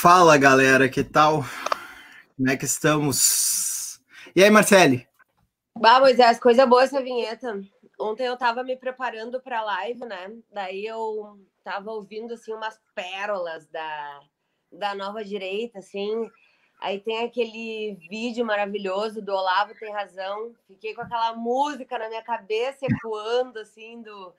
Fala galera, que tal? Como é que estamos? E aí, Marcele? Bah, Moisés, coisa boa essa vinheta. Ontem eu tava me preparando para a live, né? Daí eu tava ouvindo assim umas pérolas da, da nova direita, assim. Aí tem aquele vídeo maravilhoso do Olavo tem razão. Fiquei com aquela música na minha cabeça ecoando assim do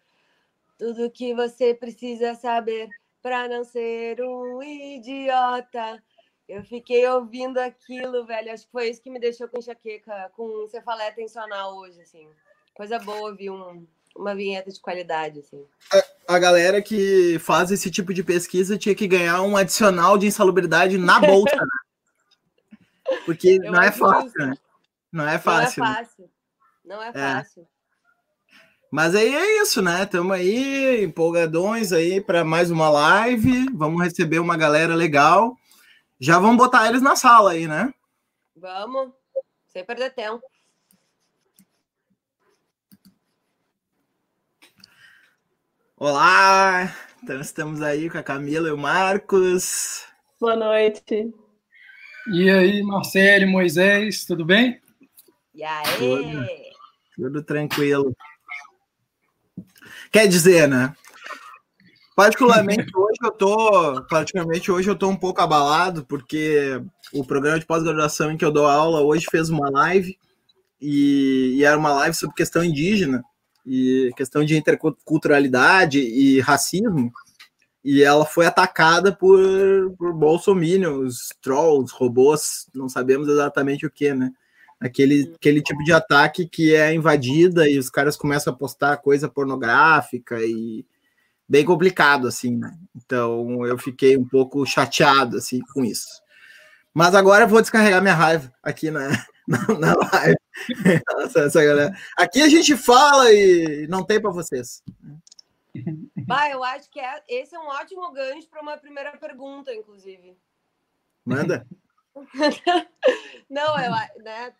tudo que você precisa saber para não ser um idiota. Eu fiquei ouvindo aquilo, velho. Acho que foi isso que me deixou com enxaqueca, com cefaleia atencional hoje, assim. Coisa boa ouvir um, uma vinheta de qualidade, assim. A, a, galera que faz esse tipo de pesquisa tinha que ganhar um adicional de insalubridade na bolsa, né? Porque não é fácil, né? Não é fácil. Não é fácil. Não é, é. fácil. Mas aí é isso, né? Estamos aí, empolgadões aí para mais uma live. Vamos receber uma galera legal. Já vamos botar eles na sala aí, né? Vamos, sem perder tempo. Olá, então estamos aí com a Camila e o Marcos. Boa noite. E aí, Marcelo, Moisés, tudo bem? E aí? Tudo, tudo tranquilo. Quer dizer, né? Particularmente hoje eu tô, particularmente hoje eu tô um pouco abalado porque o programa de pós-graduação em que eu dou aula hoje fez uma live e, e, era uma live sobre questão indígena e questão de interculturalidade e racismo e ela foi atacada por, por bolsominions, trolls, robôs, não sabemos exatamente o que, né? Aquele, aquele tipo de ataque que é invadida e os caras começam a postar coisa pornográfica e bem complicado, assim, né? Então eu fiquei um pouco chateado, assim, com isso. Mas agora eu vou descarregar minha raiva aqui na, na, na live. essa, essa galera. Aqui a gente fala e não tem para vocês. Bah, eu acho que é, esse é um ótimo gancho para uma primeira pergunta, inclusive. Manda. não, eu, né,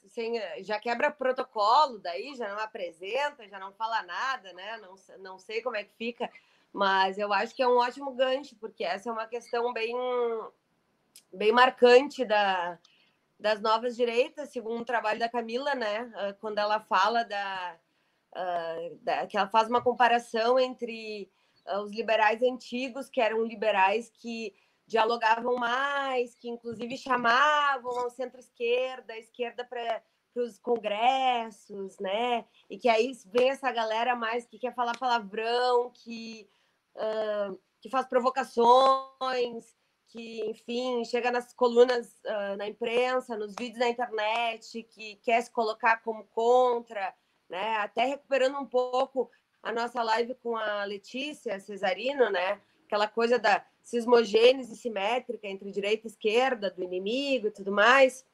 já quebra protocolo, daí já não apresenta, já não fala nada, né? Não, não sei como é que fica, mas eu acho que é um ótimo gancho, porque essa é uma questão bem, bem marcante da, das novas direitas, segundo o trabalho da Camila, né? Ah, quando ela fala da, uh, da que ela faz uma comparação entre uh, os liberais antigos, que eram liberais que dialogavam mais, que inclusive chamavam ao centro-esquerda, a esquerda para os congressos, né? E que aí vem essa galera mais que quer falar palavrão, que, uh, que faz provocações, que, enfim, chega nas colunas uh, na imprensa, nos vídeos na internet, que quer se colocar como contra, né? Até recuperando um pouco a nossa live com a Letícia Cesarino, né? Aquela coisa da cismogênese simétrica entre direita e esquerda do inimigo e tudo mais.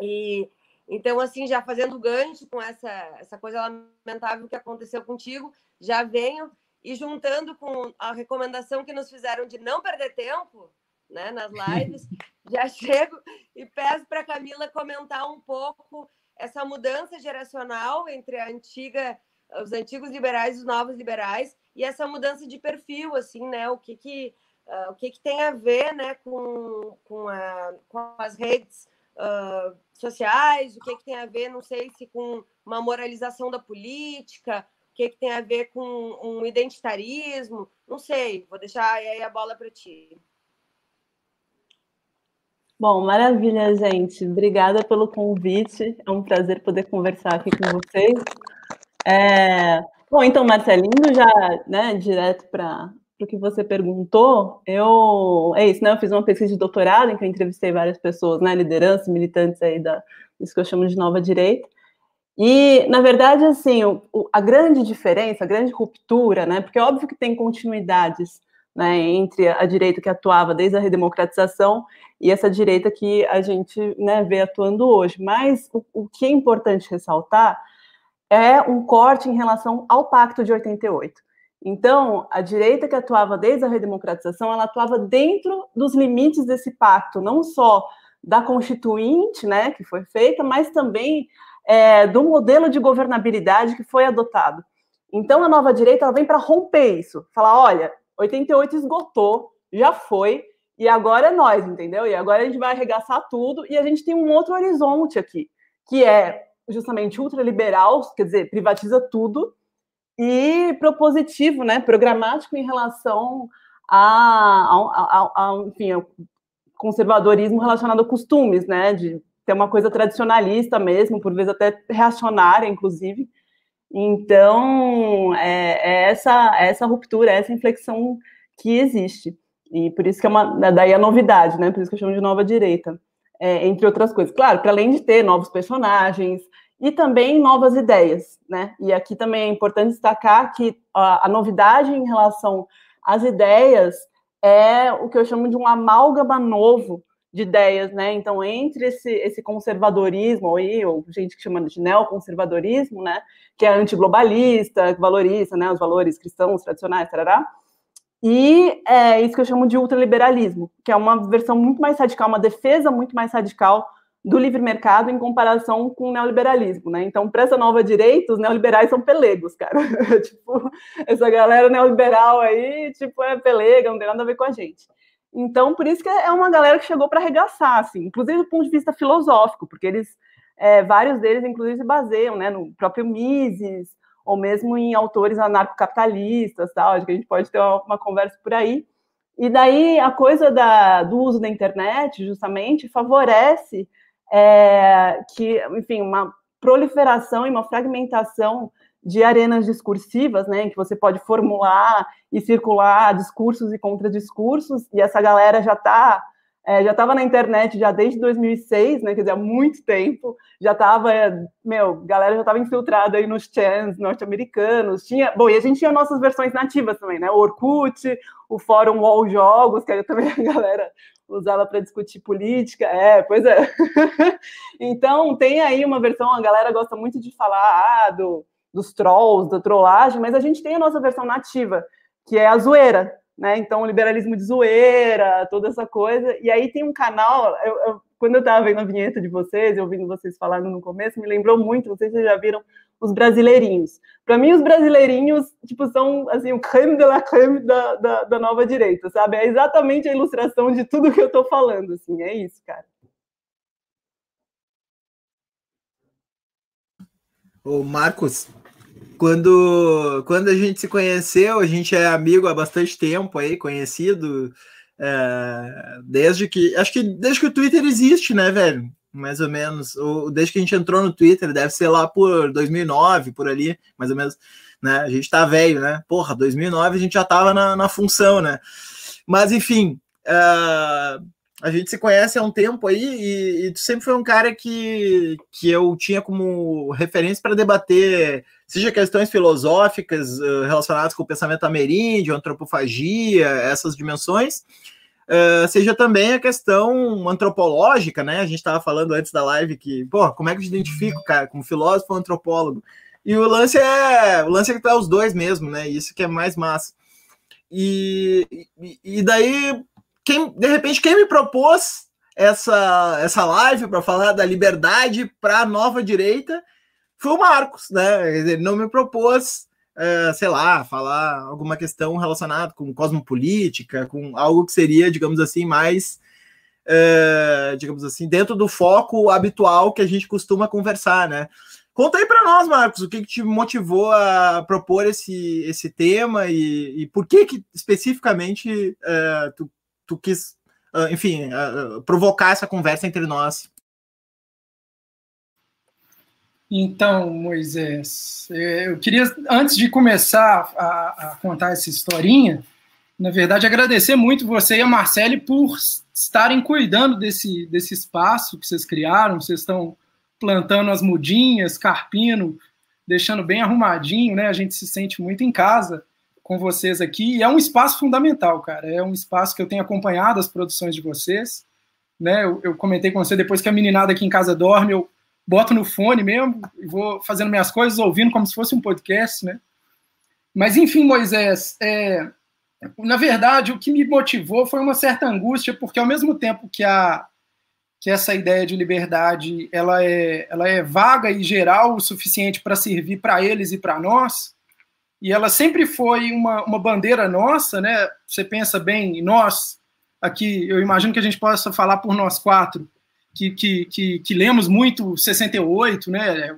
E então, assim, já fazendo gancho com essa, essa coisa lamentável que aconteceu contigo, já venho e juntando com a recomendação que nos fizeram de não perder tempo né, nas lives, já chego e peço para a Camila comentar um pouco essa mudança geracional entre a antiga, os antigos liberais e os novos liberais e essa mudança de perfil, assim, né? O que que Uh, o que, que tem a ver né, com, com, a, com as redes uh, sociais, o que, que tem a ver, não sei se com uma moralização da política, o que, que tem a ver com um identitarismo, não sei, vou deixar aí a bola para ti. Bom, maravilha, gente. Obrigada pelo convite. É um prazer poder conversar aqui com vocês. É... Bom, então, Marcelinho, já né, direto para o que você perguntou, eu é isso, né? Eu fiz uma pesquisa de doutorado em que eu entrevistei várias pessoas, né? Lideranças, militantes aí da isso que eu chamo de nova direita. E, na verdade, assim, o, o, a grande diferença, a grande ruptura, né? Porque é óbvio que tem continuidades né, entre a direita que atuava desde a redemocratização e essa direita que a gente né, vê atuando hoje. Mas o, o que é importante ressaltar é um corte em relação ao Pacto de 88. Então, a direita que atuava desde a redemocratização, ela atuava dentro dos limites desse pacto, não só da constituinte, né, que foi feita, mas também é, do modelo de governabilidade que foi adotado. Então, a nova direita ela vem para romper isso, falar, olha, 88 esgotou, já foi, E agora é nós, entendeu? E agora a gente vai arregaçar tudo e a gente tem um outro horizonte aqui, que é justamente ultraliberal, quer dizer, privatiza tudo, e propositivo, né, programático em relação a, a, a, a enfim, ao conservadorismo relacionado a costumes, né, de ter uma coisa tradicionalista mesmo, por vezes até reacionária, inclusive. Então, é, é essa, é essa ruptura, é essa inflexão que existe. E por isso que é uma, daí a novidade, né? Por isso que eu chamo de nova direita, é, entre outras coisas. Claro, para além de ter novos personagens e também novas ideias, né? E aqui também é importante destacar que a, a novidade em relação às ideias é o que eu chamo de um amálgama novo de ideias, né? Então, entre esse, esse conservadorismo, ou, ou gente que chama de neoconservadorismo, né? Que é antiglobalista, que valoriza né, os valores cristãos tradicionais, tarará, e é isso que eu chamo de ultraliberalismo, que é uma versão muito mais radical, uma defesa muito mais radical do livre mercado em comparação com o neoliberalismo, né? Então, para essa nova direita, os neoliberais são pelegos, cara. tipo, essa galera neoliberal aí, tipo, é pelega, não tem nada a ver com a gente. Então, por isso que é uma galera que chegou para arregaçar, assim, inclusive do ponto de vista filosófico, porque eles, é, vários deles, inclusive, se baseiam, né, no próprio Mises, ou mesmo em autores anarcocapitalistas, tal, acho que a gente pode ter uma, uma conversa por aí. E daí a coisa da, do uso da internet, justamente, favorece é, que, enfim, uma proliferação e uma fragmentação de arenas discursivas, né, em que você pode formular e circular discursos e contradiscursos, e essa galera já está é, já estava na internet já desde 2006, né, quer dizer, há muito tempo, já estava, meu, galera já estava infiltrada aí nos chans norte-americanos, tinha, bom, e a gente tinha nossas versões nativas também, né, o Orkut, o Fórum Wall Jogos, que também a galera usava para discutir política, é, pois é. então, tem aí uma versão, a galera gosta muito de falar, ah, do, dos trolls, da trollagem, mas a gente tem a nossa versão nativa, que é a zoeira, né? Então, liberalismo de zoeira, toda essa coisa. E aí tem um canal, eu, eu, quando eu estava vendo a vinheta de vocês, ouvindo vocês falando no começo, me lembrou muito, não sei se vocês já viram, os brasileirinhos. Para mim, os brasileirinhos, tipo, são, assim, o creme de la creme da, da, da nova direita, sabe? É exatamente a ilustração de tudo que eu estou falando, assim, é isso, cara. Ô, Marcos, quando, quando a gente se conheceu, a gente é amigo há bastante tempo aí, conhecido, é, desde que. Acho que desde que o Twitter existe, né, velho? Mais ou menos. Ou, desde que a gente entrou no Twitter, deve ser lá por 2009, por ali, mais ou menos. Né? A gente tá velho, né? Porra, 2009 a gente já tava na, na função, né? Mas, enfim. Uh, a gente se conhece há um tempo aí e, e, tu sempre foi um cara que, que eu tinha como referência para debater, seja questões filosóficas uh, relacionadas com o pensamento ameríndio, antropofagia, essas dimensões, uh, seja também a questão antropológica, né? A gente estava falando antes da live que, pô, como é que eu te identifico, cara, como filósofo ou antropólogo? E o lance é o lance é que tu é os dois mesmo, né? Isso que é mais massa. E, e, e daí quem, de repente, quem me propôs essa, essa live para falar da liberdade para a nova direita foi o Marcos, né? Ele não me propôs, é, sei lá, falar alguma questão relacionada com cosmopolítica, com algo que seria, digamos assim, mais, é, digamos assim, dentro do foco habitual que a gente costuma conversar, né? Conta aí para nós, Marcos, o que, que, te motivou a propor esse, esse tema e, e por que, que especificamente é, tu tu quis, uh, enfim, uh, provocar essa conversa entre nós. Então, Moisés, é, eu queria, antes de começar a, a, contar essa historinha, na verdade, agradecer muito você e a Marcele por estarem cuidando desse, desse espaço que vocês criaram. Vocês estão plantando as mudinhas, carpino, deixando bem arrumadinho, né? A gente se sente muito em casa com vocês aqui. E é um espaço fundamental, cara. É um espaço que eu tenho acompanhado as produções de vocês. Né? Eu, eu, comentei com você depois que a meninada aqui em casa dorme, eu boto no fone mesmo e vou fazendo minhas coisas, ouvindo como se fosse um podcast, né? Mas enfim, Moisés, é, na verdade, o que me motivou foi uma certa angústia, porque ao mesmo tempo que a que essa ideia de liberdade ela é, ela é vaga e geral o suficiente para servir para eles e para nós, e ela sempre foi uma, uma bandeira nossa, né? Você pensa bem, nós, aqui, eu imagino que a gente possa falar por nós quatro, que, que, que, que lemos muito 68, né?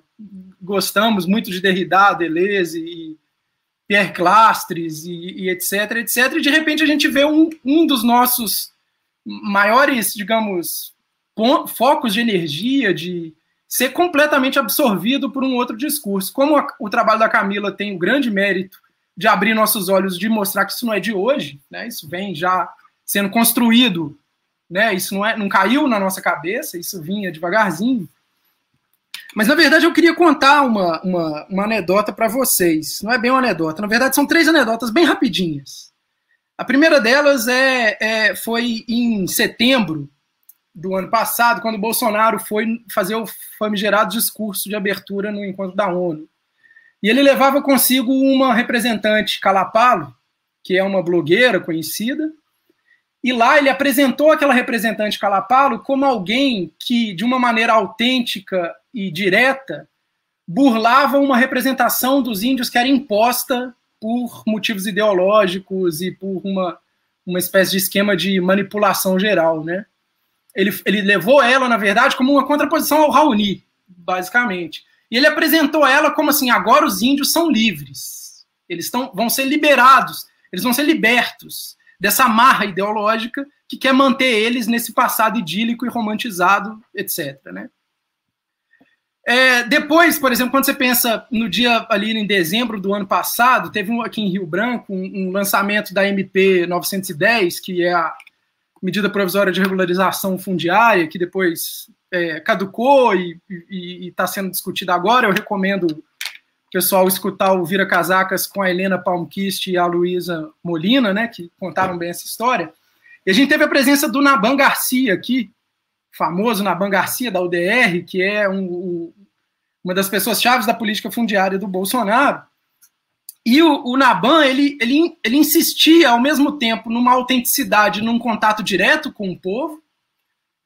Gostamos muito de Derrida, Deleuze e Pierre Clastres e, e, etc, etc. E de repente a gente vê um, um dos nossos maiores, digamos, focos de energia, de ser completamente absorvido por um outro discurso. Como a, o trabalho da Camila tem o grande mérito de abrir nossos olhos, de mostrar que isso não é de hoje, né? Isso vem já sendo construído, né? Isso não é, não caiu na nossa cabeça, isso vinha devagarzinho. Mas na verdade eu queria contar uma, uma, uma anedota para vocês. Não é bem uma anedota, na verdade são três anedotas bem rapidinhas. A primeira delas é, é foi em setembro do ano passado, quando Bolsonaro foi fazer o famigerado discurso de abertura no encontro da ONU. E ele levava consigo uma representante Calapalo, que é uma blogueira conhecida, e lá ele apresentou aquela representante Calapalo como alguém que, de uma maneira autêntica e direta, burlava uma representação dos índios que era imposta por motivos ideológicos e por uma, uma espécie de esquema de manipulação geral, né? Ele, ele levou ela, na verdade, como uma contraposição ao Raoni, basicamente. E ele apresentou ela como assim: agora os índios são livres, eles tão, vão ser liberados, eles vão ser libertos dessa amarra ideológica que quer manter eles nesse passado idílico e romantizado, etc. Né? É, depois, por exemplo, quando você pensa no dia ali em dezembro do ano passado, teve um, aqui em Rio Branco um, um lançamento da MP 910, que é a medida provisória de regularização fundiária, que depois é, caducou e está sendo discutida agora. Eu recomendo o pessoal escutar o Vira Casacas com a Helena Palmquist e a Luísa Molina, né, que contaram bem essa história. E a gente teve a presença do Naban Garcia aqui, famoso Naban Garcia, da UDR, que é um, uma das pessoas chaves da política fundiária do Bolsonaro. E o, o Naban, ele, ele, ele insistia ao mesmo tempo numa autenticidade, num contato direto com o povo,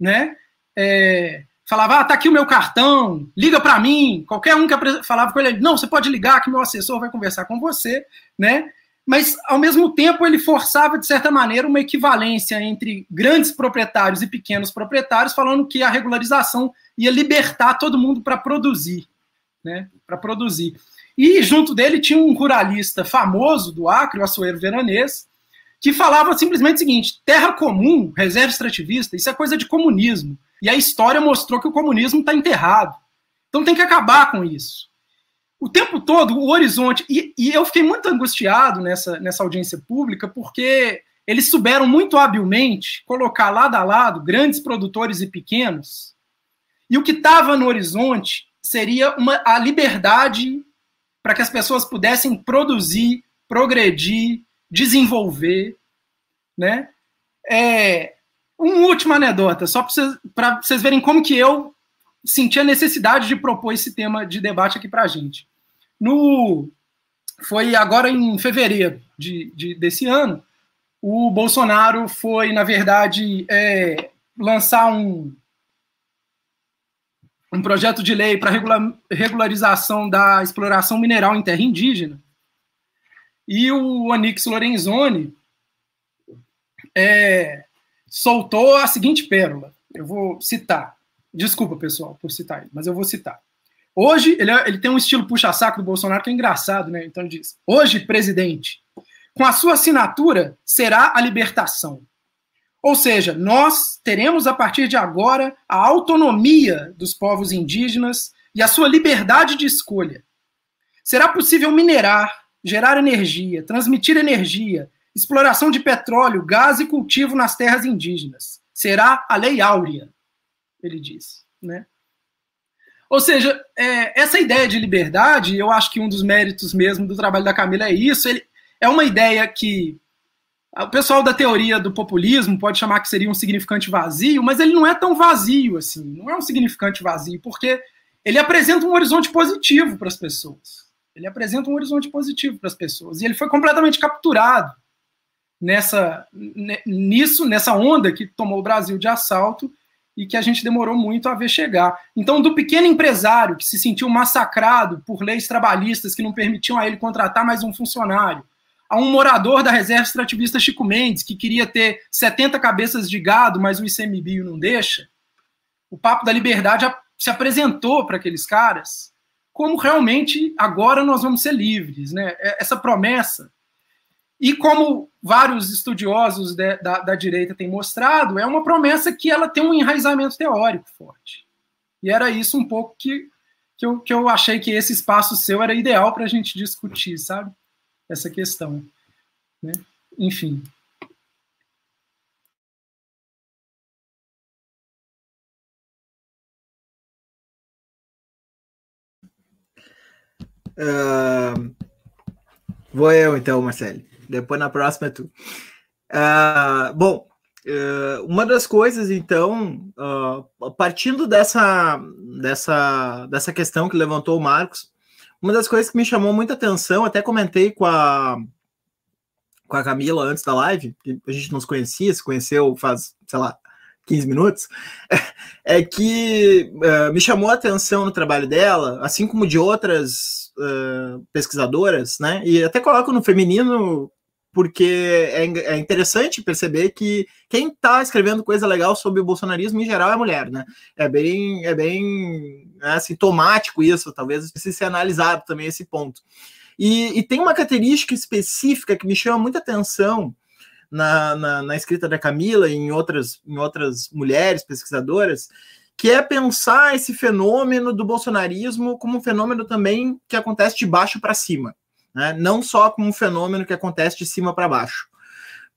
né? É, falava, ah, tá aqui o meu cartão, liga para mim. Qualquer um que falava com ele, não, você pode ligar que meu assessor vai conversar com você, né? Mas, ao mesmo tempo, ele forçava, de certa maneira, uma equivalência entre grandes proprietários e pequenos proprietários, falando que a regularização ia libertar todo mundo para produzir, né? Para produzir. E junto dele tinha um ruralista famoso do Acre, o Açoeiro Veranês, que falava simplesmente o seguinte: terra comum, reserva extrativista, isso é coisa de comunismo. E a história mostrou que o comunismo está enterrado. Então tem que acabar com isso. O tempo todo, o horizonte. E, e, eu fiquei muito angustiado nessa, nessa audiência pública, porque eles souberam muito habilmente colocar lado a lado grandes produtores e pequenos. E o que estava no horizonte seria uma, a liberdade para que as pessoas pudessem produzir, progredir, desenvolver, né? É, uma última anedota, só para vocês, verem como que eu senti a necessidade de propor esse tema de debate aqui para a gente. No, foi agora em fevereiro de, de, desse ano, o Bolsonaro foi, na verdade, é, lançar um, um projeto de lei para regularização da exploração mineral em terra indígena. E o Onix Lorenzoni é, soltou a seguinte pérola. Eu vou citar. Desculpa, pessoal, por citar ele, mas eu vou citar. Hoje, ele, é, ele tem um estilo puxa-saco do Bolsonaro que é engraçado, né? Então ele diz: Hoje, presidente, com a sua assinatura, será a libertação. Ou seja, nós teremos a partir de agora a autonomia dos povos indígenas e a sua liberdade de escolha. Será possível minerar, gerar energia, transmitir energia, exploração de petróleo, gás e cultivo nas terras indígenas. Será a lei áurea, ele diz. Né? Ou seja, é, essa ideia de liberdade, eu acho que um dos méritos mesmo do trabalho da Camila é isso. Ele, é uma ideia que o pessoal da teoria do populismo pode chamar que seria um significante vazio, mas ele não é tão vazio assim, não é um significante vazio, porque ele apresenta um horizonte positivo para as pessoas. Ele apresenta um horizonte positivo para as pessoas. E ele foi completamente capturado nessa nisso, nessa onda que tomou o Brasil de assalto e que a gente demorou muito a ver chegar. Então, do pequeno empresário que se sentiu massacrado por leis trabalhistas que não permitiam a ele contratar mais um funcionário, a um morador da reserva extrativista Chico Mendes, que queria ter 70 cabeças de gado, mas o ICMBio não deixa, o Papo da Liberdade se apresentou para aqueles caras como realmente agora nós vamos ser livres, né? É, essa promessa. E como vários estudiosos de, da, da direita têm mostrado, é uma promessa que ela tem um enraizamento teórico forte. E era isso um pouco que, que, eu, que eu achei que esse espaço seu era ideal para a gente discutir, sabe? Essa questão. Né? Enfim. Uh, vou eu então, Marcelo. Depois na próxima é tu. Uh, bom, uh, uma das coisas, então, partindo dessa, dessa, dessa questão que levantou o Marcos, uma das coisas que me chamou muita atenção, até comentei com a, com a Camila antes da live, a gente não se conhecia, se conheceu faz, sei lá, 15 minutos, é que uh, me chamou a atenção no trabalho dela, assim como de outras uh, pesquisadoras, né? E até coloco no feminino porque é, é interessante perceber que quem está escrevendo coisa legal sobre o bolsonarismo em geral é mulher, né? É bem, é bem né, sintomático isso, talvez precise ser analisado também esse ponto. E, e, tem uma característica específica que me chama muita atenção na, na, na escrita da Camila e em outras, em outras mulheres pesquisadoras, que é pensar esse fenômeno do bolsonarismo como um fenômeno também que acontece de baixo para cima, né? não só como um fenômeno que acontece de cima para baixo.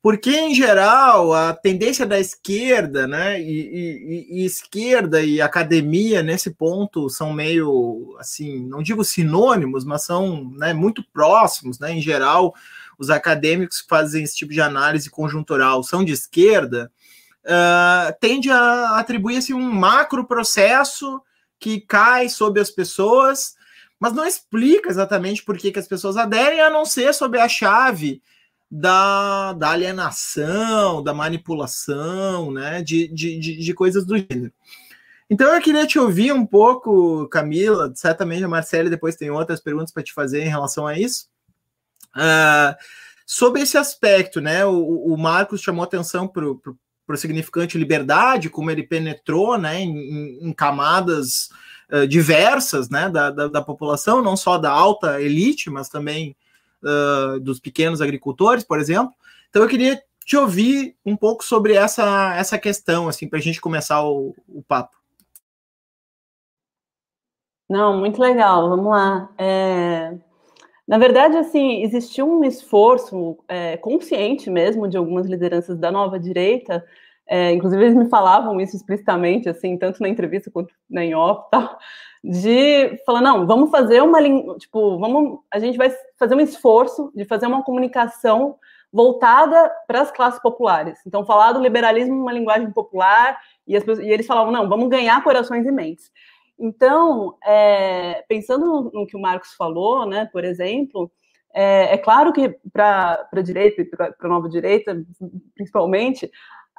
Porque, em geral, a tendência da esquerda, né, e, e, e, esquerda e academia nesse ponto são meio, assim, não digo sinônimos, mas são né, muito próximos, né, em geral, os acadêmicos que fazem esse tipo de análise conjuntural são de esquerda, uh, tende a atribuir assim, um macro processo que cai sobre as pessoas, mas não explica exatamente por que, que as pessoas aderem, a não ser sob a chave da, da alienação, da manipulação, né, de, de, de, de coisas do gênero. Então eu queria te ouvir um pouco, Camila, certamente a Marcela depois tem outras perguntas para te fazer em relação a isso. Uh, sobre esse aspecto, né? O, o Marcos chamou atenção para o significante liberdade, como ele penetrou né, em, em camadas uh, diversas né, da, da, da, população, não só da alta elite, mas também uh, dos pequenos agricultores, por exemplo. Então eu queria te ouvir um pouco sobre essa, essa questão, assim, para a gente começar o, o papo. Não, muito legal. Vamos lá. É... Na verdade, assim, existiu um esforço é, consciente mesmo de algumas lideranças da nova direita, é, inclusive eles me falavam isso explicitamente, assim, tanto na entrevista quanto na em off, tal, de falar, não, vamos fazer uma, tipo, vamos, a gente vai fazer um esforço de fazer uma comunicação voltada para as classes populares. Então, falar do liberalismo numa linguagem popular, e, as, e eles falavam, não, vamos ganhar corações e mentes. Então, é, pensando no, no, que o Marcos falou, né, por exemplo, é, é claro que para a direita para a nova direita, principalmente,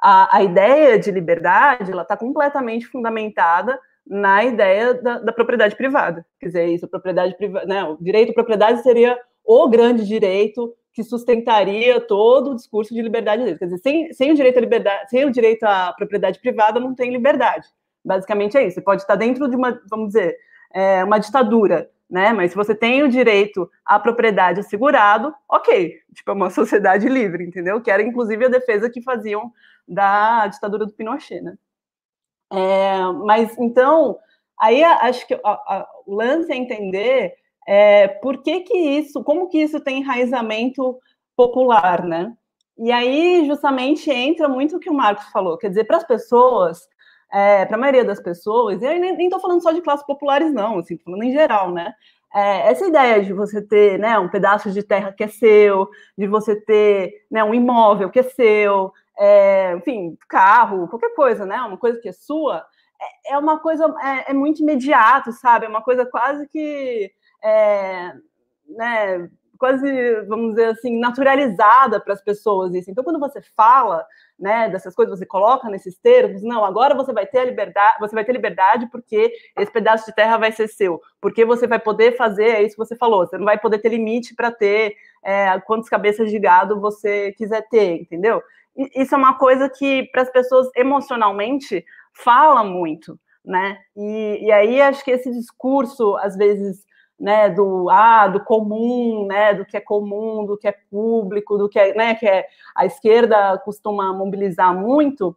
a, a ideia de liberdade ela está completamente fundamentada na ideia da, da, propriedade privada. Quer dizer, isso, a propriedade privada, né, o direito à propriedade seria o grande direito que sustentaria todo o discurso de liberdade. Quer dizer, sem, sem o direito à liberdade, sem o direito à propriedade privada, não tem liberdade. Basicamente é isso. Você pode estar dentro de uma, vamos dizer, é, uma ditadura, né? Mas se você tem o direito à propriedade assegurado, ok. Tipo, é uma sociedade livre, entendeu? Que era inclusive a defesa que faziam da ditadura do Pinochet, né? É, mas então, aí acho que a, a, o lance é entender é, por que que isso, como que isso tem enraizamento popular, né? E aí, justamente, entra muito o que o Marcos falou. Quer dizer, para as pessoas, é, para a maioria das pessoas, e eu nem estou falando só de classes populares, não, assim, falando em geral, né? É, essa ideia de você ter né, um pedaço de terra que é seu, de você ter né, um imóvel que é seu, é, enfim, carro, qualquer coisa, né? Uma coisa que é sua, é, é uma coisa, é, é, muito imediato, sabe? É uma coisa quase que. É, né, quase, vamos dizer assim, naturalizada para as pessoas isso. Então, quando você fala, né, dessas coisas, você coloca nesses termos, não, agora você vai ter a liberdade, você vai ter liberdade porque esse pedaço de terra vai ser seu, porque você vai poder fazer, é isso que você falou, você não vai poder ter limite para ter é, quantas cabeças de gado você quiser ter, entendeu? Isso é uma coisa que, para as pessoas emocionalmente, fala muito, né? E, e aí acho que esse discurso, às vezes, né, do ah, do comum, né, do que é comum, do que é público, do que é, né, que é, a esquerda costuma mobilizar muito,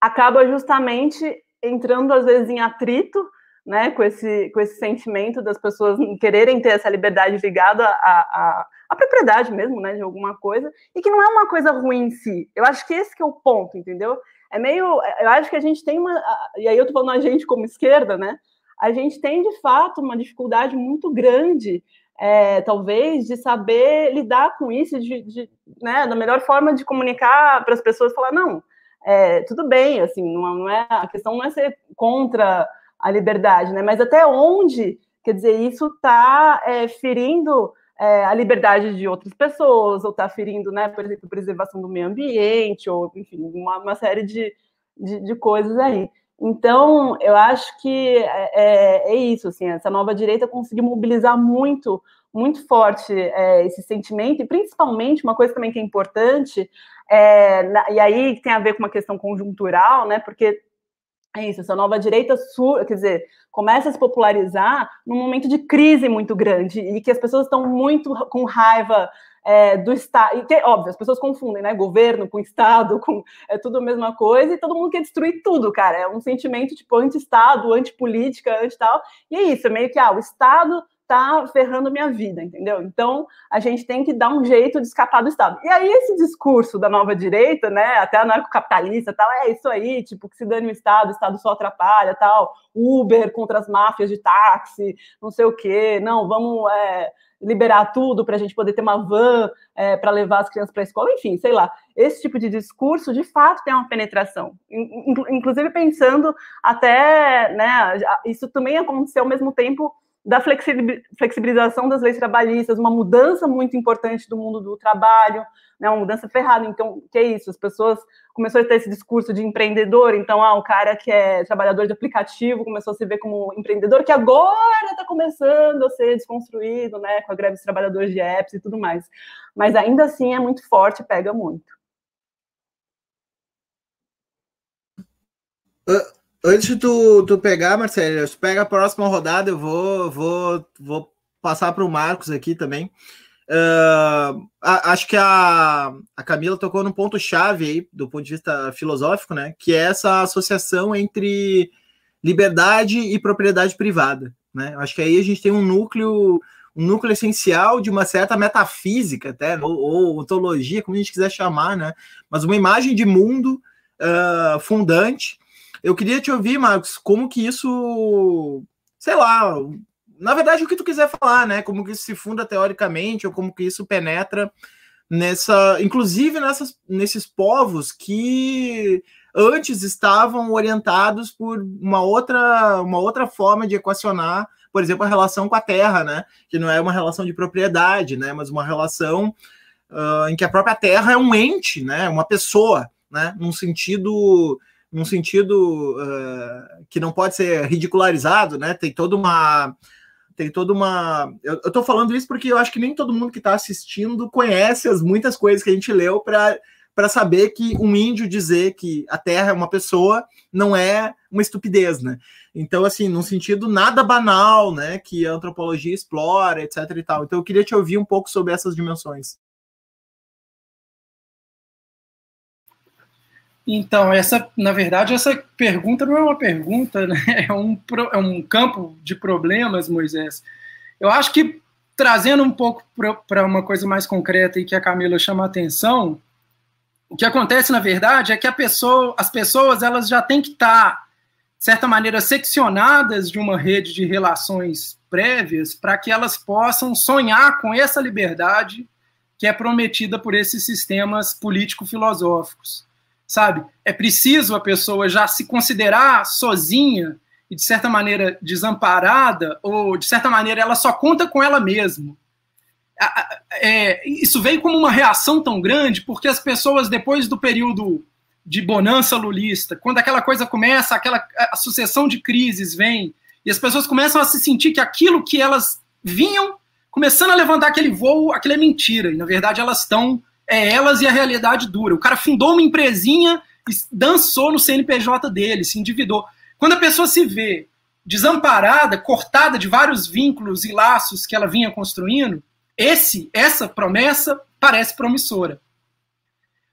acaba justamente entrando às vezes em atrito, né, com esse com esse sentimento das pessoas quererem ter essa liberdade ligada à, à, à propriedade mesmo, né, de alguma coisa, e que não é uma coisa ruim em si. Eu acho que esse que é o ponto, entendeu? É meio, eu acho que a gente tem uma, e aí eu tô falando a gente como esquerda, né? a gente tem de fato uma dificuldade muito grande, é, talvez, de saber lidar com isso, de, de né, da melhor forma de comunicar para as pessoas, falar não, é, tudo bem, assim, não, não, é a questão não é ser contra a liberdade, né? Mas até onde, quer dizer, isso está é, ferindo é, a liberdade de outras pessoas, ou está ferindo, né, por exemplo, preservação do meio ambiente, ou enfim, uma, uma série de, de, de coisas aí. Então, eu acho que é, é, é, isso, assim, essa nova direita conseguiu mobilizar muito, muito forte é, esse sentimento, e principalmente uma coisa também que é importante, é, na, e aí tem a ver com uma questão conjuntural, né, porque é isso, essa nova direita, quer dizer, começa a se popularizar num momento de crise muito grande, e que as pessoas estão muito com raiva é, do Estado. E que, óbvio, as pessoas confundem, né? Governo com Estado, com, é tudo a mesma coisa, e todo mundo quer destruir tudo, cara. É um sentimento tipo anti-Estado, anti-política, anti-tal. E é isso, é meio que, ah, o Estado tá ferrando minha vida, entendeu? Então, a gente tem que dar um jeito de escapar do Estado. E aí, esse discurso da nova direita, né, até anarcocapitalista tal, é isso aí, tipo, que se dane o Estado, o Estado só atrapalha, tal, Uber contra as máfias de táxi, não sei o quê, não, vamos é, liberar tudo para a gente poder ter uma van é, para levar as crianças para a escola, enfim, sei lá. Esse tipo de discurso, de fato, tem uma penetração. Inclusive pensando até, né, isso também aconteceu ao mesmo tempo da flexibilização das leis trabalhistas, uma mudança muito importante do mundo do trabalho, né, uma mudança ferrada. Então, que é isso? As pessoas começaram a ter esse discurso de empreendedor. Então, ah, o cara que é trabalhador de aplicativo começou a se ver como empreendedor, que agora está começando a ser desconstruído, né, com a greve dos trabalhadores de apps e tudo mais. Mas ainda assim é muito forte, pega muito. Uh, antes de tu, tu pegar, Marcelo, tu pega a próxima rodada, eu vou, vou, vou passar para o Marcos aqui também. Uh, acho que a, a Camila tocou num ponto-chave aí, do ponto de vista filosófico, né? Que é essa associação entre liberdade e propriedade privada. Né? Acho que aí a gente tem um núcleo, um núcleo essencial de uma certa metafísica, até, ou, ou ontologia, como a gente quiser chamar, né? Mas uma imagem de mundo uh, fundante. Eu queria te ouvir, Marcos, como que isso, sei lá, na verdade, o que tu quiser falar, né? Como que isso se funda teoricamente, ou como que isso penetra nessa, inclusive nessas, nesses povos que antes estavam orientados por uma outra, uma outra forma de equacionar, por exemplo, a relação com a terra, né? Que não é uma relação de propriedade, né? Mas uma relação uh, em que a própria terra é um ente, né? Uma pessoa, né? Num sentido num sentido uh, que não pode ser ridicularizado, né? Tem toda uma tem toda uma. Eu, eu tô falando isso porque eu acho que nem todo mundo que está assistindo conhece as muitas coisas que a gente leu para saber que um índio dizer que a Terra é uma pessoa não é uma estupidez, né? Então, assim, num sentido nada banal, né? Que a antropologia explora, etc. e tal. Então, eu queria te ouvir um pouco sobre essas dimensões. Então, essa, na verdade, essa pergunta não é uma pergunta, né? é, um, é um campo de problemas, Moisés. Eu acho que, trazendo um pouco para uma coisa mais concreta e que a Camila chama a atenção, o que acontece, na verdade, é que pessoa, as pessoas elas já têm que estar, de certa maneira, seccionadas de uma rede de relações prévias para que elas possam sonhar com essa liberdade que é prometida por esses sistemas político-filosóficos sabe? É preciso a pessoa já se considerar sozinha e, de certa maneira, desamparada, ou, de certa maneira, ela só conta com ela mesma. É, isso veio como uma reação tão grande, porque as pessoas, depois do período de bonança lulista, quando aquela coisa começa, aquela a sucessão de crises vem, e as pessoas começam a se sentir que aquilo que elas vinham começando a levantar aquele voo, aquilo é mentira. E na verdade elas estão, é elas e a realidade dura. O cara fundou uma empresinha dançou no CNPJ dele, se endividou. Quando a pessoa se vê desamparada, cortada de vários vínculos e laços que ela vinha construindo, esse, essa promessa parece promissora.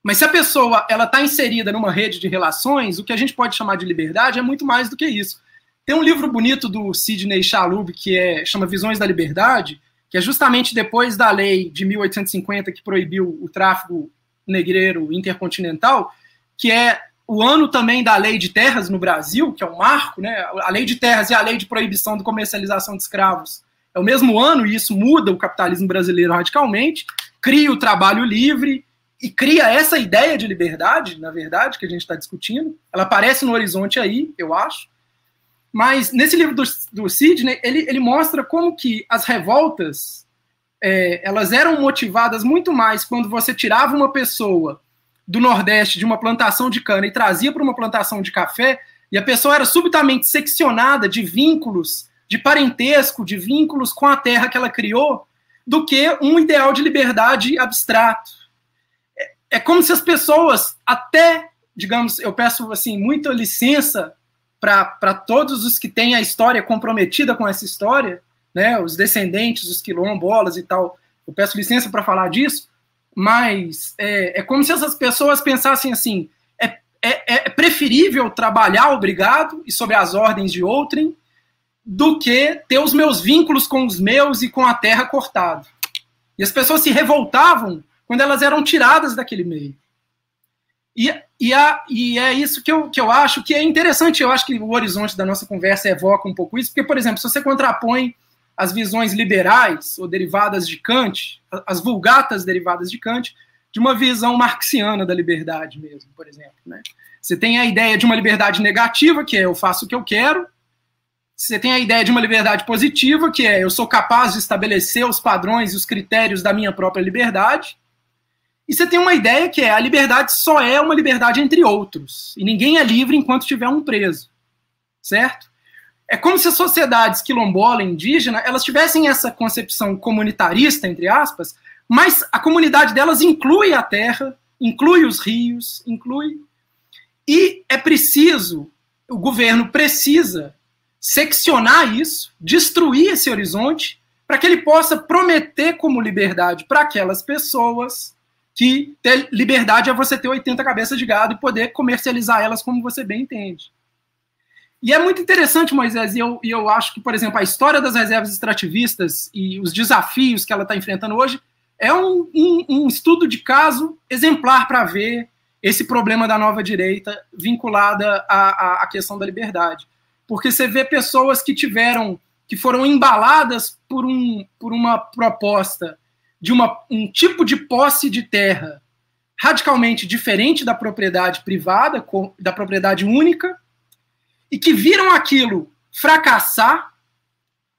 Mas se a pessoa ela está inserida numa rede de relações, o que a gente pode chamar de liberdade é muito mais do que isso. Tem um livro bonito do Sidney Chalub que é chama Visões da Liberdade, que é justamente depois da lei de 1850 que proibiu o tráfico negreiro intercontinental, que é o ano também da lei de terras no Brasil, que é um marco, né? A lei de terras e a lei de proibição de comercialização de escravos é o mesmo ano e isso muda o capitalismo brasileiro radicalmente, cria o trabalho livre e cria essa ideia de liberdade, na verdade, que a gente está discutindo. Ela aparece no horizonte aí, eu acho. Mas nesse livro do, do Sidney, ele, ele mostra como que as revoltas é, elas eram motivadas muito mais quando você tirava uma pessoa do Nordeste de uma plantação de cana e trazia para uma plantação de café, e a pessoa era subitamente seccionada de vínculos de parentesco, de vínculos com a terra que ela criou, do que um ideal de liberdade abstrato. É, é como se as pessoas, até, digamos, eu peço assim muita licença para todos os que têm a história comprometida com essa história, né, os descendentes, os quilombolas e tal, eu peço licença para falar disso, mas é, é, como se essas pessoas pensassem assim: é, é, é preferível trabalhar obrigado e sob as ordens de outrem do que ter os meus vínculos com os meus e com a terra cortado. E as pessoas se revoltavam quando elas eram tiradas daquele meio. E, e, a, e é isso que eu, que eu acho que é interessante. Eu acho que o horizonte da nossa conversa evoca um pouco isso, porque, por exemplo, se você contrapõe as visões liberais ou derivadas de Kant, as vulgatas derivadas de Kant, de uma visão marxiana da liberdade mesmo, por exemplo. Né? Você tem a ideia de uma liberdade negativa, que é eu faço o que eu quero, você tem a ideia de uma liberdade positiva, que é eu sou capaz de estabelecer os padrões e os critérios da minha própria liberdade. E você tem uma ideia que é a liberdade só é uma liberdade entre outros. E ninguém é livre enquanto tiver um preso. Certo? É como se as sociedades quilombola e indígena elas tivessem essa concepção comunitarista, entre aspas, mas a comunidade delas inclui a terra, inclui os rios, inclui. E é preciso, o governo precisa seccionar isso, destruir esse horizonte, para que ele possa prometer como liberdade para aquelas pessoas que ter liberdade é você ter 80 cabeças de gado e poder comercializar elas como você bem entende. E é muito interessante, Moisés, e eu, e eu acho que, por exemplo, a história das reservas extrativistas e os desafios que ela está enfrentando hoje é um, um, um estudo de caso exemplar para ver esse problema da nova direita vinculada à, à questão da liberdade porque você vê pessoas que tiveram, que foram embaladas por, um, por uma proposta de uma, um tipo de posse de terra radicalmente diferente da propriedade privada, da propriedade única, e que viram aquilo fracassar,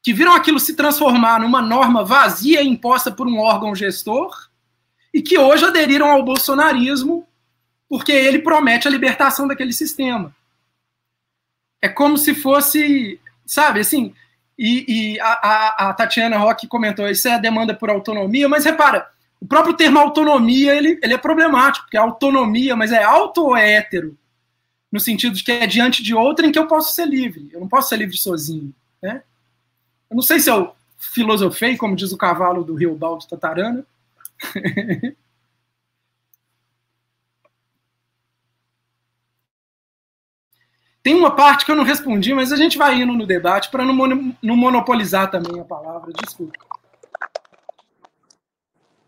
que viram aquilo se transformar numa norma vazia imposta por um órgão gestor, e que hoje aderiram ao bolsonarismo porque ele promete a libertação daquele sistema. É como se fosse, sabe, assim, e, e a, a, a, Tatiana Roque comentou, isso é a demanda por autonomia, mas repara, o próprio termo autonomia, ele, ele é problemático, porque é autonomia, mas é auto ou é hétero? No sentido de que é diante de outra em que eu posso ser livre, eu não posso ser livre sozinho, né? Eu não sei se eu filosofei, como diz o cavalo do Rio Baldo Tatarana, Tem uma parte que eu não respondi, mas a gente vai indo no debate para não, não monopolizar também a palavra. Desculpa.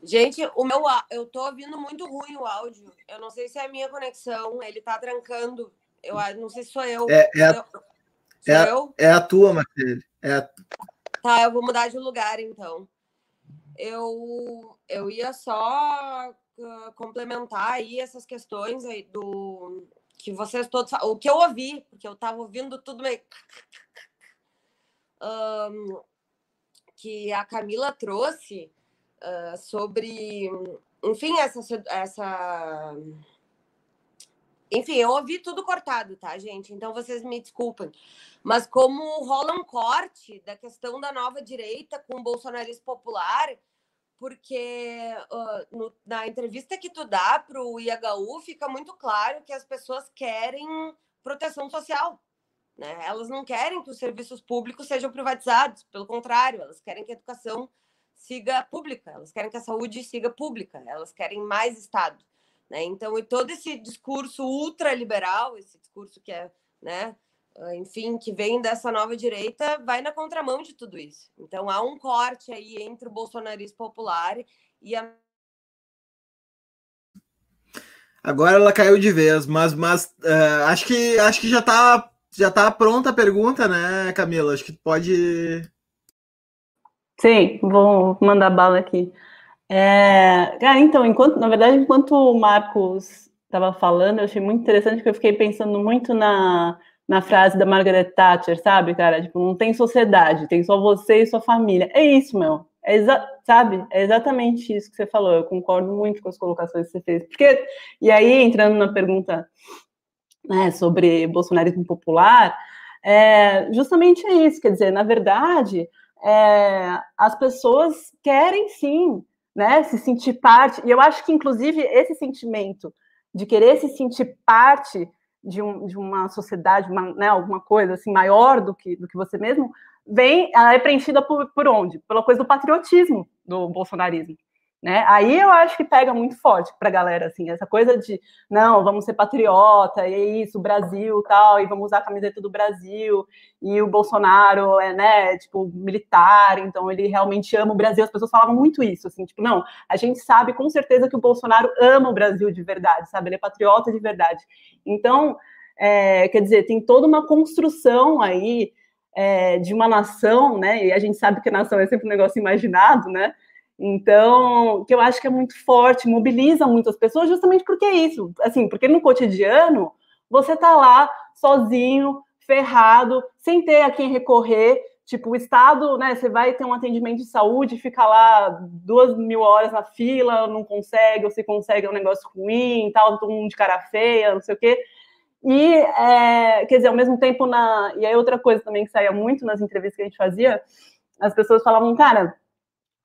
Gente, o meu eu tô ouvindo muito ruim o áudio. Eu não sei se é a minha conexão, ele tá trancando. Eu não sei se sou eu. É, é, a, eu, é, a, eu? é a tua, Marcelo. É a... Tá, eu vou mudar de lugar então. Eu, eu ia só uh, complementar aí essas questões aí do, que vocês todos. O que eu ouvi, porque eu estava ouvindo tudo meio. Um, que a Camila trouxe uh, sobre. Enfim, essa. essa enfim, eu ouvi tudo cortado, tá, gente? Então vocês me desculpem. Mas como rola um corte da questão da nova direita com o bolsonarismo popular, porque uh, no, na entrevista que tu dá para o IHU fica muito claro que as pessoas querem proteção social. Né? Elas não querem que os serviços públicos sejam privatizados, pelo contrário, elas querem que a educação siga pública, elas querem que a saúde siga pública, elas querem mais Estado. Né? Então, e todo esse discurso ultraliberal, esse discurso que é, né, enfim, que vem dessa nova direita, vai na contramão de tudo isso. Então, há um corte aí entre o bolsonarismo popular e a. Agora ela caiu de vez, mas, mas uh, acho, que, acho que já está já tá pronta a pergunta, né, Camila? Acho que pode. Sim, vou mandar bala aqui. É, cara, então, enquanto, na verdade, enquanto o Marcos estava falando, eu achei muito interessante porque eu fiquei pensando muito na, na frase da Margaret Thatcher, sabe, cara? Tipo, não tem sociedade, tem só você e sua família. É isso, meu. É sabe? É exatamente isso que você falou. Eu concordo muito com as colocações que você fez. Porque, e aí, entrando na pergunta né, sobre bolsonarismo popular, é, justamente é isso. Quer dizer, na verdade, é, as pessoas querem sim né? Se sentir parte. E eu acho que, inclusive, esse sentimento de querer se sentir parte de, um, de uma sociedade, uma, né, alguma coisa assim maior do que, do que você mesmo, vem, ela é preenchida por, por onde? Pela coisa do patriotismo do bolsonarismo. Né? Aí eu acho que pega muito forte para a galera, assim, essa coisa de não, vamos ser patriota, e é isso, Brasil tal, e vamos usar a camiseta do Brasil, e o Bolsonaro é, né, tipo, militar, então ele realmente ama o Brasil. As pessoas falavam muito isso, assim, tipo, não, a gente sabe com certeza que o Bolsonaro ama o Brasil de verdade, sabe? Ele é patriota de verdade. Então, é, quer dizer, tem toda uma construção aí é, de uma nação, né? E a gente sabe que a nação é sempre um negócio imaginado, né? Então, que eu acho que é muito forte, mobiliza muitas pessoas, justamente porque é isso. Assim, porque no cotidiano você tá lá sozinho, ferrado, sem ter a quem recorrer. Tipo, o Estado, né? Você vai ter um atendimento de saúde, fica lá duas mil horas na fila, não consegue, ou se consegue é um negócio ruim, tal, todo mundo de cara feia, não sei o quê. E, é, quer dizer, ao mesmo tempo, na. E aí, outra coisa também que saía muito nas entrevistas que a gente fazia, as pessoas falavam, cara,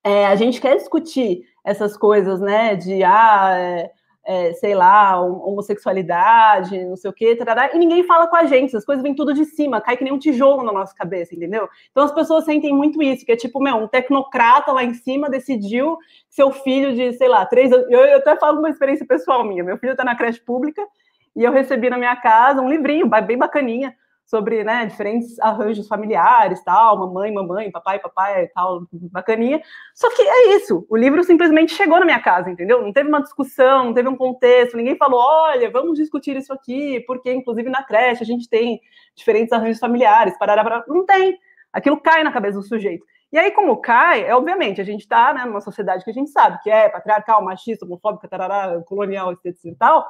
é, a gente quer discutir essas coisas, né, de, ah, é, é, sei lá, homossexualidade, não sei o quê, tarará, e ninguém fala com a gente, as coisas vêm tudo de cima, cai que nem um tijolo na nossa cabeça, entendeu? Então as pessoas sentem muito isso, que é tipo, meu, um tecnocrata lá em cima decidiu seu filho de, sei lá, três anos, eu, eu até falo uma experiência pessoal minha, meu filho está na creche pública, e eu recebi na minha casa um livrinho bem bacaninha, sobre né, diferentes arranjos familiares, tal, mamãe, mamãe, papai, papai, tal, bacaninha. Só que é isso, o livro simplesmente chegou na minha casa, entendeu? Não teve uma discussão, não teve um contexto, ninguém falou, olha, vamos discutir isso aqui, porque inclusive na creche a gente tem diferentes arranjos familiares, parará, não tem. Aquilo cai na cabeça do sujeito. E aí, como cai, é obviamente, a gente está né, numa sociedade que a gente sabe que é patriarcal, machista, homofóbica, tarará, colonial, etc e tal.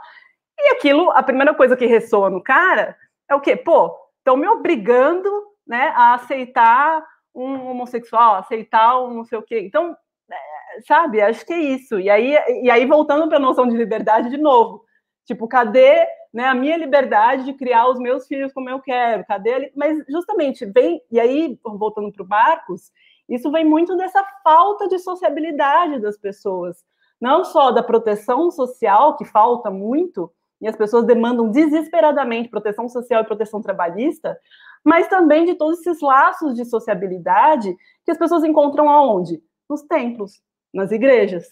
E aquilo, a primeira coisa que ressoa no cara é o quê? Pô, estão me obrigando né, a aceitar um homossexual, aceitar um não sei o quê. Então, é, sabe, acho que é isso. E aí, e aí voltando para a noção de liberdade de novo. Tipo, cadê né, a minha liberdade de criar os meus filhos como eu quero? Cadê? Mas justamente vem, e aí, voltando para o Marcos, isso vem muito dessa falta de sociabilidade das pessoas. Não só da proteção social, que falta muito, e as pessoas demandam desesperadamente proteção social e proteção trabalhista, mas também de todos esses laços de sociabilidade que as pessoas encontram aonde? Nos templos, nas igrejas,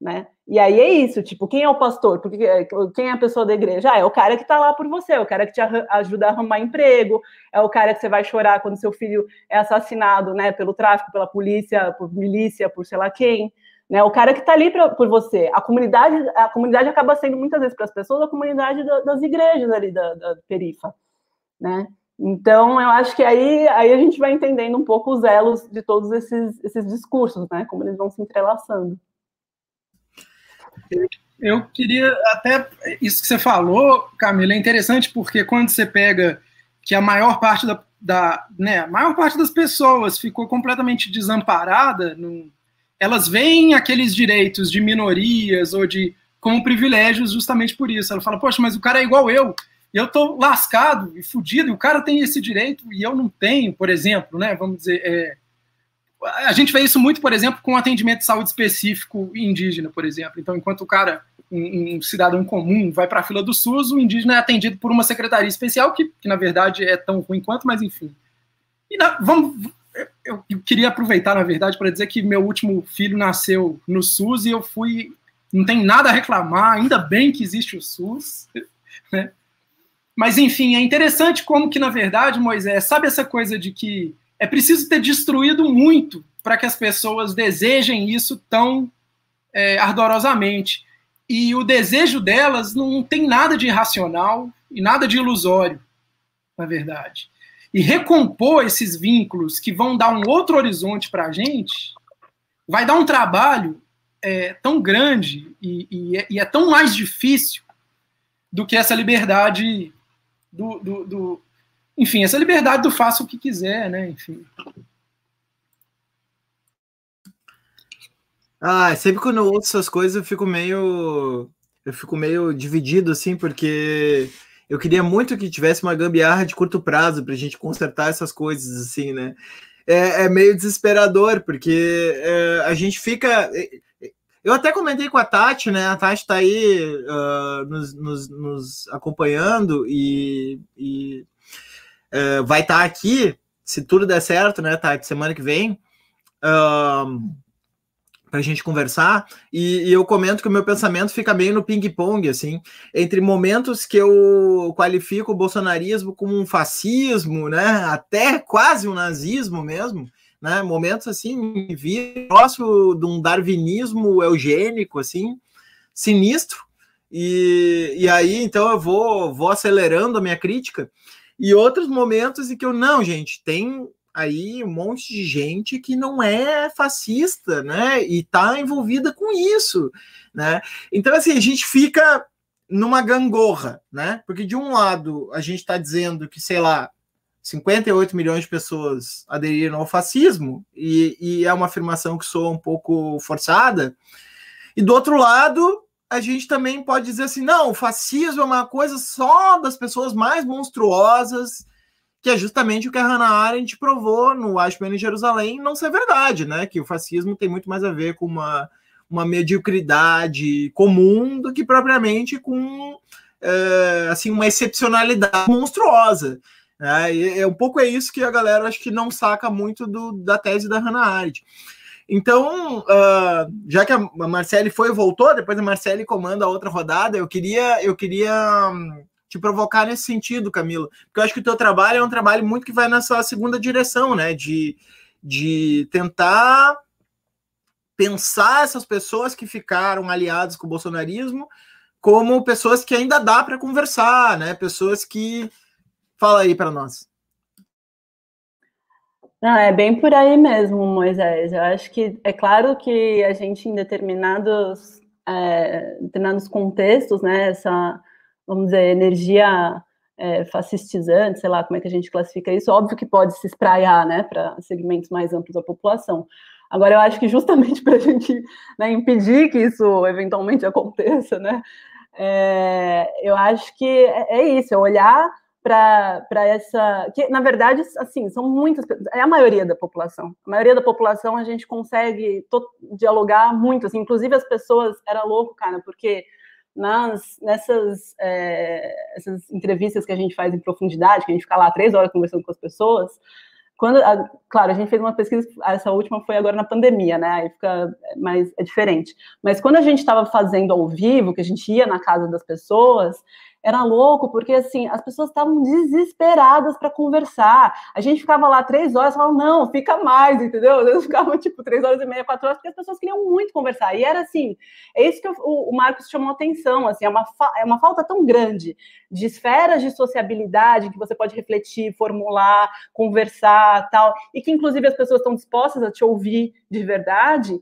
né? E aí é isso, tipo, quem é o pastor? Porque é, quem é a pessoa da igreja? Ah, é o cara que está lá por você, é o cara que te ajuda a arrumar emprego, é o cara que você vai chorar quando seu filho é assassinado, né, pelo tráfico, pela polícia, por milícia, por sei lá quem. Né? O cara que está ali pra, por você. A comunidade, a comunidade acaba sendo muitas vezes para as pessoas a comunidade da, das igrejas ali da, da perifa, né? Então, eu acho que aí, aí a gente vai entendendo um pouco os elos de todos esses, esses discursos, né? Como eles vão se entrelaçando. Eu queria até isso que você falou, Camila, é interessante porque quando você pega que a maior parte da, da né, maior parte das pessoas ficou completamente desamparada no, elas veem aqueles direitos de minorias ou de como privilégios justamente por isso. Ela fala, poxa, mas o cara é igual eu, e eu tô lascado e fudido, e o cara tem esse direito e eu não tenho, por exemplo, né? Vamos dizer, é, a gente vê isso muito, por exemplo, com atendimento de saúde específico indígena, por exemplo. Então, enquanto o cara, um, um cidadão comum, vai para a fila do SUS, o indígena é atendido por uma secretaria especial, que, que na verdade é tão ruim quanto, mas enfim. E na, vamos, eu, queria aproveitar, na verdade, para dizer que meu último filho nasceu no SUS e eu fui. Não tem nada a reclamar, ainda bem que existe o SUS. Né? Mas, enfim, é interessante como que, na verdade, Moisés, sabe essa coisa de que é preciso ter destruído muito para que as pessoas desejem isso tão é, ardorosamente. E o desejo delas não tem nada de irracional e nada de ilusório, na verdade. E recompor esses vínculos que vão dar um outro horizonte para a gente vai dar um trabalho é, tão grande e, e, é, e, é, tão mais difícil do que essa liberdade do, do, do enfim, essa liberdade do faça o que quiser, né? Enfim. Ah, sempre quando eu ouço essas coisas eu fico meio. Eu fico meio dividido, assim, porque eu queria muito que tivesse uma gambiarra de curto prazo para a gente consertar essas coisas, assim, né? É, é meio desesperador, porque é, a gente fica. É, eu até comentei com a Tati, né? A Tati está aí uh, nos, nos, nos, acompanhando e, e uh, vai estar tá aqui, se tudo der certo, né, Tati, semana que vem, uh, para a gente conversar. E, e, eu comento que o meu pensamento fica bem no ping-pong, assim, entre momentos que eu qualifico o bolsonarismo como um fascismo, né, até quase um nazismo mesmo. Né, momentos assim, vi próximo de um darwinismo eugênico, assim, sinistro, e, e aí então eu vou, vou acelerando a minha crítica, e outros momentos em que eu, não, gente, tem aí um monte de gente que não é fascista, né? E tá envolvida com isso, né? Então, assim, a gente fica numa gangorra, né? Porque de um lado a gente está dizendo que, sei lá, 58 milhões de pessoas aderiram ao fascismo, e, e é uma afirmação que soa um pouco forçada, e do outro lado, a gente também pode dizer assim: não, o fascismo é uma coisa só das pessoas mais monstruosas, que é justamente o que a Hannah Arendt provou no Ashman em Jerusalém não ser verdade, né? Que o fascismo tem muito mais a ver com uma, uma mediocridade comum do que propriamente com é, assim uma excepcionalidade monstruosa. É, é um pouco é isso que a galera acho que não saca muito do, da tese da Hannah Arendt. Então, uh, já que a Marcele foi e voltou, depois a Marcele comanda a outra rodada, eu queria, eu queria um, te provocar nesse sentido, Camilo, porque eu acho que o teu trabalho é um trabalho muito que vai nessa segunda direção, né? De, de tentar pensar essas pessoas que ficaram aliadas com o bolsonarismo como pessoas que ainda dá para conversar, né? Pessoas que. Fala aí para nós. Não, é bem por aí mesmo, Moisés. Eu acho que é claro que a gente, em determinados, é, determinados contextos, né, essa, vamos dizer, energia é, fascistizante, sei lá como é que a gente classifica isso, óbvio que pode se espraiar, né, para segmentos mais amplos da população. Agora, eu acho que justamente para a gente né, impedir que isso eventualmente aconteça, né, é, eu acho que é, é isso, é olhar para essa. Que, na verdade, assim, são muitas. É a maioria da população. A maioria da população a gente consegue dialogar muito. Assim, inclusive, as pessoas. Era louco, cara, porque nas, nessas é, essas entrevistas que a gente faz em profundidade, que a gente fica lá três horas conversando com as pessoas. Quando, a, claro, a gente fez uma pesquisa, essa última foi agora na pandemia, né? Aí fica mais é diferente. Mas quando a gente estava fazendo ao vivo, que a gente ia na casa das pessoas, era louco, porque assim, as pessoas estavam desesperadas para conversar. A gente ficava lá três horas, falava, não, fica mais, entendeu? Às vezes ficava tipo três horas e meia, quatro horas, porque as pessoas queriam muito conversar. E era assim, é isso que o, o Marcos chamou atenção, assim, é uma, é uma falta tão grande de esferas de sociabilidade que você pode refletir, formular, conversar, tal, e que inclusive as pessoas estão dispostas a te ouvir de verdade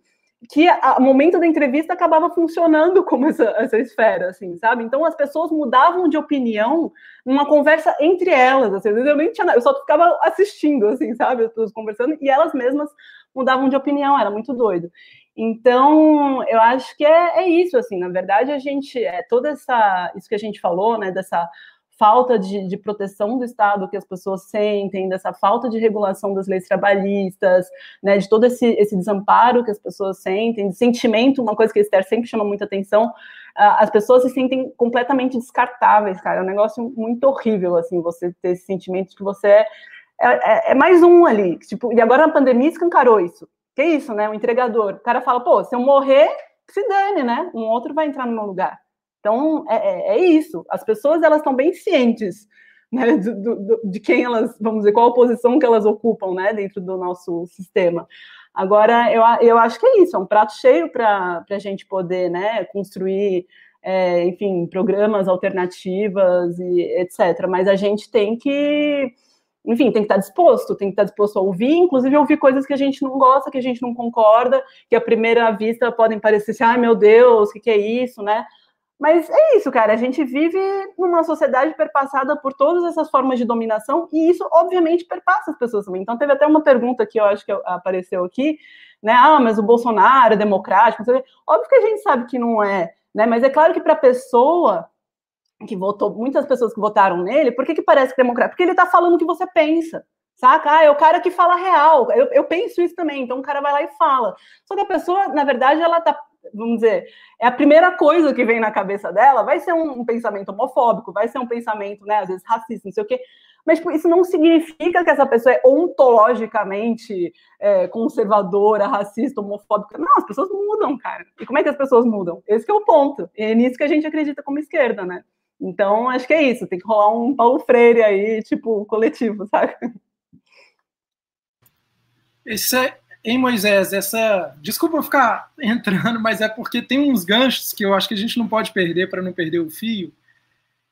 que o momento da entrevista acabava funcionando como essa, essa esfera, assim, sabe? Então as pessoas mudavam de opinião numa conversa entre elas, assim, eu nem tinha, eu só ficava assistindo, assim, sabe? As pessoas conversando e elas mesmas mudavam de opinião, era muito doido. Então, eu acho que é, é isso, assim, na verdade, a gente, é toda essa, isso que a gente falou, né, dessa falta de, de, proteção do Estado que as pessoas sentem, dessa falta de regulação das leis trabalhistas, né, de todo esse, esse desamparo que as pessoas sentem, de sentimento, uma coisa que a Esther sempre chama muita atenção, uh, as pessoas se sentem completamente descartáveis, cara, é um negócio muito horrível, assim, você ter esse sentimento de que você é, é, é mais um ali, tipo, e agora a pandemia escancarou isso, que é isso, né, o entregador, o cara fala, pô, se eu morrer, se dane, né, um outro vai entrar no meu lugar, então, é, é, é isso. As pessoas elas estão bem cientes né, do, do, de quem elas, vamos dizer, qual a posição que elas ocupam né, dentro do nosso sistema. Agora, eu, eu acho que é isso, é um prato cheio para a gente poder né, construir, é, enfim, programas alternativas e etc. Mas a gente tem que, enfim, tem que estar disposto, tem que estar disposto a ouvir, inclusive ouvir coisas que a gente não gosta, que a gente não concorda, que à primeira vista podem parecer assim, ai meu Deus, o que, que é isso, né? Mas é isso, cara. A gente vive numa sociedade perpassada por todas essas formas de dominação e isso, obviamente, perpassa as pessoas também. Então, teve até uma pergunta que eu acho que apareceu aqui, né? Ah, mas o Bolsonaro é democrático. Óbvio que a gente sabe que não é, né? Mas é claro que para a pessoa que votou, muitas pessoas que votaram nele, por que, que parece que é democrático? Porque ele está falando o que você pensa. Saca? Ah, é o cara que fala real. Eu, eu penso isso também. Então o cara vai lá e fala. Só que a pessoa, na verdade, ela tá vamos dizer, é a primeira coisa que vem na cabeça dela, vai ser um, um, pensamento homofóbico, vai ser um pensamento, né, às vezes racista, não sei o quê, mas tipo, isso não significa que essa pessoa é ontologicamente é, conservadora, racista, homofóbica. Não, as pessoas mudam, cara. E como é que as pessoas mudam? Esse é o ponto. E é nisso que a gente acredita como esquerda, né? Então, acho que é isso. Tem que rolar um Paulo Freire aí, tipo, coletivo, sabe? Isso é, em Moisés, essa. Desculpa eu ficar entrando, mas é porque tem uns ganchos que eu acho que a gente não pode perder para não perder o fio.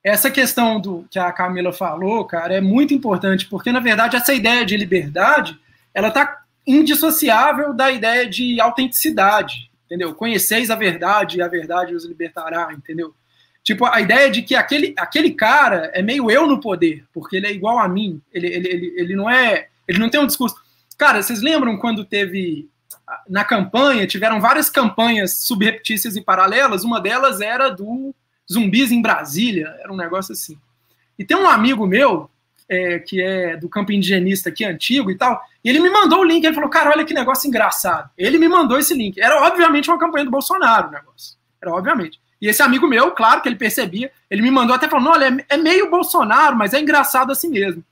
Essa questão do que a Camila falou, cara, é muito importante, porque na verdade essa ideia de liberdade, ela tá indissociável da ideia de autenticidade, entendeu? Conheceis a verdade e a verdade os libertará, entendeu? Tipo, a ideia de que aquele, aquele cara é meio eu no poder, porque ele é igual a mim, ele, ele, ele, ele não é, ele não tem um discurso Cara, vocês lembram quando teve na campanha, tiveram várias campanhas subreptícias e paralelas, uma delas era do zumbis em Brasília, era um negócio assim. E tem um amigo meu, é, que é do campo indigenista aqui antigo e tal, e ele me mandou o link, ele falou, cara, olha que negócio engraçado. Ele me mandou esse link. Era obviamente uma campanha do Bolsonaro o negócio. Era obviamente. E esse amigo meu, claro que ele percebia, ele me mandou até falando, olha, é, é meio Bolsonaro, mas é engraçado assim mesmo.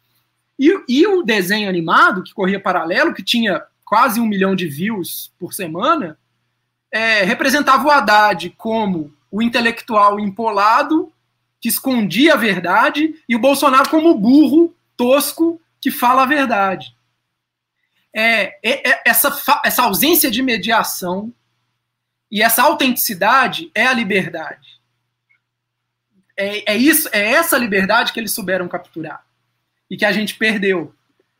E, e o desenho animado, que corria paralelo, que tinha quase um milhão de views por semana, é, representava o Haddad como o intelectual empolado, que escondia a verdade, e o Bolsonaro como o burro tosco que fala a verdade. É, é, é, essa, essa ausência de mediação e essa autenticidade é a liberdade. É, é, isso, é essa liberdade que eles souberam capturar e que a gente perdeu.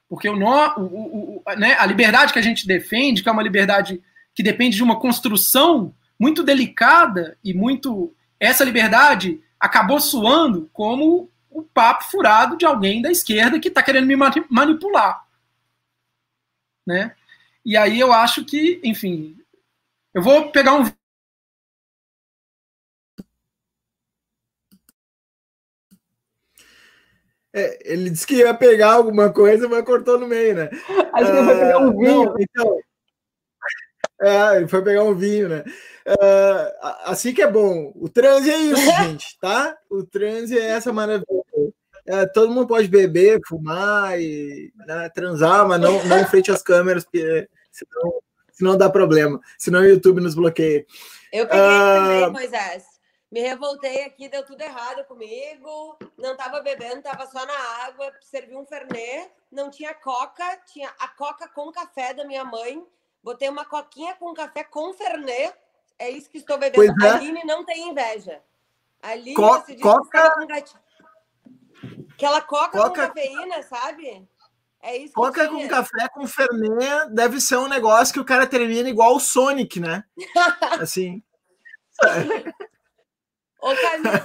Porque o, o, o, o né, a liberdade que a gente defende, que é uma liberdade que depende de uma construção muito delicada e muito. Essa liberdade acabou soando como o papo furado de alguém da esquerda que está querendo me manipular. Né? E aí eu acho que, enfim, eu vou pegar um É, ele disse que ia pegar alguma coisa, mas cortou no meio, né? Acho que ele foi pegar um ah, vinho. Não, então, é, ele foi pegar um vinho, né? Uh, assim que é bom. O transe é isso, gente, tá? O transe é essa maravilha. É, todo mundo pode beber, fumar e né, transar, mas não, não em frente às câmeras, porque senão, senão dá problema. Senão o YouTube nos bloqueia. Eu peguei uh, também, Moisés me revoltei aqui, deu tudo errado comigo, não tava bebendo, tava só na água, servi um fernet, não tinha coca, tinha a coca com café da minha mãe, botei uma coquinha com café com fernet, é isso que estou bebendo. É. A Aline não tem inveja. Aline, Co você coca... com gatinho. Aquela coca, coca, com cafeína, sabe? É isso Coca com café com fernet deve ser um negócio que o cara termina igual o Sonic, né? assim. Ô, Camila.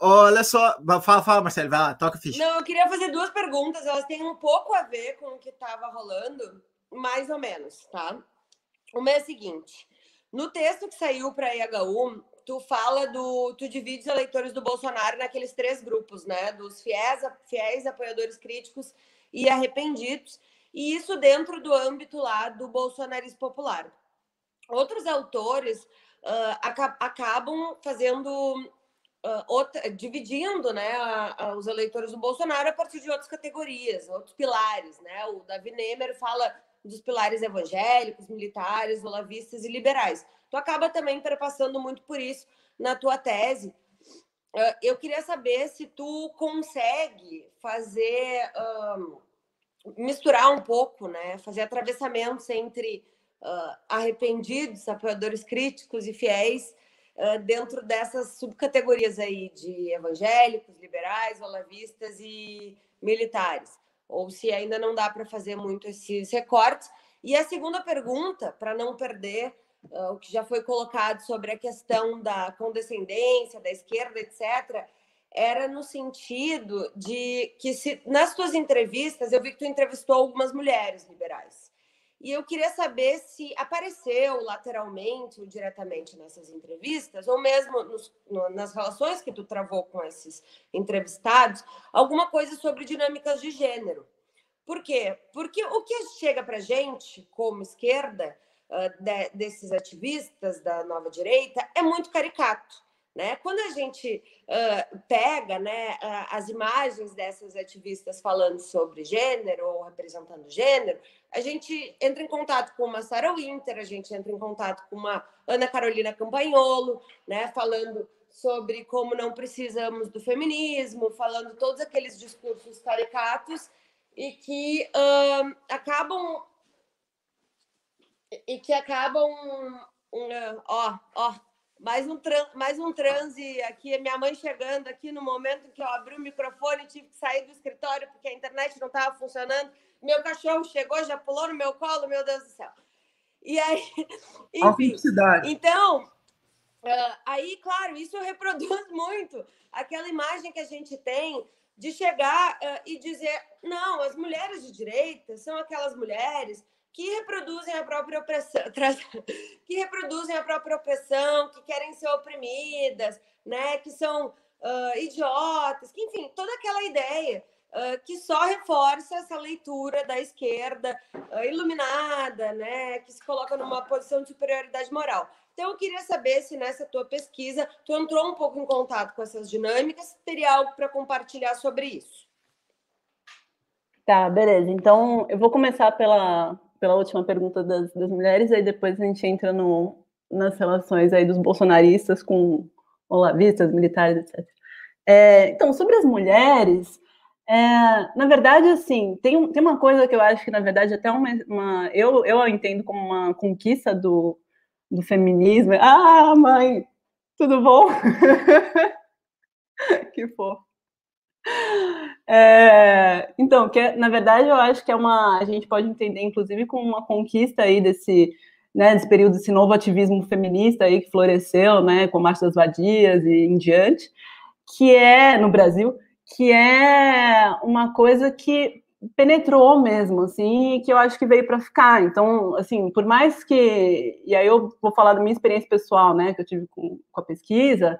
olha só, fala, fala, Marcelo, vai lá, toca ficha. Não, eu queria fazer duas perguntas, elas têm um pouco a ver com o que estava rolando, mais ou menos, tá? uma é a seguinte: no texto que saiu para a IHU, tu fala do. Tu divide os eleitores do Bolsonaro naqueles três grupos, né? Dos fiéis, fiéis apoiadores críticos e arrependidos, e isso dentro do âmbito lá do bolsonarismo popular. Outros autores uh, acabam fazendo uh, outra, dividindo né, a, a, os eleitores do Bolsonaro a partir de outras categorias, outros pilares. Né? O Davi Nemer fala dos pilares evangélicos, militares, olavistas e liberais. Tu acaba também perpassando muito por isso na tua tese. Uh, eu queria saber se tu consegue fazer misturar um pouco, né? Fazer atravessamentos entre uh, arrependidos, apoiadores críticos e fiéis uh, dentro dessas subcategorias aí de evangélicos, liberais, olavistas e militares. Ou se ainda não dá para fazer muito esses recortes. E a segunda pergunta, para não perder uh, o que já foi colocado sobre a questão da condescendência, da esquerda, etc., era no sentido de que se nas tuas entrevistas, eu vi que tu entrevistou algumas mulheres liberais. E eu queria saber se apareceu lateralmente ou diretamente nessas entrevistas, ou mesmo nos, no, nas relações que tu travou com esses entrevistados, alguma coisa sobre dinâmicas de gênero. Por quê? Porque o que chega para gente, como esquerda, uh, de, desses ativistas da nova direita, é muito caricato. Né? Quando a gente uh, pega né, uh, as imagens dessas ativistas falando sobre gênero ou representando gênero, a gente entra em contato com uma Sarah Winter, a gente entra em contato com uma Ana Carolina Campagnolo, né, falando sobre como não precisamos do feminismo, falando todos aqueles discursos caricatos e que uh, acabam e que acabam ó, ó, mais um, mais um transe aqui, minha mãe chegando aqui no momento que eu abri o microfone, tive que sair do escritório porque a internet não estava funcionando. Meu cachorro chegou, já pulou no meu colo, meu Deus do céu. E aí, enfim, então, uh, aí, claro, isso reproduz muito aquela imagem que a gente tem de chegar uh, e dizer, não, as mulheres de direita são aquelas mulheres que reproduzem a própria opressão, que reproduzem a própria opressão, que querem ser oprimidas, né? Que são uh, idiotas, que, enfim, toda aquela ideia uh, que só reforça essa leitura da esquerda uh, iluminada, né? Que se coloca numa posição de superioridade moral. Então, eu queria saber se nessa tua pesquisa tu entrou um pouco em contato com essas dinâmicas, teria algo para compartilhar sobre isso. Tá, beleza. Então, eu vou começar pela, pela última pergunta das, das mulheres, aí depois a gente entra no, nas relações aí dos bolsonaristas com olavistas, militares, etc. É, então, sobre as mulheres, é, na verdade, assim, tem, tem uma coisa que eu acho que, na verdade, até uma, uma eu, eu entendo como uma conquista do, do feminismo. Ah, mãe, tudo bom? que fofo. É, então, que é, na verdade eu acho que é uma. A gente pode entender, inclusive, como uma conquista aí desse, né, desse período, desse novo ativismo feminista aí que floresceu, né, com a Marcha das Vadias e em diante, que é, no Brasil, que é uma coisa que penetrou mesmo, assim, e que eu acho que veio para ficar. Então, assim, por mais que. E aí eu vou falar da minha experiência pessoal, né, que eu tive com, com a pesquisa.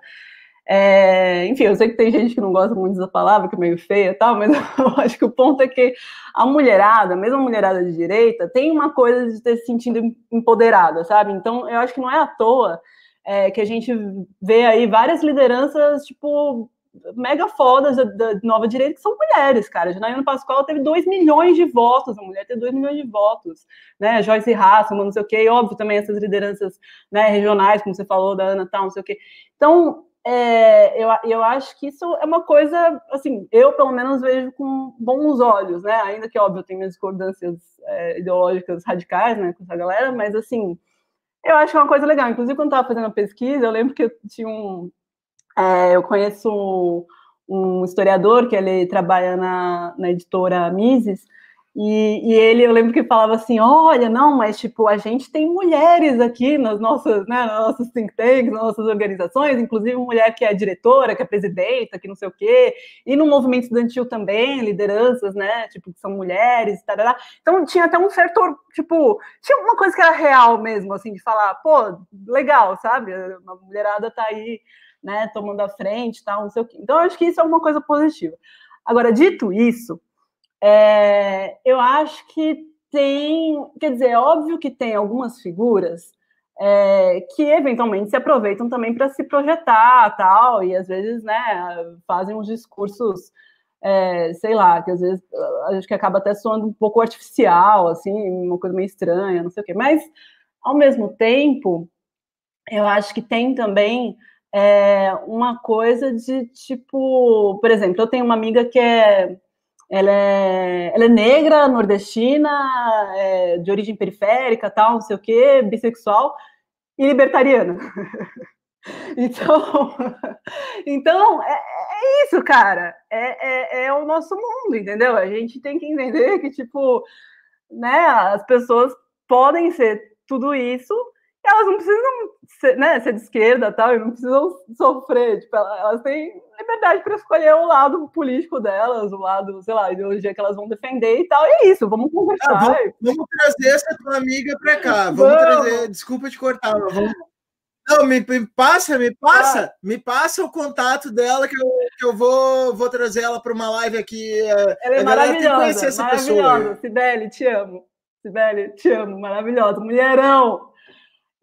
É, enfim, eu sei que tem gente que não gosta muito dessa palavra, que é meio feia e tal, mas eu acho que o ponto é que a mulherada, mesmo a mulherada de direita, tem uma coisa de ter se sentido empoderada, sabe? Então, eu acho que não é à toa é, que a gente vê aí várias lideranças, tipo, mega fodas da, da, nova direita, que são mulheres, cara. Janaína Pascoal teve 2 milhões de votos, a mulher teve 2 milhões de votos, né? Joyce Hasselman, não sei o quê, e óbvio também essas lideranças né, regionais, como você falou, da Ana tal, não sei o quê. Então, é, eu, eu acho que isso é uma coisa, assim, eu pelo menos vejo com bons olhos, né? Ainda que, óbvio, eu tenho minhas discordâncias é, ideológicas radicais, né, com essa galera, mas, assim, eu acho que é uma coisa legal. Inclusive, quando eu estava fazendo a pesquisa, eu lembro que eu tinha um. É, eu conheço um, historiador que ele trabalha na, na editora Mises, E, e, ele, eu lembro que falava assim, olha, não, mas tipo, a gente tem mulheres aqui nas nossas, né, nas nossas think tanks, nas nossas organizações, inclusive mulher que é diretora, que é presidenta, que não sei o quê, e no movimento estudantil também, lideranças, né, tipo, que são mulheres, tarará. Então tinha até um certo, tipo, tinha uma coisa que era real mesmo, assim, de falar, pô, legal, sabe? A mulherada tá aí, né, tomando a frente, tal, não sei o quê. Então eu acho que isso é uma coisa positiva. Agora, dito isso, é, eu acho que tem, quer dizer, é óbvio que tem algumas figuras é, que eventualmente se aproveitam também para se projetar tal, e às vezes, né, fazem uns discursos, é, sei lá, que às vezes acho que acaba até soando um pouco artificial, assim, uma coisa meio estranha, não sei o quê, mas ao mesmo tempo, eu acho que tem também é, uma coisa de tipo, por exemplo, eu tenho uma amiga que é ela é, ela é negra, nordestina, é, de origem periférica, tal, não sei o quê, bissexual e libertariana. então, então é, é, isso, cara. É, é, é o nosso mundo, entendeu? A gente tem que entender que, tipo, né, as pessoas podem ser tudo isso elas não precisam ser, né, ser de esquerda tal, e não precisam sofrer. Tipo, elas têm liberdade para escolher o lado político delas, o lado, sei lá, a ideologia que elas vão defender e tal. E é isso, vamos conversar. Ah, vamos, vamos, trazer essa tua amiga para cá. Vamos, vamos, trazer. Desculpa te cortar, mas vamos. Não, me, me passa, me passa, ah. me passa o contato dela que eu, que eu vou, vou trazer ela para uma live aqui. Ela é a maravilhosa, essa maravilhosa. Pessoa. Sibeli, te amo. Sibeli, te amo, maravilhosa. Mulherão,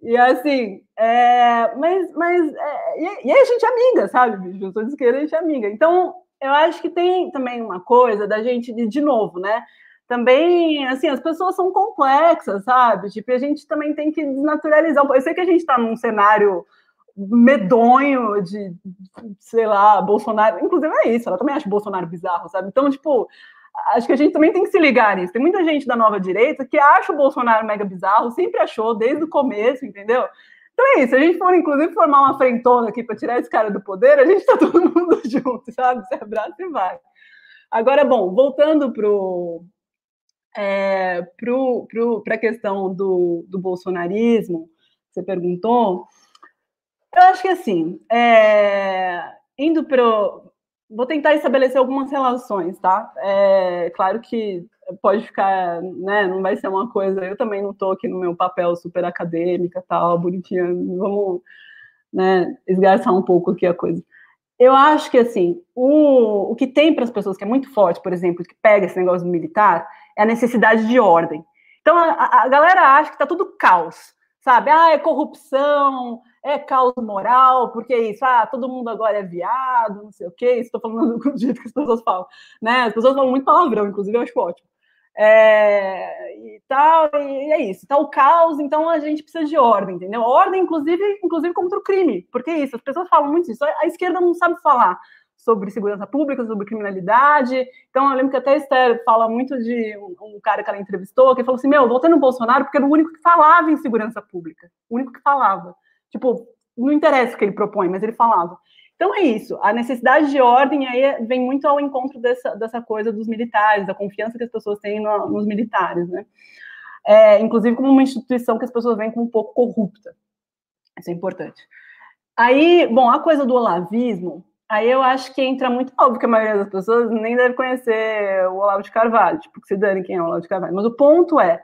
e assim, é, mas, mas é, e, aí a gente é amiga, sabe? Eu sou de esquerda, a gente é amiga. Então, eu acho que tem também uma coisa da gente, de, de novo, né? Também, assim, as pessoas são complexas, sabe? Tipo, a gente também tem que desnaturalizar. Eu sei que a gente está num cenário medonho de, sei lá, Bolsonaro. Inclusive é isso, ela também acha Bolsonaro bizarro, sabe? Então, tipo, acho que a gente também tem que se ligar nisso. Tem muita gente da nova direita que acha o Bolsonaro mega bizarro, sempre achou desde o começo, entendeu? Então é isso. A gente for, inclusive, formar uma frentona aqui para tirar esse cara do poder, a gente está todo mundo junto, sabe? Se abraça e vai. Agora, bom, voltando pro, é, para a questão do, do bolsonarismo, você perguntou, eu acho que assim, é, indo para vou tentar estabelecer algumas relações, tá? É claro que pode ficar, né? Não vai ser uma coisa. Eu também não estou aqui no meu papel super acadêmica, tal, bonitinha. Vamos, né? Esgarçar um pouco aqui a coisa. Eu acho que assim, o, o que tem para as pessoas que é muito forte, por exemplo, que pega esse negócio do militar, é a necessidade de ordem. Então a, a galera acha que está tudo caos, sabe? Ah, é corrupção, é caos moral, porque é isso, ah, todo mundo agora é viado, não sei o quê, estou falando do jeito que as pessoas falam, né? As pessoas falam muito palavrão, inclusive eu acho ótimo. É, e tal, e é isso. Tá o caos, então a gente precisa de ordem, entendeu? Ordem, inclusive, inclusive contra o crime, porque é isso, as pessoas falam muito isso. A esquerda não sabe falar sobre segurança pública, sobre criminalidade. Então, eu lembro que até a Esther fala muito de um, um, cara que ela entrevistou, que falou assim: Meu, voltei no Bolsonaro porque era o único que falava em segurança pública. O único que falava. Tipo, não interessa o que ele propõe, mas ele falava. Então é isso, a necessidade de ordem aí vem muito ao encontro dessa, dessa coisa dos militares, da confiança que as pessoas têm no, nos militares, né? É, inclusive como uma instituição que as pessoas veem como um pouco corrupta. Isso é importante. Aí, bom, a coisa do olavismo, aí eu acho que entra muito óbvio que a maioria das pessoas nem deve conhecer o Olavo de Carvalho, tipo, que se dane quem é o Olavo de Carvalho. Mas o ponto é,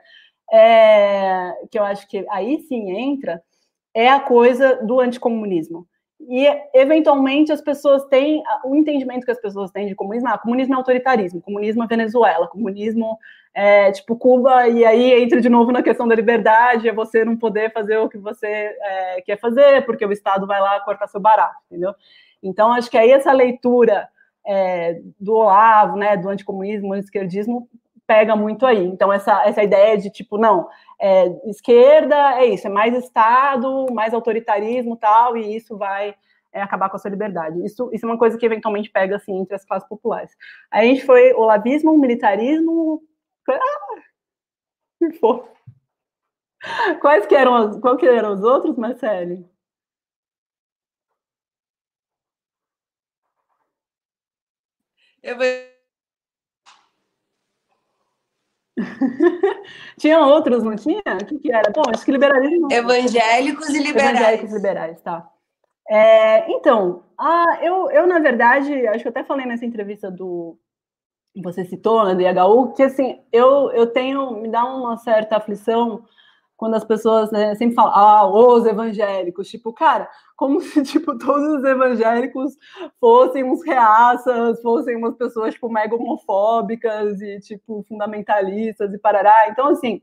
é que eu acho que aí sim entra é a coisa do anticomunismo. E, eventualmente, as pessoas têm o entendimento que as pessoas têm de comunismo. Ah, comunismo é autoritarismo, comunismo é Venezuela, comunismo é tipo Cuba, e aí entra de novo na questão da liberdade, é você não poder fazer o que você é, quer fazer, porque o Estado vai lá cortar seu barato, entendeu? Então, acho que aí essa leitura é, do Olavo, né, do anticomunismo, anti-esquerdismo, pega muito aí. Então, essa, essa ideia de tipo, não, é, esquerda é isso, é mais Estado, mais autoritarismo tal, e isso vai é, acabar com a sua liberdade. Isso, isso é uma coisa que eventualmente pega assim entre as classes populares. Aí a gente foi olavismo, militarismo. Ah, que fofo. Quais que eram, qual que eram os outros, Marcele? Eu vou tinha outros, não tinha? O que, que era? Bom, acho que liberalismo. Evangélicos e liberais. Evangélicos e liberais, tá. É, então, ah, eu, eu, na verdade, acho que eu até falei nessa entrevista do. Você citou, né, do IHU, que assim, eu, eu tenho. Me dá uma certa aflição quando as pessoas né, sempre falam, ah, os evangélicos, tipo, cara, como se, tipo, todos os evangélicos fossem uns reaças, fossem umas pessoas, tipo, mega homofóbicas e, tipo, fundamentalistas e parará. Então, assim,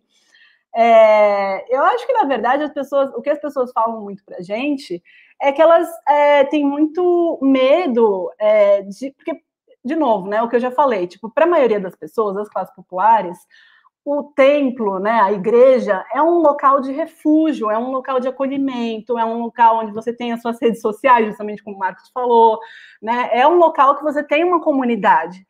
é, eu acho que, na verdade, as pessoas, o que as pessoas falam muito pra gente é que elas é, têm muito medo é, de, porque, de novo, né, o que eu já falei, tipo, para a maioria das pessoas, das classes populares, o templo, né, a igreja, é um local de refúgio, é um local de acolhimento, é um local onde você tem as suas redes sociais, justamente como o Marcos falou, né, é um local que você tem uma comunidade.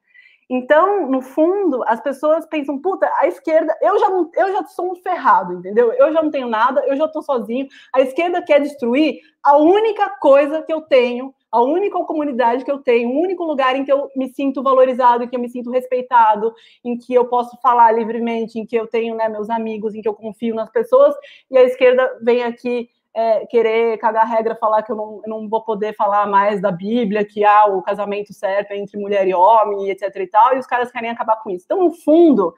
Então, no fundo, as pessoas pensam, puta, a esquerda, eu já, não, eu já sou um ferrado, entendeu? Eu já não tenho nada, eu já estou sozinho. A esquerda quer destruir a única coisa que eu tenho, a única comunidade que eu tenho, o único lugar em que eu me sinto valorizado, em que eu me sinto respeitado, em que eu posso falar livremente, em que eu tenho né, meus amigos, em que eu confio nas pessoas, e a esquerda vem aqui é, querer cagar regra, falar que eu não, eu não, vou poder falar mais da Bíblia, que há o casamento certo entre mulher e homem, etc e tal, e os caras querem acabar com isso. Então, no fundo,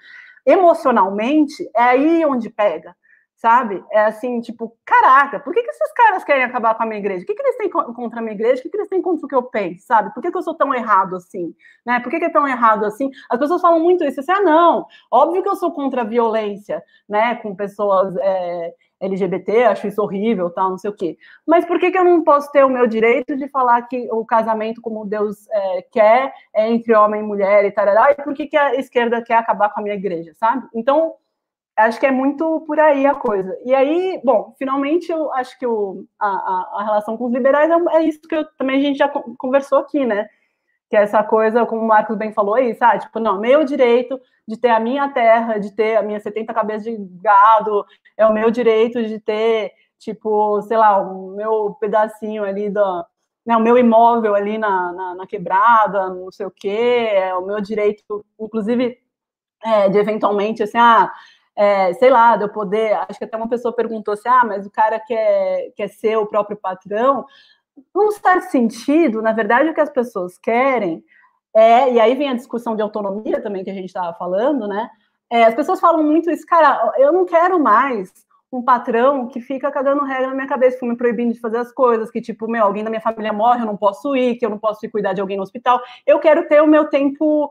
emocionalmente, é aí onde pega, sabe? É assim, tipo, caraca, por que, que esses caras querem acabar com a minha igreja? O que, que eles têm contra a minha igreja? O que, que eles têm contra o que eu penso, sabe? Por que, que eu sou tão errado assim? Né? Por que, que é tão errado assim? As pessoas falam muito isso, assim, ah, não, óbvio que eu sou contra a violência, né, com pessoas... É, LGBT, acho isso horrível, tal, não sei o quê. Mas por que, que eu não posso ter o meu direito de falar que o casamento como Deus é, quer é entre homem e mulher e tal, e por que, que a esquerda quer acabar com a minha igreja, sabe? Então, acho que é muito por aí a coisa. E aí, bom, finalmente eu acho que o, a, a, relação com os liberais é, é isso que eu, também a gente já conversou aqui, né? que é essa coisa, como o Marcos bem falou aí, sabe? Tipo, não, meu direito de ter a minha terra, de ter a minha 70 cabeças de gado, é o meu direito de ter, tipo, sei lá, o meu pedacinho ali da. Né, o meu imóvel ali na, na, na quebrada, não sei o quê, é o meu direito, inclusive, é, de eventualmente, assim, ah, é, sei lá, de eu poder. Acho que até uma pessoa perguntou assim: ah, mas o cara quer, quer ser o próprio patrão num certo sentido, na verdade, o que as pessoas querem é, e aí vem a discussão de autonomia também que a gente estava falando, né? É, as pessoas falam muito isso, cara, eu não quero mais um patrão que fica cagando regra na minha cabeça, que me proibindo de fazer as coisas, que tipo, meu, alguém da minha família morre, eu não posso ir, que eu não posso ir cuidar de alguém no hospital. Eu quero ter o meu tempo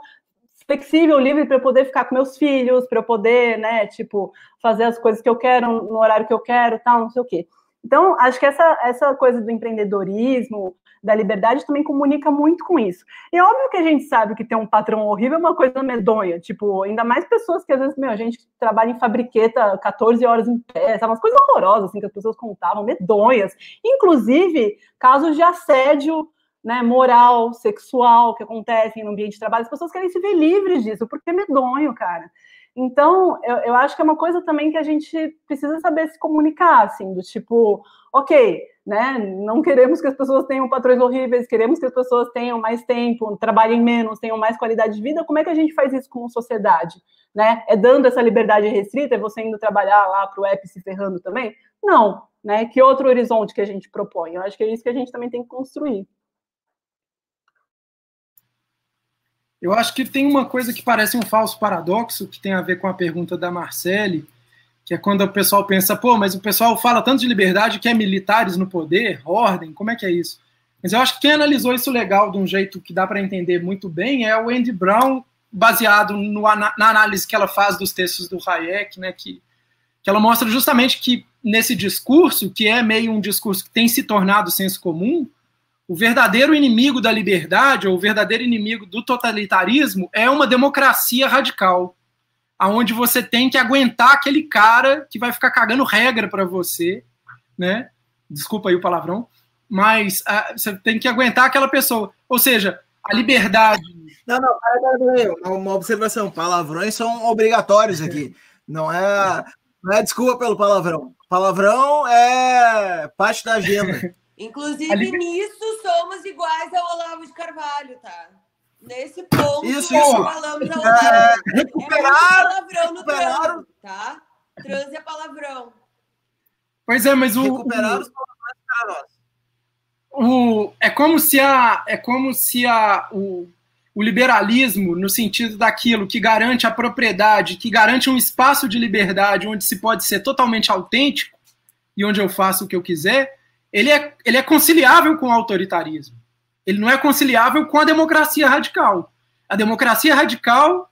flexível, livre para eu poder ficar com meus filhos, para eu poder, né, tipo, fazer as coisas que eu quero no horário que eu quero, tal, não sei o quê. Então, acho que essa, essa coisa do empreendedorismo, da liberdade, também comunica muito com isso. E é óbvio que a gente sabe que ter um patrão horrível é uma coisa medonha, tipo, ainda mais pessoas que às vezes, meu, a gente trabalha em fabriqueta 14 horas em pé, sabe? Umas coisas horrorosas, assim, que as pessoas contavam, medonhas. Inclusive, casos de assédio né, moral, sexual que acontecem no ambiente de trabalho, as pessoas querem se ver livres disso, porque é medonho, cara. Então, eu, eu acho que é uma coisa também que a gente precisa saber se comunicar, assim, do tipo, ok, né? Não queremos que as pessoas tenham patrões horríveis, queremos que as pessoas tenham mais tempo, trabalhem menos, tenham mais qualidade de vida. Como é que a gente faz isso como sociedade? Né? É dando essa liberdade restrita? É você indo trabalhar lá para o app se ferrando também? Não, né? Que outro horizonte que a gente propõe? Eu acho que é isso que a gente também tem que construir. Eu acho que tem uma coisa que parece um falso paradoxo, que tem a ver com a pergunta da Marcele, que é quando o pessoal pensa, pô, mas o pessoal fala tanto de liberdade que é militares no poder, ordem, como é que é isso? Mas eu acho que quem analisou isso legal de um jeito que dá para entender muito bem é o Andy Brown, baseado no, na análise que ela faz dos textos do Hayek, né, que, que ela mostra justamente que nesse discurso, que é meio um discurso que tem se tornado senso comum, o verdadeiro inimigo da liberdade, ou o verdadeiro inimigo do totalitarismo, é uma democracia radical, aonde você tem que aguentar aquele cara que vai ficar cagando regra para você, né? Desculpa aí o palavrão, mas uh, você tem que aguentar aquela pessoa. Ou seja, a liberdade. Não, não, pera, pera, uma observação. Palavrões são obrigatórios aqui. Não é, não é desculpa pelo palavrão. Palavrão é parte da agenda. Inclusive, Ali... nisso somos iguais ao Olavo de Carvalho, tá? Nesse ponto, Isso, nós isso. falamos a É, outra. É recuperar, palavrão no trânsito, tá? Transe é palavrão. Pois é, mas o, recuperar os palavrões para nós. o- é como se a é como se a o, o liberalismo no sentido daquilo que garante a propriedade, que garante um espaço de liberdade onde se pode ser totalmente autêntico e onde eu faço o que eu quiser, ele é ele é conciliável com o autoritarismo. Ele não é conciliável com a democracia radical. A democracia radical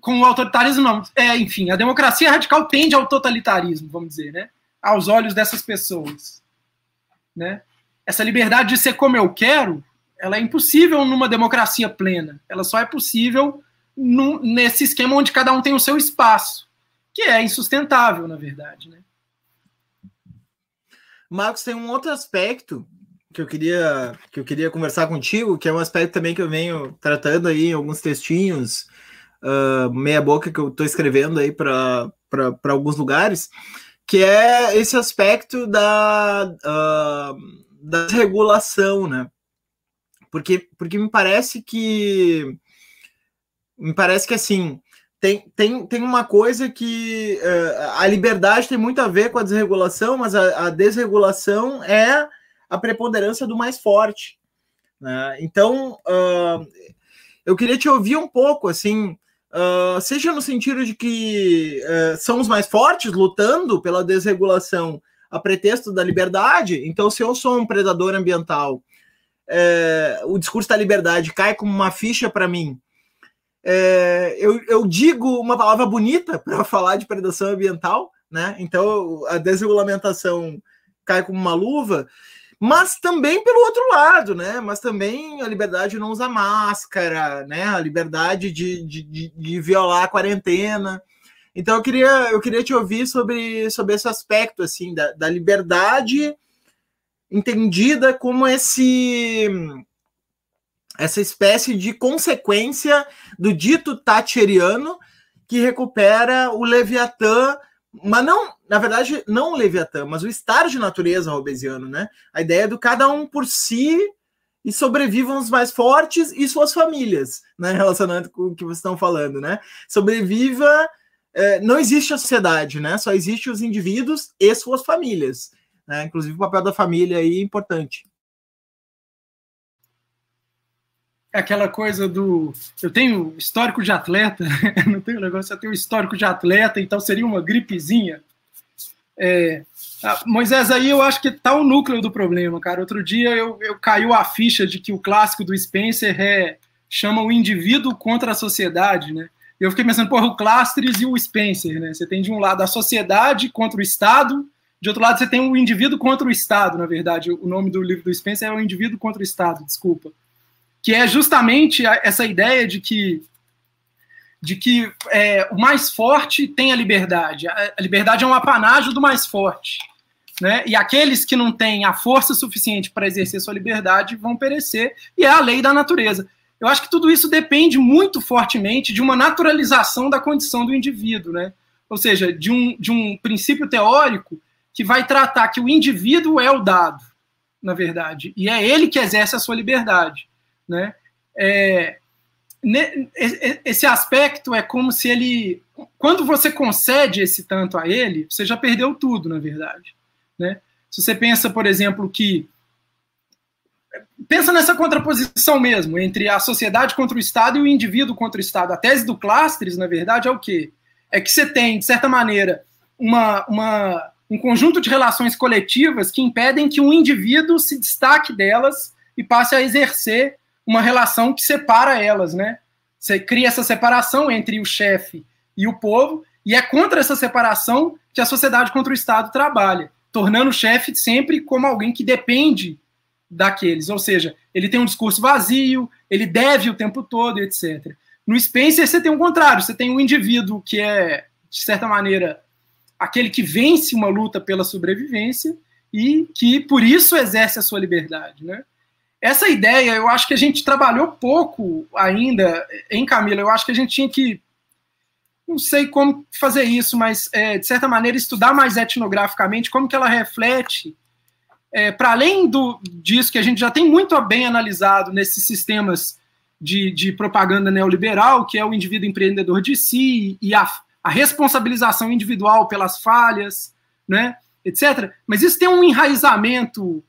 com o autoritarismo não, é, enfim, a democracia radical tende ao totalitarismo, vamos dizer, né? Aos olhos dessas pessoas, né? essa liberdade de ser como eu quero, ela é impossível numa democracia plena. Ela só é possível num, nesse esquema onde cada um tem o seu espaço, que é insustentável, na verdade. Né? Marcos, tem um outro aspecto que eu queria que eu queria conversar contigo, que é um aspecto também que eu venho tratando aí em alguns textinhos, uh, meia boca que eu estou escrevendo aí para alguns lugares, que é esse aspecto da, uh, da regulação, né? Porque, porque me parece que me parece que assim tem, tem, tem uma coisa que uh, a liberdade tem muito a ver com a desregulação, mas a, a desregulação é a preponderância do mais forte. Né? Então, uh, eu queria te ouvir um pouco, assim, uh, seja no sentido de que uh, são os mais fortes lutando pela desregulação a pretexto da liberdade. Então, se eu sou um predador ambiental, é, o discurso da liberdade cai como uma ficha para mim. É, eu, eu, digo uma palavra bonita para falar de predação ambiental, né? Então a desregulamentação cai como uma luva, mas também pelo outro lado, né? Mas também a liberdade de não usar máscara, né? A liberdade de, de, de, de violar a quarentena. Então eu queria, eu queria te ouvir sobre, sobre esse aspecto assim da, da liberdade entendida como esse essa espécie de consequência do dito thatcheriano que recupera o Leviatã, mas não, na verdade, não o Leviatã, mas o estado de natureza robesiano, né? A ideia do cada um por si e sobrevivam os mais fortes e suas famílias, né? Relacionando com o que vocês estão falando, né? Sobreviva, é, não existe a sociedade, né? Só existe os indivíduos e suas famílias, né? Inclusive o papel da família aí é importante. Aquela coisa do. Eu tenho histórico de atleta, não tenho negócio, eu tenho histórico de atleta, então seria uma gripezinha. É, Moisés, aí eu acho que tá o núcleo do problema, cara. Outro dia eu, eu caiu a ficha de que o clássico do Spencer é, chama o indivíduo contra a sociedade, né? Eu fiquei pensando, porra, o Clastres e o Spencer, né? Você tem de um lado a sociedade contra o Estado, de outro lado você tem o indivíduo contra o Estado, na verdade. O nome do livro do Spencer é o indivíduo contra o Estado, desculpa que é justamente essa ideia de que de que é, o mais forte tem a liberdade. A liberdade é um apanágio do mais forte. Né? E aqueles que não têm a força suficiente para exercer sua liberdade vão perecer, e é a lei da natureza. Eu acho que tudo isso depende muito fortemente de uma naturalização da condição do indivíduo, né? ou seja, de um, de um princípio teórico que vai tratar que o indivíduo é o dado, na verdade, e é ele que exerce a sua liberdade. Né? É, esse aspecto é como se ele, quando você concede esse tanto a ele, você já perdeu tudo, na verdade. Né? Se você pensa, por exemplo, que pensa nessa contraposição mesmo entre a sociedade contra o Estado e o indivíduo contra o Estado. A tese do Clastres, na verdade, é o quê? É que você tem, de certa maneira, uma, uma, um conjunto de relações coletivas que impedem que um indivíduo se destaque delas e passe a exercer uma relação que separa elas, né? Você cria essa separação entre o chefe e o povo, e é contra essa separação que a sociedade contra o Estado trabalha, tornando o chefe sempre como alguém que depende daqueles, ou seja, ele tem um discurso vazio, ele deve o tempo todo, etc. No Spencer você tem o contrário, você tem um indivíduo que é, de certa maneira, aquele que vence uma luta pela sobrevivência e que, por isso, exerce a sua liberdade, né? Essa ideia eu acho que a gente trabalhou pouco ainda em Camila. Eu acho que a gente tinha que, não sei como fazer isso, mas é, de certa maneira estudar mais etnograficamente como que ela reflete, é, para além do, disso que a gente já tem muito bem analisado nesses sistemas de, de propaganda neoliberal, que é o indivíduo empreendedor de si e a, a responsabilização individual pelas falhas, né, etc. Mas isso tem um enraizamento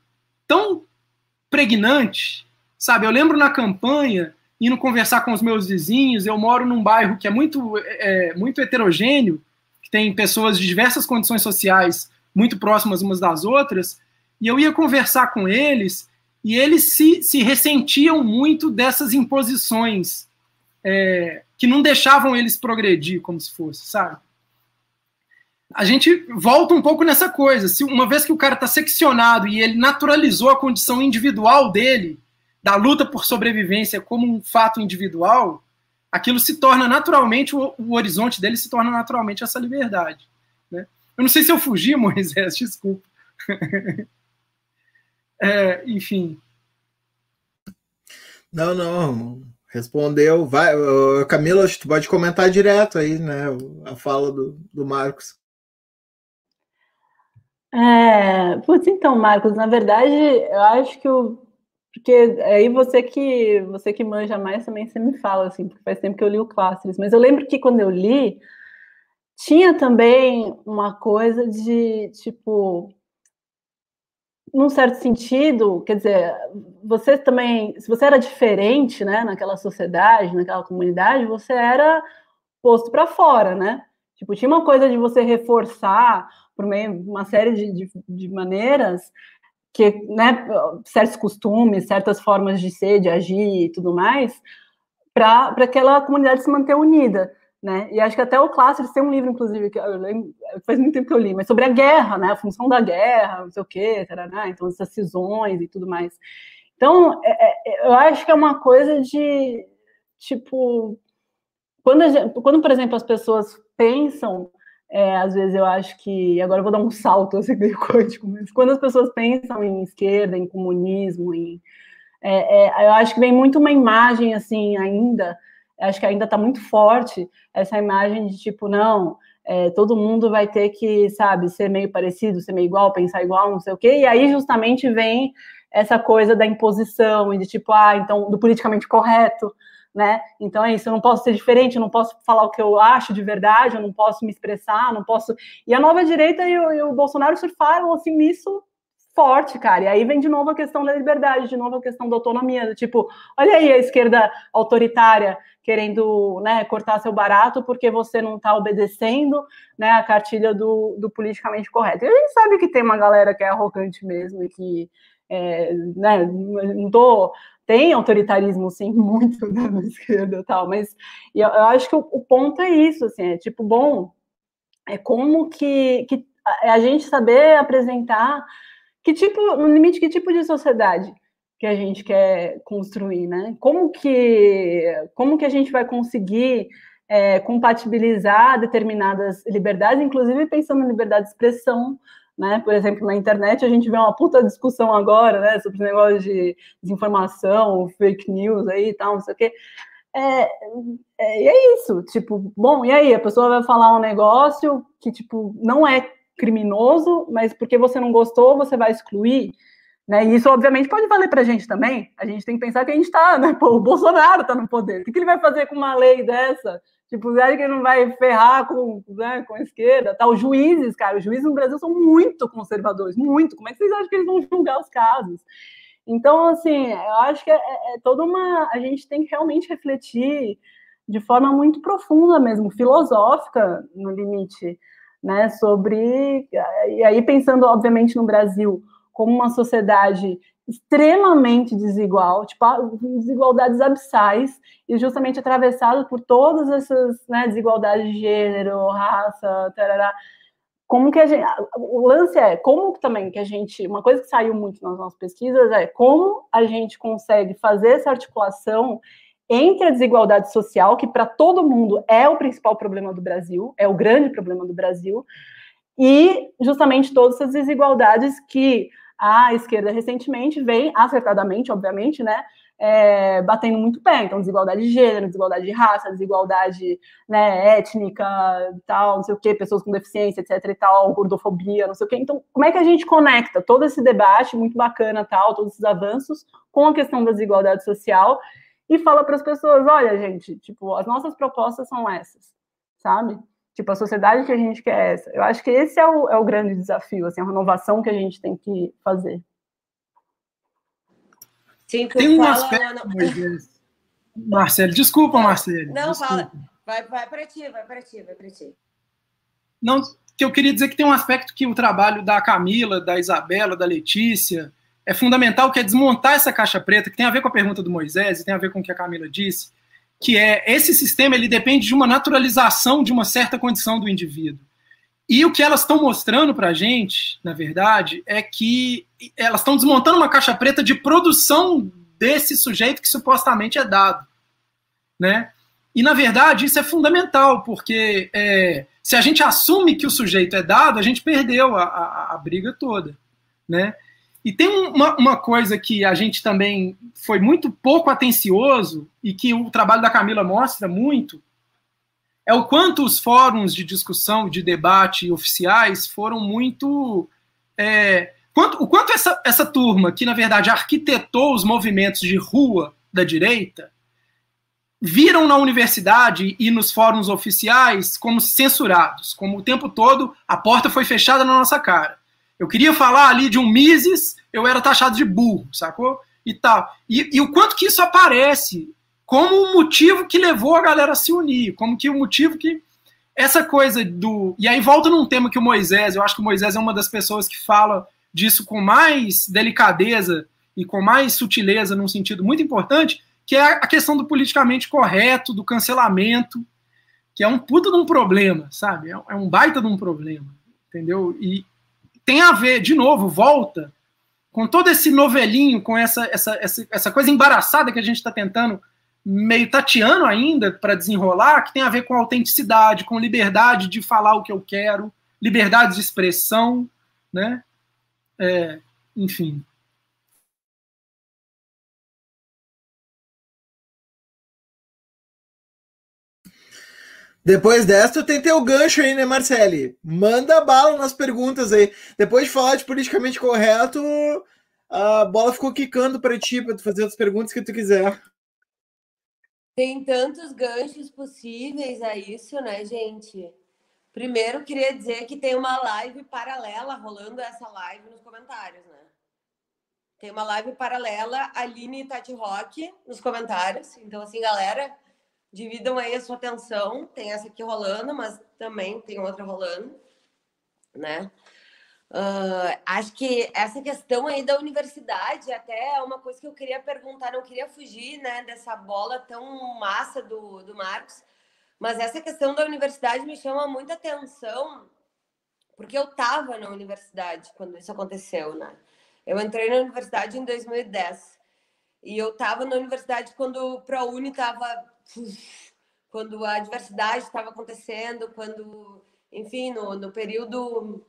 tão pregnante, sabe? Eu lembro na campanha, indo conversar com os meus vizinhos, eu moro num bairro que é muito, é, muito heterogêneo, que tem pessoas de diversas condições sociais muito próximas umas das outras, e eu ia conversar com eles, e eles se, se ressentiam muito dessas imposições é, que não deixavam eles progredir como se fosse, sabe? A gente volta um pouco nessa coisa. Se uma vez que o cara está seccionado e ele naturalizou a condição individual dele, da luta por sobrevivência como um fato individual, aquilo se torna naturalmente, o, o horizonte dele se torna naturalmente essa liberdade. Né? Eu não sei se eu fugi, Moisés, desculpa. É, enfim. Não, não. Respondeu. Vai, Camila, tu pode comentar direto aí, né? A fala do, do Marcos. É, putz, então, Marcos, na verdade, eu acho que o. Porque aí você que você que manja mais também você me fala, assim, porque faz tempo que eu li o Clássicos, mas eu lembro que quando eu li, tinha também uma coisa de tipo num certo sentido, quer dizer, você também, se você era diferente, né, naquela sociedade, naquela comunidade, você era posto para fora, né? Tipo, tinha uma coisa de você reforçar por meio de uma série de, de, de maneiras que, né, certos costumes, certas formas de ser, de agir e tudo mais, para aquela comunidade se manter unida né? E acho que até o Clássico tem um livro, inclusive, que eu lembro, faz muito tempo que eu li, mas sobre a guerra, né? A função da guerra, não sei o quê, então essas cisões e tudo mais. Então, é, é, eu acho que é uma coisa de, tipo, quando, gente, quando por exemplo, as pessoas pensam, é, às vezes eu acho que, agora eu vou dar um salto, assim, meio quântico, mas quando as pessoas pensam em esquerda, em comunismo, em, é, é, eu acho que vem muito uma imagem, assim, ainda, acho que ainda está muito forte essa imagem de tipo, não, é, todo mundo vai ter que, sabe, ser meio parecido, ser meio igual, pensar igual, não sei o quê, e aí justamente vem essa coisa da imposição e de tipo, ah, então, do politicamente correto, né? Então é isso, eu não posso ser diferente, eu não posso falar o que eu acho de verdade, eu não posso me expressar, não posso. E a nova direita e o, e o Bolsonaro surfaram assim nisso forte, cara. E aí vem de novo a questão da liberdade, de novo a questão da autonomia, do tipo, olha aí a esquerda autoritária querendo né, cortar seu barato porque você não está obedecendo né, a cartilha do, do, politicamente correto. E a gente sabe que tem uma galera que é arrogante mesmo e que é, né, não tô, tem autoritarismo sim muito na esquerda e tal, mas eu, eu acho que o, o, ponto é isso, assim, é tipo, bom, é como que, que a gente saber apresentar que tipo, no limite, que tipo de sociedade que a gente quer construir, né? Como que, como que a gente vai conseguir é, compatibilizar determinadas liberdades, inclusive pensando em liberdade de expressão, né? Por exemplo, na internet a gente vê uma puta discussão agora, né? Sobre negócio de desinformação, fake news aí e tal, não sei o quê. É, é, é isso, tipo, bom, e aí? A pessoa vai falar um negócio que, tipo, não é criminoso, mas porque você não gostou, você vai excluir. Né? E isso, obviamente, pode valer para a gente também. A gente tem que pensar que a gente está, né? Pô, o Bolsonaro está no poder. O que, ele vai fazer com uma lei dessa? Tipo, você acha que ele não vai ferrar com, né, com a esquerda? Tá? Os juízes, cara, os juízes no Brasil são muito conservadores, muito. Como é que vocês acham que eles vão julgar os casos? Então, assim, eu acho que é, é, é toda uma. A gente tem que realmente refletir de forma muito profunda mesmo, filosófica, no limite né, sobre e aí pensando obviamente no Brasil como uma sociedade extremamente desigual, tipo desigualdades abissais e justamente atravessado por todas essas né, desigualdades de gênero, raça, tarará. Como que a gente, o lance é como também que a gente, uma coisa que saiu muito nas nossas pesquisas é como a gente consegue fazer essa articulação entre a desigualdade social, que para todo mundo é o principal problema do Brasil, é o grande problema do Brasil, e justamente todas essas desigualdades que a esquerda recentemente vem, acertadamente, obviamente, né, é, batendo muito pé. Então, desigualdade de gênero, desigualdade de raça, desigualdade né, étnica, tal, não sei o quê, pessoas com deficiência, etc e tal, gordofobia, não sei o quê. Então, como é que a gente conecta todo esse debate muito bacana, tal, todos esses avanços, com a questão da desigualdade social e fala para as pessoas, olha, gente, tipo, as nossas propostas são essas, sabe? Tipo, a sociedade que a gente quer é essa. Eu acho que esse é o, é o grande desafio, assim, a renovação que a gente tem que fazer. Sim, tem um aspecto, Marcelo, desculpa, Marcelo. Não, desculpa. fala. Vai, vai para ti, vai para ti, vai para ti. Não, que eu queria dizer que tem um aspecto que o trabalho da Camila, da Isabela, da Letícia é fundamental, que é desmontar essa caixa preta, que tem a ver com a pergunta do Moisés e tem a ver com o que a Camila disse, que é esse sistema ele depende de uma naturalização de uma certa condição do indivíduo. E o que elas estão mostrando para a gente, na verdade, é que elas estão desmontando uma caixa preta de produção desse sujeito que supostamente é dado, né? E na verdade isso é fundamental, porque é, se a gente assume que o sujeito é dado, a gente perdeu a, a, a briga toda, né? E tem uma, uma, coisa que a gente também foi muito pouco atencioso e que o trabalho da Camila mostra muito, é o quanto os fóruns de discussão, de debate oficiais foram muito. É, quanto, o quanto essa, essa turma, que na verdade arquitetou os movimentos de rua da direita, viram na universidade e nos fóruns oficiais como censurados, como o tempo todo a porta foi fechada na nossa cara. Eu queria falar ali de um Mises, eu era taxado de burro, sacou? E tal. E, e o quanto que isso aparece como o motivo que levou a galera a se unir, como que o motivo que essa coisa do e aí volta num tema que o Moisés, eu acho que o Moisés é uma das pessoas que fala disso com mais delicadeza e com mais sutileza num sentido muito importante, que é a questão do politicamente correto, do cancelamento, que é um puta de um problema, sabe? É um baita de um problema, entendeu? E tem a ver, de novo, volta com todo esse novelinho, com essa, essa, essa, essa coisa embaraçada que a gente está tentando meio tateando ainda para desenrolar, que tem a ver com autenticidade, com liberdade de falar o que eu quero, liberdade de expressão, né? É, enfim. Depois dessa, eu tentei o gancho aí, né, Marcele? Manda bala nas perguntas aí. Depois de falar de politicamente correto, a bola ficou quicando para ti, para tu fazer as perguntas que tu quiser. Tem tantos ganchos possíveis a isso, né, gente? Primeiro, queria dizer que tem uma live paralela rolando essa live nos comentários, né? Tem uma live paralela, Aline Tati Rock, nos comentários. Então, assim, galera, dividam aí a sua atenção. Tem essa aqui rolando, mas também tem outra rolando, né? Uh, acho que essa questão aí da universidade até é uma coisa que eu queria perguntar, não queria fugir né, dessa bola tão massa do, do Marcos, mas essa questão da universidade me chama muita atenção, porque eu estava na universidade quando isso aconteceu, né? Eu entrei na universidade em 2010 e eu estava na universidade quando o ProUni estava... Quando a diversidade estava acontecendo, quando, enfim, no, no período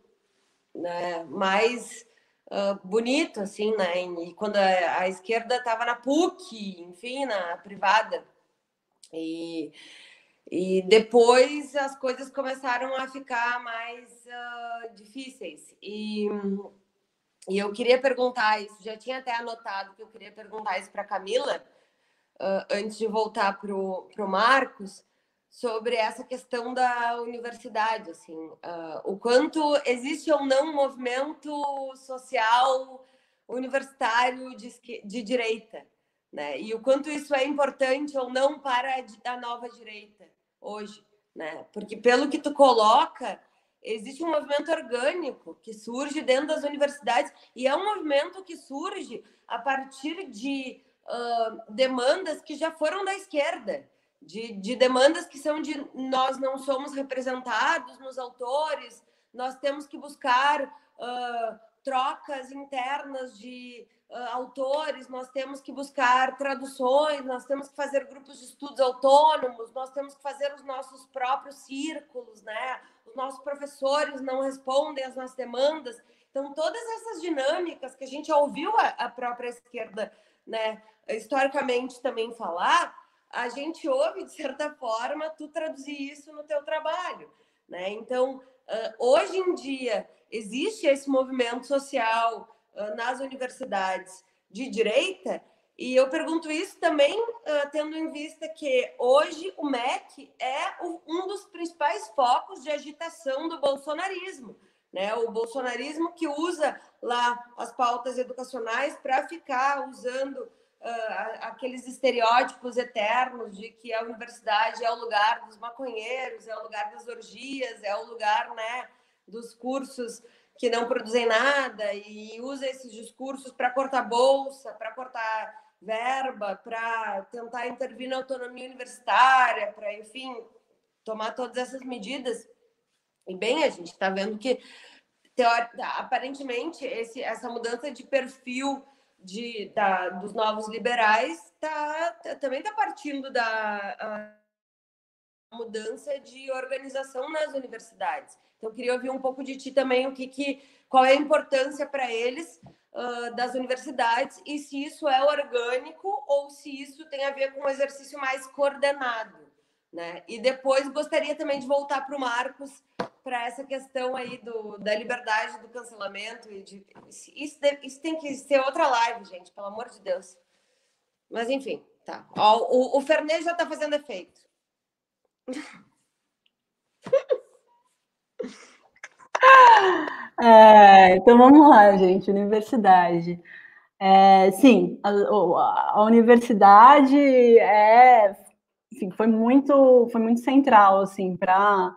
né, mais uh, bonito, assim, né? E quando a, a esquerda estava na PUC, enfim, na privada. E, e depois as coisas começaram a ficar mais uh, difíceis. E, e eu queria perguntar isso, já tinha até anotado que eu queria perguntar isso para Camila, uh, antes de voltar para o Marcos, sobre essa questão da universidade, assim, uh, o quanto existe ou não um movimento social universitário de, de direita, né? E o quanto isso é importante ou não para a nova direita hoje, né? Porque pelo que tu coloca, existe um movimento orgânico que surge dentro das universidades e é um movimento que surge a partir de uh, demandas que já foram da esquerda de, de demandas que são de nós não somos representados nos autores, nós temos que buscar uh, trocas internas de uh, autores, nós temos que buscar traduções, nós temos que fazer grupos de estudos autônomos, nós temos que fazer os nossos próprios círculos, né? Os nossos professores não respondem às nossas demandas. Então, todas essas dinâmicas que a gente ouviu a, a própria esquerda, né, historicamente também falar, a gente ouve, de certa forma, tu traduzir isso no teu trabalho. Né? Então, hoje em dia, existe esse movimento social nas universidades de direita E eu pergunto isso também tendo em vista que hoje o MEC é um dos principais focos de agitação do bolsonarismo. Né? O bolsonarismo que usa lá as pautas educacionais para ficar usando uh, aqueles estereótipos eternos de que a universidade é o lugar dos maconheiros, é o lugar das orgias, é o lugar né, dos cursos que não produzem nada e usa esses discursos para cortar bolsa, para cortar verba, para tentar intervir na autonomia universitária, para, enfim, tomar todas essas medidas. E bem, a gente está vendo que, aparentemente, esse, essa mudança de perfil de, da, dos novos liberais tá, tá também está partindo da mudança de organização nas universidades. Então, eu queria ouvir um pouco de ti também, o que, que qual é a importância para eles uh, das universidades e se isso é orgânico ou se isso tem a ver com um exercício mais coordenado. Né? E depois gostaria também de voltar para o Marcos para essa questão aí do, da liberdade do cancelamento e de isso, isso tem que ser outra live, gente, pelo amor de Deus. Mas enfim, tá. Ó, o, o Fernet já está fazendo efeito. É, então vamos lá, gente. Universidade. É, sim, a, a, universidade é, enfim, foi muito, foi muito central assim para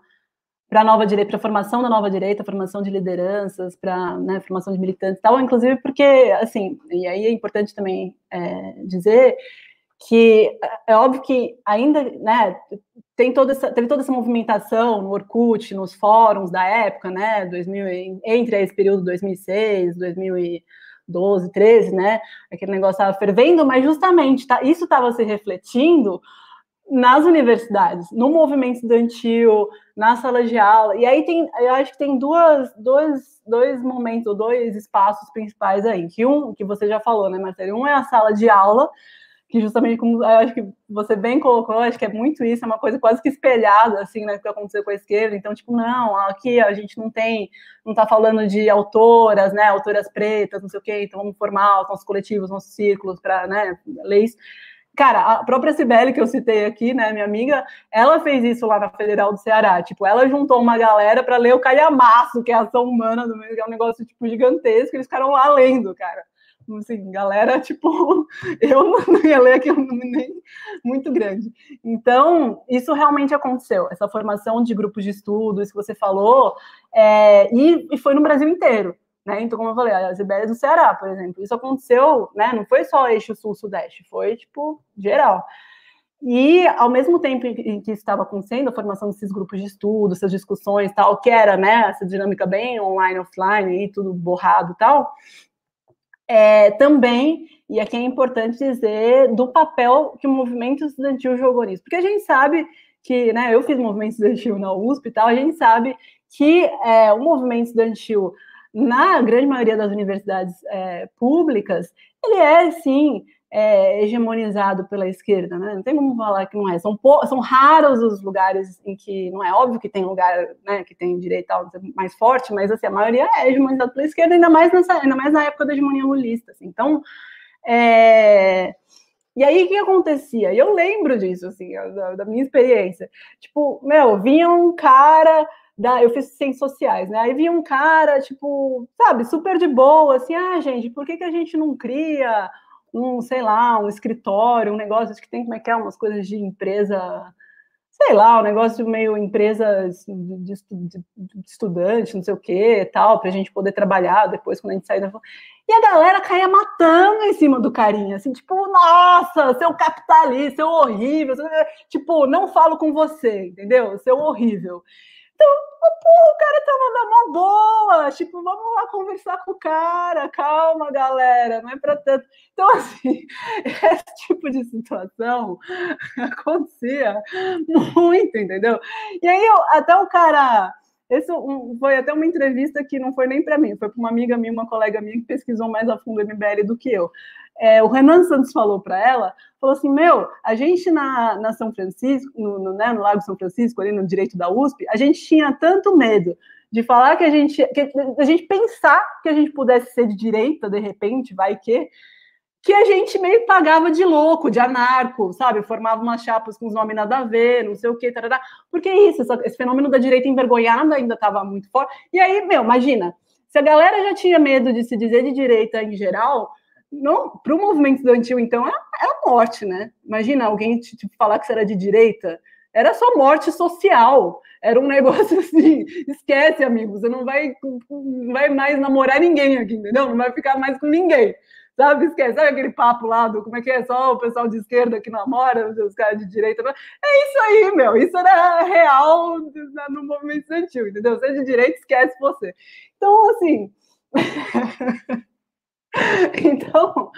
para nova direita, para formação da nova direita, formação de lideranças, para né, formação de militantes, tal. Inclusive porque, assim, e aí é importante também é, dizer que é óbvio que ainda, né, tem toda essa, teve toda essa movimentação no Orkut, nos fóruns da época, né, 2000, entre esse período 2006, 2012, 13, né, aquele negócio estava fervendo, mas justamente tá, isso estava se refletindo nas universidades, no movimento estudantil, na sala de aula, e aí tem, eu acho que tem duas, dois, dois momentos, dois espaços principais aí, que um, que você já falou, né, Marcelo, um é a sala de aula, que justamente como eu acho que você bem colocou, acho que é muito isso, é uma coisa quase que espelhada assim, né, que aconteceu com a esquerda. Então, tipo, não, aqui a gente não tem, não tá falando de autoras, né, autoras pretas, não sei o quê, então vamos formar os nossos coletivos, nossos círculos para, né, leis. Cara, a própria Cibele, que eu citei aqui, né, minha amiga, ela fez isso lá na Federal do Ceará. Tipo, ela juntou uma galera para ler o Calhamaço, que é a ação humana do meio, que é um negócio, tipo, gigantesco, eles ficaram lá lendo, cara assim, galera, tipo, eu não ia ler aquilo nem muito grande. Então, isso realmente aconteceu, essa formação de grupos de estudo, isso que você falou, é, e, e, foi no Brasil inteiro. Né? Então, como eu falei, as Ibérias do Ceará, por exemplo, isso aconteceu, né? Não foi só eixo sul-sudeste, foi tipo geral. E ao mesmo tempo em que estava acontecendo a formação desses grupos de estudo, essas discussões, tal, que era, né, essa dinâmica bem online, offline, e tudo borrado, tal, é, também, e aqui é importante dizer, do papel que o movimento estudantil jogou nisso. Porque a gente sabe que, né, eu fiz movimento estudantil na USP e tal, a gente sabe que é, o movimento estudantil, na grande maioria das universidades é, públicas, ele é, sim, é, hegemonizado pela esquerda, né? Não tem como falar que não é. São, são raros os lugares em que não é óbvio que tem lugar, né, que tem direito mais forte, mas assim a maioria é hegemonizado pela esquerda, ainda mais nessa, ainda mais na época da hegemonia lulista. Assim. Então, é... e aí o que acontecia? E eu lembro disso, assim, da, da minha experiência. Tipo, meu, vinha um cara da, eu fiz ciências sociais, né? Aí vinha um cara, tipo, sabe, super de boa, assim, ah, gente, por que, que a gente não cria um, sei lá, um escritório, um negócio que tem como é que é, umas coisas de empresa, sei lá, um negócio meio empresas de, de, de estudante, não sei o que, tal, para a gente poder trabalhar depois quando a gente sair da. E a galera caía matando em cima do carinha, assim, tipo, nossa, seu capitalista, seu horrível, tipo, não falo com você, entendeu? Seu horrível. Então, pô, o cara tava na mão boa, tipo, vamos lá conversar com o cara, calma, galera, não é para tanto. Então, assim, esse tipo de situação acontecia muito, entendeu? E aí, eu, até o cara. Esse um, foi até uma entrevista que não foi nem para mim, foi para uma amiga minha, uma colega minha que pesquisou mais a fundo o MBL do que eu é, o Renan Santos falou para ela, falou assim, meu, a gente na, na São Francisco, no, no, né, no Lago São Francisco, ali no direito da USP, a gente tinha tanto medo de falar que a gente, que, a gente pensar que a gente pudesse ser de direita, de repente, vai que, que a gente meio pagava de louco, de anarco, sabe? Formava umas chapas com os nomes nada a ver, não sei o quê, tarará. porque é isso, esse fenômeno da direita envergonhada ainda estava muito forte. E aí, meu, imagina, se a galera já tinha medo de se dizer de direita em geral, para o movimento estudantil, então, era, era morte, né? Imagina alguém te, falar que você era de direita, era só morte social. Era um negócio assim, esquece, amigo, você não vai, não vai mais namorar ninguém aqui, entendeu? Não vai ficar mais com ninguém. Sabe, esquece, sabe aquele papo lá do como é que é só o pessoal de esquerda que namora, os caras de direita. É isso aí, meu. Isso era real no movimento estudantil, entendeu? Você é de direita, esquece você. Então, assim. então,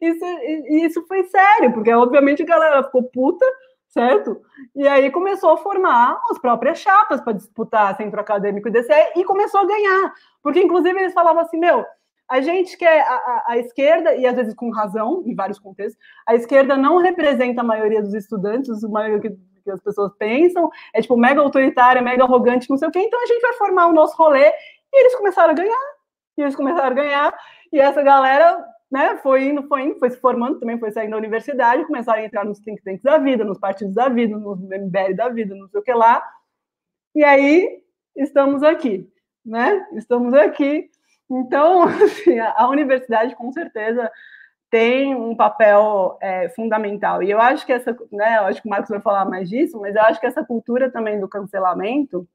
isso, isso foi sério, porque obviamente a galera ficou puta, certo? E aí começou a formar as próprias chapas para disputar centro acadêmico e DC e começou a ganhar. Porque, inclusive, eles falavam assim, meu a gente quer a, a, a, esquerda, e às vezes com razão, em vários contextos, a esquerda não representa a maioria dos estudantes, a maioria que, que as pessoas pensam, é tipo mega autoritária, mega arrogante, não sei o quê, então a gente vai formar o nosso rolê, e eles começaram a ganhar, e eles começaram a ganhar, e essa galera né, foi indo, foi indo, foi se formando, também foi saindo da universidade, começaram a entrar nos think tanks da vida, nos partidos da vida, nos MBL da vida, não sei o que lá, e aí estamos aqui, né, estamos aqui, então, assim, a universidade com certeza tem um papel é, fundamental. E eu acho que essa, né, eu acho que o Marcos vai falar mais disso, mas eu acho que essa cultura também do cancelamento,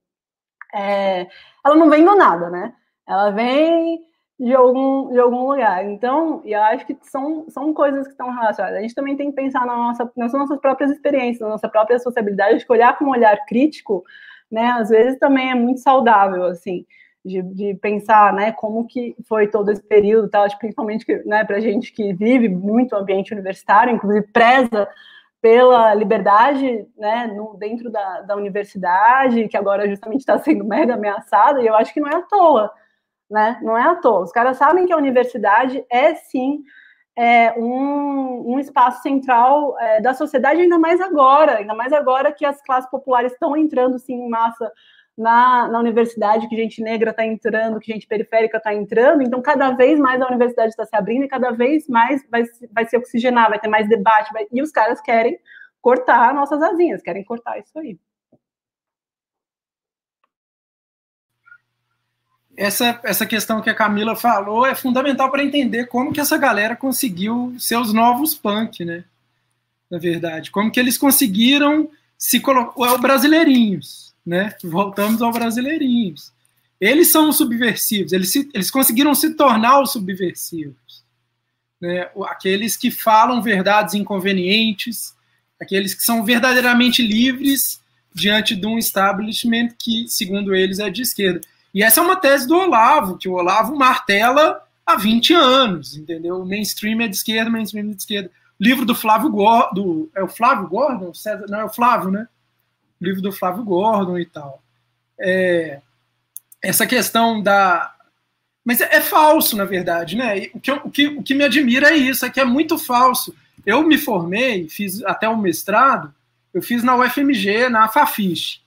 é, ela não vem do nada, né? Ela vem de algum, de algum lugar. Então, eu acho que são, são coisas que estão relacionadas. A gente também tem que pensar na nossa, nas nossas próprias experiências, na nossa própria sociabilidade, de olhar com um olhar crítico, né? Às vezes também é muito saudável, assim de, de, pensar, né, como que foi todo esse período, tal, principalmente, né, para gente que vive muito o ambiente universitário, inclusive preza pela liberdade, né, no, dentro da, da universidade, que agora justamente está sendo mega ameaçada, e eu acho que não é à toa, né, não é à toa. Os caras sabem que a universidade é, sim, é, um, um espaço central é, da sociedade, ainda mais agora, ainda mais agora que as classes populares estão entrando, sim, em massa na, na universidade, que gente negra está entrando, que gente periférica está entrando, então cada vez mais a universidade está se abrindo e cada vez mais vai, vai se oxigenar, vai ter mais debate, vai, e os caras querem cortar nossas asinhas, querem cortar isso aí. Essa, essa questão que a Camila falou é fundamental para entender como que essa galera conseguiu ser os novos punk, né? Na verdade, como que eles conseguiram se colocar, é brasileirinhos, né? Voltamos ao brasileirinhos. Eles são os subversivos, eles, se, eles conseguiram se tornar os subversivos. Né? Aqueles que falam verdades inconvenientes, aqueles que são verdadeiramente livres diante de um establishment que, segundo eles, é de esquerda. E essa é uma tese do Olavo, que o Olavo martela há 20 anos, entendeu? Mainstream é de esquerda, mainstream é de esquerda. Livro do Flávio Gordon, é o Flávio Gordon? Não, é o Flávio, né? livro do Flávio Gordon e tal. É, essa questão da. Mas é, é, falso, na verdade, né? O que, o, que, o que me admira é isso, é que é muito falso. Eu me formei, fiz até o mestrado, eu fiz na UFMG, na Fafiche.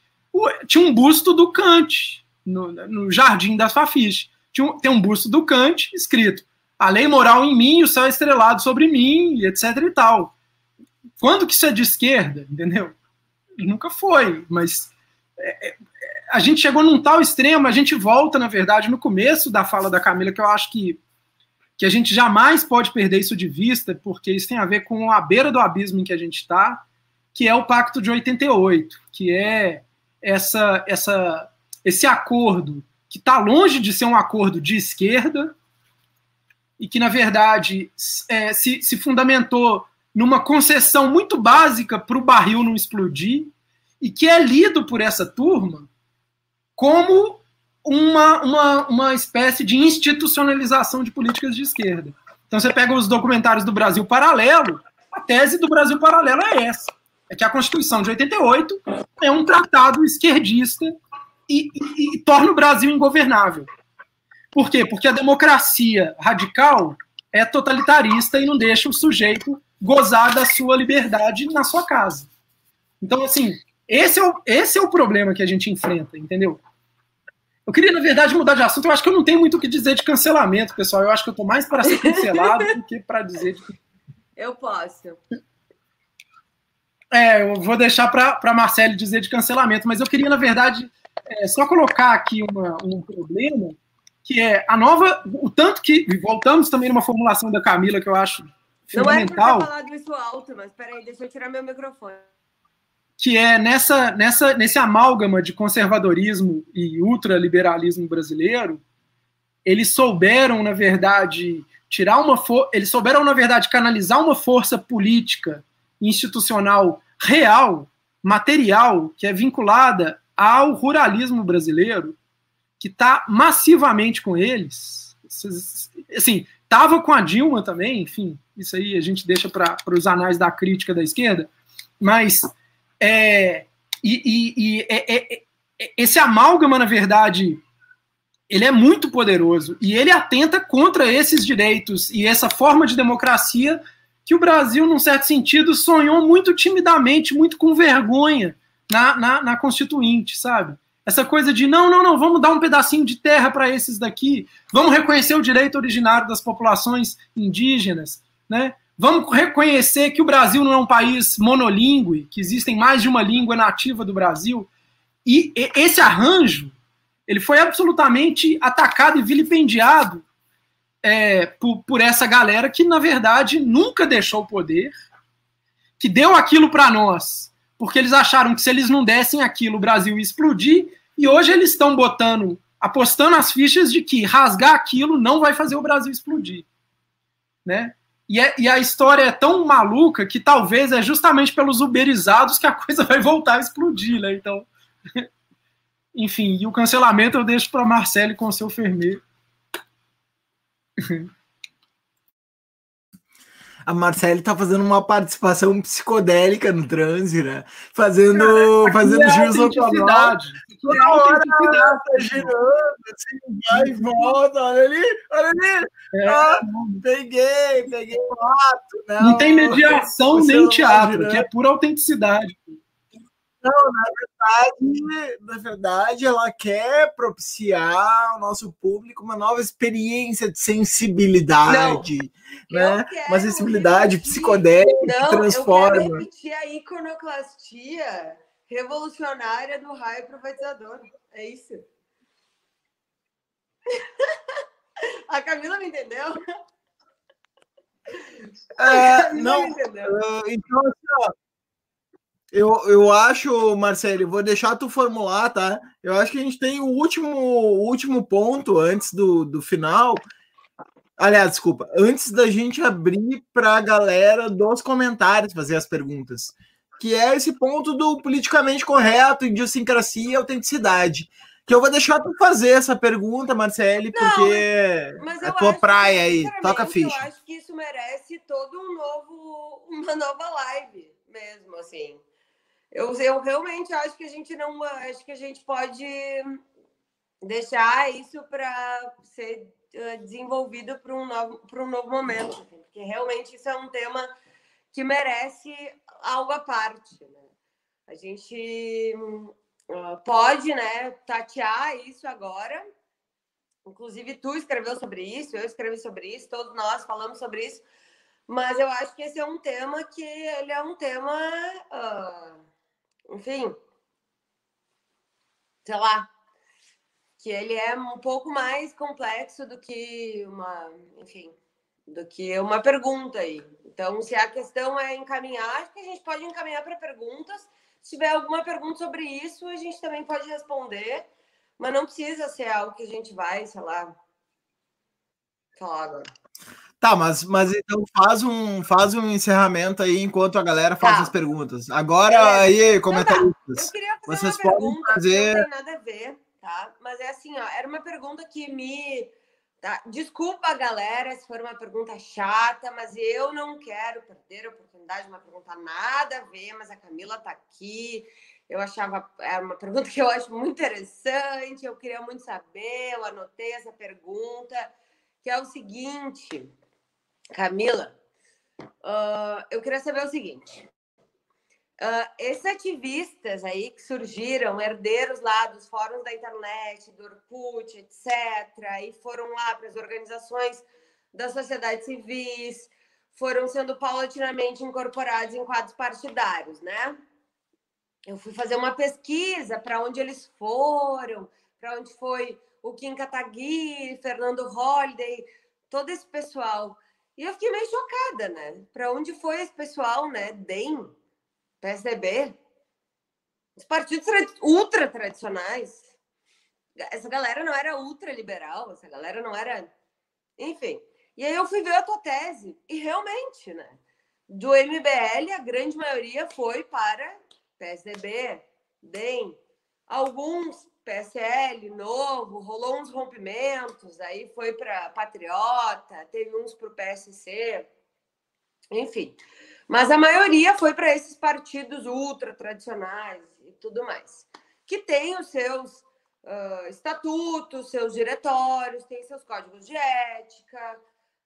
tinha um busto do Kant no, no jardim da Fafiche. Tinha um, tem um busto do Kant escrito: a lei moral em mim, o céu é estrelado sobre mim, etc e tal. Quando que isso é de esquerda, entendeu? nunca foi, mas é, é, a gente chegou num tal extremo, a gente volta, na verdade, no começo da fala da Camila, que eu acho que, que a gente jamais pode perder isso de vista, porque isso tem a ver com a beira do abismo em que a gente está, que é o Pacto de 88, que é essa, essa, esse acordo que está longe de ser um acordo de esquerda e que, na verdade, é, se, se fundamentou numa concessão muito básica para o barril não explodir, e que é lido por essa turma como uma, uma, uma espécie de institucionalização de políticas de esquerda. Então você pega os documentários do Brasil Paralelo, a tese do Brasil Paralelo é essa: é que a Constituição de 88 é um tratado esquerdista e, e, e torna o Brasil ingovernável. Por quê? Porque a democracia radical é totalitarista e não deixa o sujeito gozar da sua liberdade na sua casa. Então, assim, esse é o, esse é o problema que a gente enfrenta, entendeu? Eu queria, na verdade, mudar de assunto. Eu acho que eu não tenho muito o que dizer de cancelamento, pessoal. Eu acho que eu estou mais para ser cancelado do que para dizer de Eu posso. É, eu vou deixar para a Marcele dizer de cancelamento, mas eu queria, na verdade, é, só colocar aqui uma, um problema, que é a nova. O tanto que. Voltamos também numa formulação da Camila que eu acho fundamental. Não é falado isso alto, mas peraí, deixa eu tirar meu microfone. Que é nessa, nessa, nesse amálgama de conservadorismo e ultraliberalismo brasileiro, eles souberam, na verdade, tirar uma for eles souberam, na verdade, canalizar uma força política institucional real, material, que é vinculada ao ruralismo brasileiro, que está massivamente com eles. Assim, estava com a Dilma também, enfim, isso aí a gente deixa para os anais da crítica da esquerda, mas é, e, e, e é, é, é, esse amálgama, na verdade, ele é muito poderoso e ele atenta contra esses direitos e essa forma de democracia que o Brasil, num certo sentido, sonhou muito timidamente, muito com vergonha na, na, na Constituinte, sabe? Essa coisa de não, não, não, vamos dar um pedacinho de terra para esses daqui, vamos reconhecer o direito originário das populações indígenas, né? Vamos reconhecer que o Brasil não é um país monolíngue, que existem mais de uma língua nativa do Brasil. E esse arranjo, ele foi absolutamente atacado e vilipendiado é, por, por essa galera que, na verdade, nunca deixou o poder, que deu aquilo para nós, porque eles acharam que se eles não dessem aquilo, o Brasil ia explodir, e hoje eles estão botando, apostando as fichas de que rasgar aquilo não vai fazer o Brasil explodir. Né? E, é, e, a história é tão maluca que talvez é justamente pelos uberizados que a coisa vai voltar a explodir, né? Então, enfim, e o cancelamento eu deixo para Marcelo com o seu fermeiro. A Marcele tá fazendo uma participação psicodélica no transe, né? Fazendo, Cara, fazendo é giros automáticos. Toda hora tá girando, assim, vai e volta. Olha ali, olha ali. É. Ah, peguei, peguei o ato. Né? Não tem mediação nem teatro, que é pura autenticidade. Não, na verdade, na verdade, ela quer propiciar ao nosso público uma nova experiência de sensibilidade, não, né? Uma sensibilidade repetir, psicodélica não, que transforma. Eu quero repetir a iconoclastia revolucionária do raio privatizador. É isso. a Camila me entendeu? É, não, entendeu. Uh, então, assim, ó, eu, eu acho, Marcelo, vou deixar tu formular, tá? Eu acho que a gente tem o último, o último ponto antes do, do final. Aliás, desculpa, antes da gente abrir para a galera dos comentários fazer as perguntas, que é esse ponto do politicamente correto, idiosincrasia e autenticidade. Que eu vou deixar tu fazer essa pergunta, Marcele, porque mas, é tua praia aí. Toca ficha. Eu acho que isso merece todo um novo, uma nova live mesmo, assim. Eu, eu realmente acho que a gente não. Acho que a gente pode deixar isso para ser eh, desenvolvido para um, novo, um novo momento, porque realmente isso é um tema que merece algo à parte. Né? A gente uh, pode né, tatear isso agora. Inclusive, tu escreveu sobre isso, eu escrevi sobre isso, todos nós falamos sobre isso. Mas eu acho que esse é um tema que ele é um tema. Uh, enfim, sei lá, que ele é um pouco mais complexo do que uma, enfim, do que uma pergunta aí. Então, se a questão é encaminhar, acho que a gente pode encaminhar para perguntas. Se tiver alguma pergunta sobre isso, a gente também pode responder, mas não precisa ser algo que a gente vai, sei lá, falar agora. Tá, mas, mas então faz um, faz um encerramento aí enquanto a galera faz tá. as perguntas. Agora, é. aí, comentaristas. Eu queria fazer vocês uma podem pergunta fazer... não tem nada a ver, tá? Mas é assim, ó, era uma pergunta que me. Tá? Desculpa, galera, se for uma pergunta chata, mas eu não quero perder a oportunidade de uma pergunta nada a ver, mas a Camila tá aqui. Eu achava, era uma pergunta que eu acho muito interessante, eu queria muito saber, eu anotei essa pergunta, que é o seguinte. Camila, uh, eu queria saber o seguinte. Uh, esses ativistas aí que surgiram, herdeiros lá dos fóruns da internet, do Orkut, etc., e foram lá para as organizações da sociedade civis, foram sendo paulatinamente incorporados em quadros partidários, né? Eu fui fazer uma pesquisa para onde eles foram, para onde foi o Kim Kataguiri, Fernando Holliday, todo esse pessoal. E eu fiquei meio chocada, né? Para onde foi esse pessoal, né? DEM, PSDB, os partidos ultra tradicionais. Essa galera não era ultra liberal, essa galera não era. Enfim. E aí eu fui ver a tua tese, e realmente, né? Do MBL, a grande maioria foi para PSDB, DEM, alguns PSL novo, rolou uns rompimentos, aí foi para Patriota, teve uns para o PSC, enfim. Mas a maioria foi para esses partidos ultra tradicionais e tudo mais, que tem os seus uh, estatutos, seus diretórios, tem seus códigos de ética,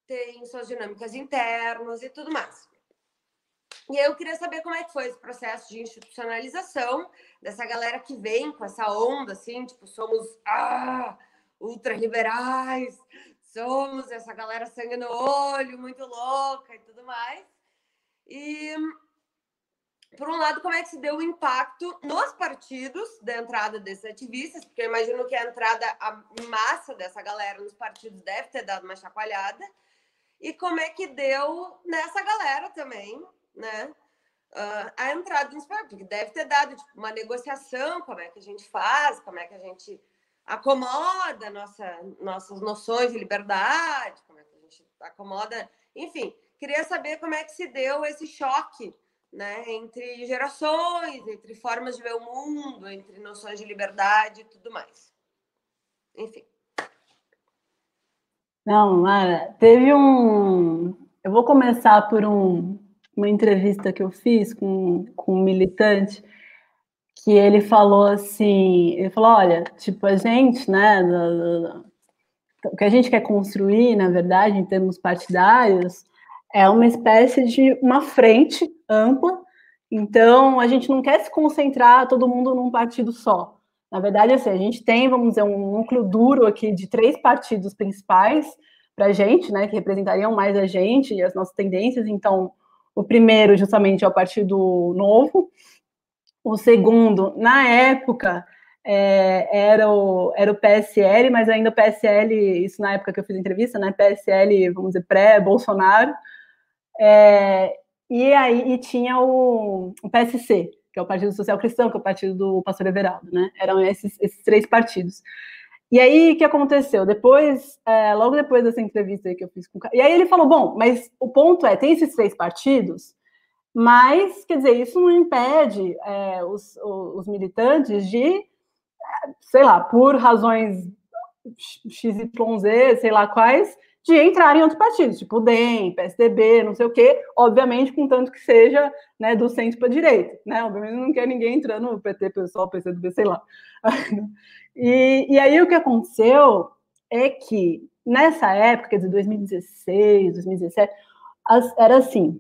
tem suas dinâmicas internas e tudo mais. E eu queria saber como é que foi esse processo de institucionalização dessa galera que vem com essa onda, assim, tipo, somos ah, ultraliberais, somos essa galera sangue no olho, muito louca e tudo mais. E, por um lado, como é que se deu o impacto nos partidos da entrada desses ativistas, porque eu imagino que a entrada a massa dessa galera nos partidos deve ter dado uma chacoalhada, e como é que deu nessa galera também, né? Uh, a entrada nos partidos, porque deve ter dado tipo, uma negociação, como é que a gente faz, como é que a gente acomoda nossa, nossas noções de liberdade, como é que a gente acomoda, enfim, queria saber como é que se deu esse choque né, entre gerações, entre formas de ver o mundo, entre noções de liberdade e tudo mais. Enfim. Não, Mara, teve um. Eu vou começar por um, uma entrevista que eu fiz com, com um militante que ele falou assim, ele falou, olha, tipo, a gente, né, o que a gente quer construir, na verdade, em termos partidários, é uma espécie de uma frente ampla, então a gente não quer se concentrar todo mundo num partido só. Na verdade, assim, a gente tem, vamos dizer, um núcleo duro aqui de três partidos principais para a gente, né, que representariam mais a gente e as nossas tendências. Então, o primeiro, justamente, é o Partido Novo. O segundo, na época, é, era, o, era o PSL, mas ainda o PSL, isso na época que eu fiz a entrevista, né, PSL, vamos dizer, pré-Bolsonaro. É, e aí e tinha o, o PSC, que é o Partido Social Cristão, que é o partido do pastor Everaldo, né? Eram esses, esses três partidos. E aí, o que aconteceu? Depois, é, logo depois dessa entrevista que eu fiz com o E aí ele falou, bom, mas o ponto é, tem esses três partidos, mas, quer dizer, isso não impede é, os, os, militantes de, sei lá, por razões XYZ, sei lá quais, de entrar em outros partidos, tipo DEM, PSDB, não sei o quê, obviamente, contanto que seja né, do centro para a direita, né? Obviamente não quer ninguém entrando no PT, pessoal, PCdoB, sei lá. e, e aí o que aconteceu é que nessa época de 2016, 2017, as, era assim,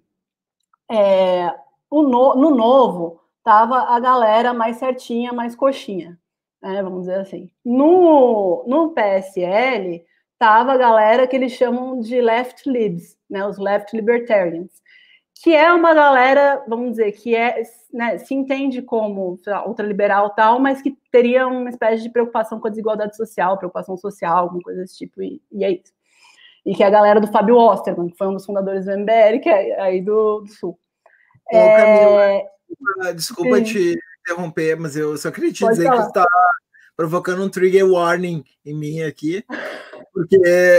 é, no, no novo tava a galera mais certinha, mais coxinha, né, vamos dizer assim. No, no PSL estava a galera que eles chamam de left libs, né, os left libertarians, que é uma galera, vamos dizer, que é, né, se entende como lá, ultraliberal tal, mas que teria uma espécie de preocupação com a desigualdade social, preocupação social, alguma coisa desse tipo, e, e é isso. E que é a galera do Fábio Osterman, que foi um dos fundadores do MBL, que é aí do, do Sul. Ô, é... Camila, desculpa Sim. te interromper, mas eu só queria te Pode dizer falar. que está provocando um trigger warning em mim aqui, porque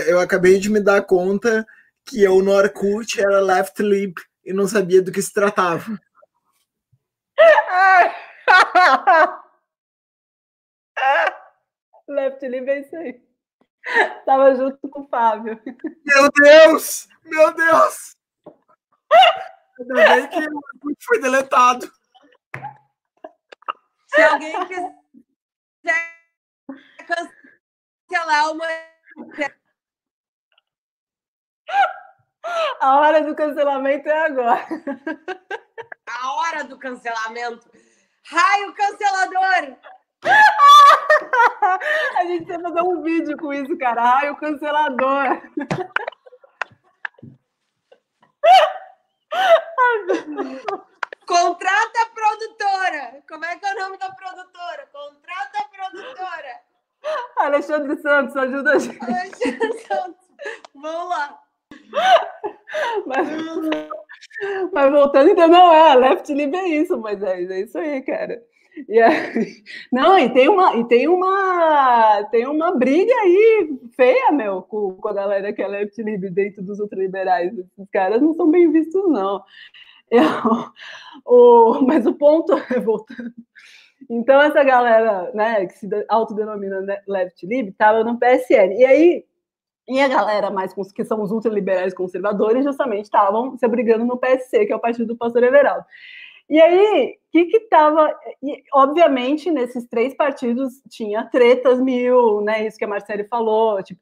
eu acabei de me dar conta que eu no Orkut era left lip e não sabia do que se tratava. left lip é isso aí. Tava junto com o Fábio. Meu Deus! Meu Deus! Ainda bem que o Orkut foi deletado. Se alguém quiser cancelar uma. A hora do cancelamento é agora. A hora do cancelamento. Raio cancelador! A gente vai fazer um vídeo com isso, cara. Raio cancelador. Contrata a produtora. Como é que é o nome da produtora? Contrata a produtora. Alexandre Santos, ajuda a gente. Alexandre Santos. Vamos lá. Mas, mas voltando, então, não é, left lib é isso, mas é, é isso aí, cara. E aí, não, e tem uma, e tem uma, tem uma briga aí feia, meu, com, com a galera que é left lib dentro dos ultraliberais. Esses caras não são bem vistos, não. Eu, o, mas o ponto é voltando. Então, essa galera, né, que se autodenomina left lib, estava no PSL. E aí, e a galera mais que são os ultraliberais conservadores justamente estavam se abrigando no PSC, que é o partido do pastor Everaldo. E aí, o que que tava... E, obviamente, nesses três partidos tinha tretas mil, né? Isso que a Marcele falou, tipo,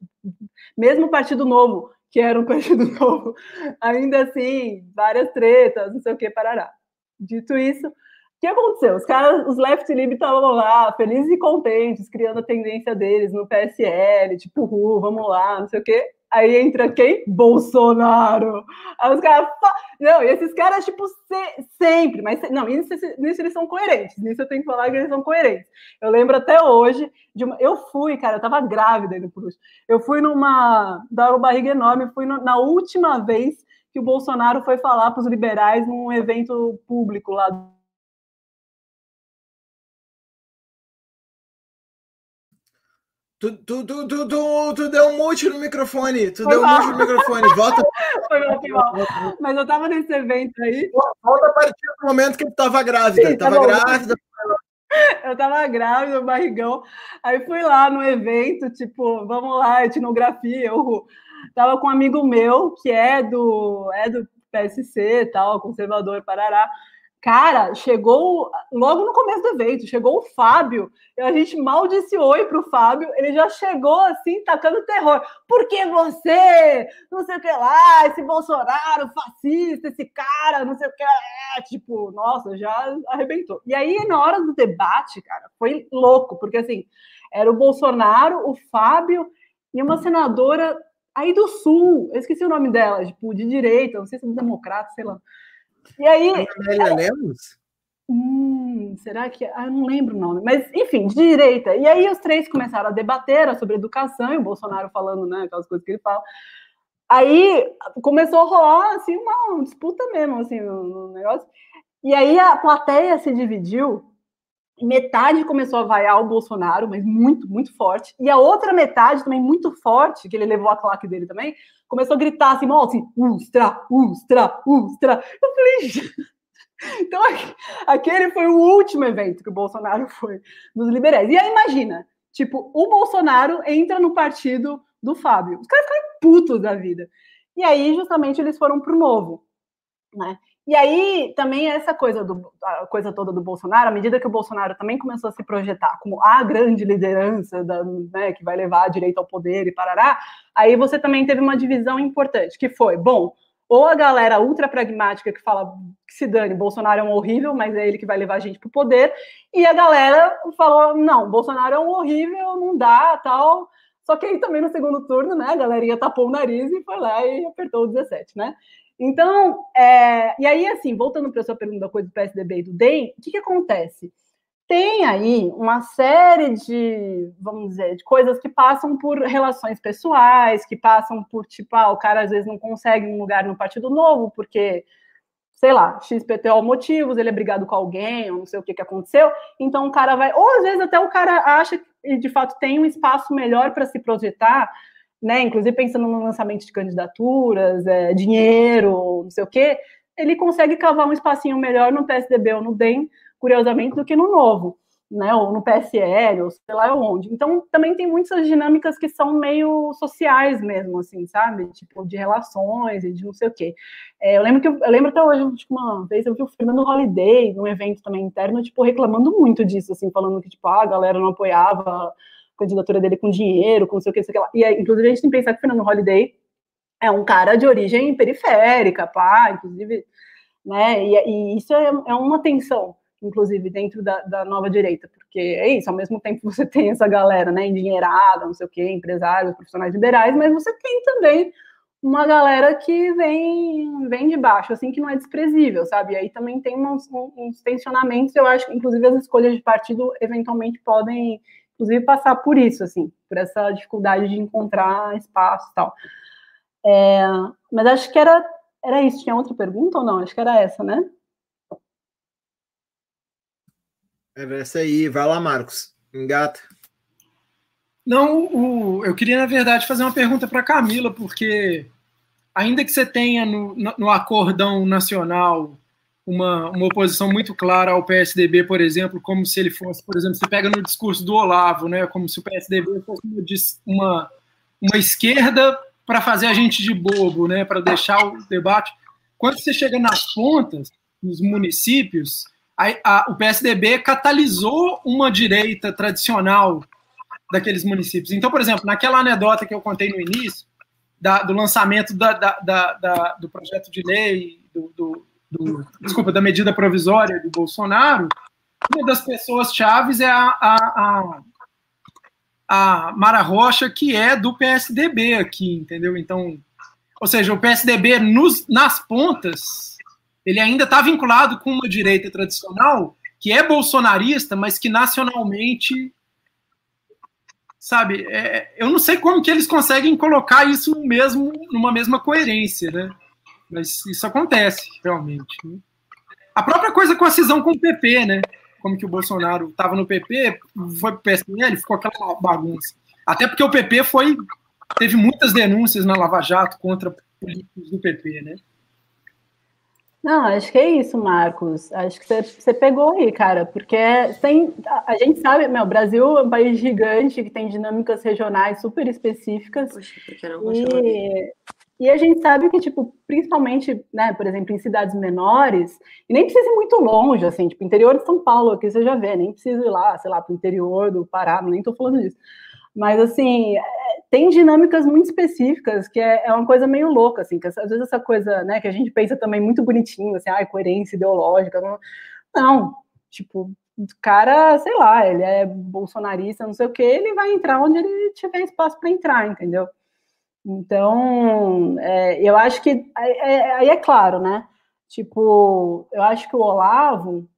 mesmo o Partido Novo, que era um partido novo, ainda assim, várias tretas, não sei o que, parará. Dito isso, que aconteceu? Os caras, os left lib estavam lá, felizes e contentes, criando a tendência deles no PSL, tipo, uh, vamos lá, não sei o quê. Aí entra quem? Bolsonaro. Aí os caras. Não, e esses caras, tipo, se, sempre, mas não, nisso, nisso eles são coerentes. Nisso eu tenho que falar que eles são coerentes. Eu lembro até hoje de uma. Eu fui, cara, eu tava grávida no Purush. Eu fui numa. Dava barriga enorme, fui no, na última vez que o Bolsonaro foi falar para os liberais num evento público lá Tu, tu, tu, tu, tu, tu deu um mute no microfone. Tu foi deu mal. um mute no microfone. Volta. Foi mal, foi mal. Mas eu tava nesse evento aí. Volta a partir do momento que tu tava grávida. Sim, tá tava grávida. Eu tava grávida, barrigão. Aí fui lá no evento, tipo, vamos lá, etnografia. Eu tava com um amigo meu que é do, é do PSC, tal, conservador, Parará. Cara, chegou logo no começo do evento, chegou o Fábio, a gente mal disse oi pro Fábio, ele já chegou assim, tacando terror. Por que você? Não sei o que lá, esse Bolsonaro fascista, esse cara, não sei o que é, tipo, nossa, já arrebentou. E aí, na hora do debate, cara, foi louco, porque assim, era o Bolsonaro, o Fábio e uma senadora aí do Sul, eu esqueci o nome dela, tipo, de direita, não sei se é democrata, sei lá. E aí. Amélia Lemos? Hum, será que. Ah, eu não lembro o nome, mas enfim, de direita. E aí os três começaram a debater sobre educação, e o Bolsonaro falando, né, aquelas coisas que ele fala. Aí começou a rolar assim, uma disputa mesmo, assim, no, no negócio. E aí a plateia se dividiu metade começou a vaiar o Bolsonaro, mas muito, muito forte. E a outra metade, também muito forte, que ele levou a claque dele também, começou a gritar assim, mal assim, Ustra, Ustra, Ustra. Eu falei, então aquele foi o último evento que o Bolsonaro foi dos liberais. E aí imagina, tipo, o Bolsonaro entra no partido do Fábio. Os caras ficaram putos da vida. E aí, justamente, eles foram pro novo, né? E aí também essa coisa do a coisa toda do Bolsonaro, à medida que o Bolsonaro também começou a se projetar como a grande liderança da, né, que vai levar a direito ao poder e parará, aí você também teve uma divisão importante, que foi, bom, ou a galera ultra pragmática que fala que se dane, Bolsonaro é um horrível, mas é ele que vai levar a gente para o poder, e a galera falou, não, Bolsonaro é um horrível, não dá, tal. Só que aí também no segundo turno, né, a galerinha tapou o nariz e foi lá e apertou o 17, né? Então, é, e aí, assim, voltando para a sua pergunta da coisa do PSDB e do DEM, o que, que acontece? Tem aí uma série de, vamos dizer, de coisas que passam por relações pessoais, que passam por, tipo, ah, o cara às vezes não consegue um lugar no Partido Novo, porque, sei lá, XPTO motivos, ele é brigado com alguém, ou não sei o que, que aconteceu, então o cara vai, ou às vezes até o cara acha que de fato tem um espaço melhor para se projetar, né, inclusive pensando no lançamento de candidaturas, é, dinheiro, não sei o quê, ele consegue cavar um espacinho melhor no PSDB ou no DEM, curiosamente, do que no Novo, né, ou no PSL, ou sei lá onde. Então, também tem muitas dinâmicas que são meio sociais mesmo, assim, sabe? Tipo, de relações e de não sei o quê. É, eu lembro que eu, eu, lembro até hoje, tipo, uma vez eu vi o Fernando Holiday, num evento também interno, tipo, reclamando muito disso, assim, falando que, tipo, ah, a galera não apoiava candidatura dele com dinheiro, com não sei o que, sei o que lá. E, inclusive, a gente tem que pensar que o Fernando Holliday é um cara de origem periférica, pá, inclusive, né, e, e isso é, é, uma tensão, inclusive, dentro da, da, nova direita, porque é isso, ao mesmo tempo você tem essa galera, né, endinheirada, não sei o que, empresários, profissionais liberais, mas você tem também uma galera que vem, vem de baixo, assim, que não é desprezível, sabe? E aí também tem uns, uns tensionamentos, eu acho que, inclusive, as escolhas de partido eventualmente podem, inclusive, passar por isso, assim, por essa dificuldade de encontrar espaço e tal. É, mas acho que era, era isso. Tinha outra pergunta ou não? Acho que era essa, né? Era essa aí. Vai lá, Marcos. Engata. Não, o, eu queria, na verdade, fazer uma pergunta para Camila, porque ainda que você tenha no, no acordão nacional uma, uma oposição muito clara ao PSDB, por exemplo, como se ele fosse, por exemplo, você pega no discurso do Olavo, né, como se o PSDB fosse uma, uma esquerda para fazer a gente de bobo, né, para deixar o debate. Quando você chega nas pontas, nos municípios, a, a, o PSDB catalisou uma direita tradicional daqueles municípios. Então, por exemplo, naquela anedota que eu contei no início, da, do lançamento da, da, do projeto de lei, do, do, do, desculpa, da medida provisória do Bolsonaro, uma das pessoas chaves é a, a, a, a Mara Rocha, que é do PSDB aqui, entendeu? Então, ou seja, o PSDB nos, nas pontas, ele ainda está vinculado com uma direita tradicional que é bolsonarista, mas que nacionalmente sabe? É, eu não sei como que eles conseguem colocar isso mesmo, numa mesma coerência, né? Mas isso acontece, realmente. Né? A própria coisa com a cisão com o PP, né? Como que o Bolsonaro estava no PP, foi pro PSL, ficou aquela bagunça. Até porque o PP foi teve muitas denúncias na Lava Jato contra políticos do PP, né? Não, acho que é isso, Marcos. Acho que você, pegou aí, cara, porque tem, a gente sabe, meu, o Brasil é um país gigante que tem dinâmicas regionais super específicas. Poxa, porque não e, e a gente sabe que, tipo, principalmente, né, por exemplo, em cidades menores, e nem precisa ir muito longe, assim, tipo, interior de São Paulo, aqui você já vê, nem precisa ir lá, sei lá, para o interior do Pará, nem estou falando disso. Mas, assim, tem dinâmicas muito específicas, que é, é, uma coisa meio louca, assim, que às vezes essa coisa, né, que a gente pensa também muito bonitinho, assim, ah, coerência ideológica, não, não tipo, o cara, sei lá, ele é bolsonarista, não sei o que, ele vai entrar onde ele tiver espaço para entrar, entendeu? Então, é, eu acho que aí é, é, claro, né? Tipo, eu acho que o Olavo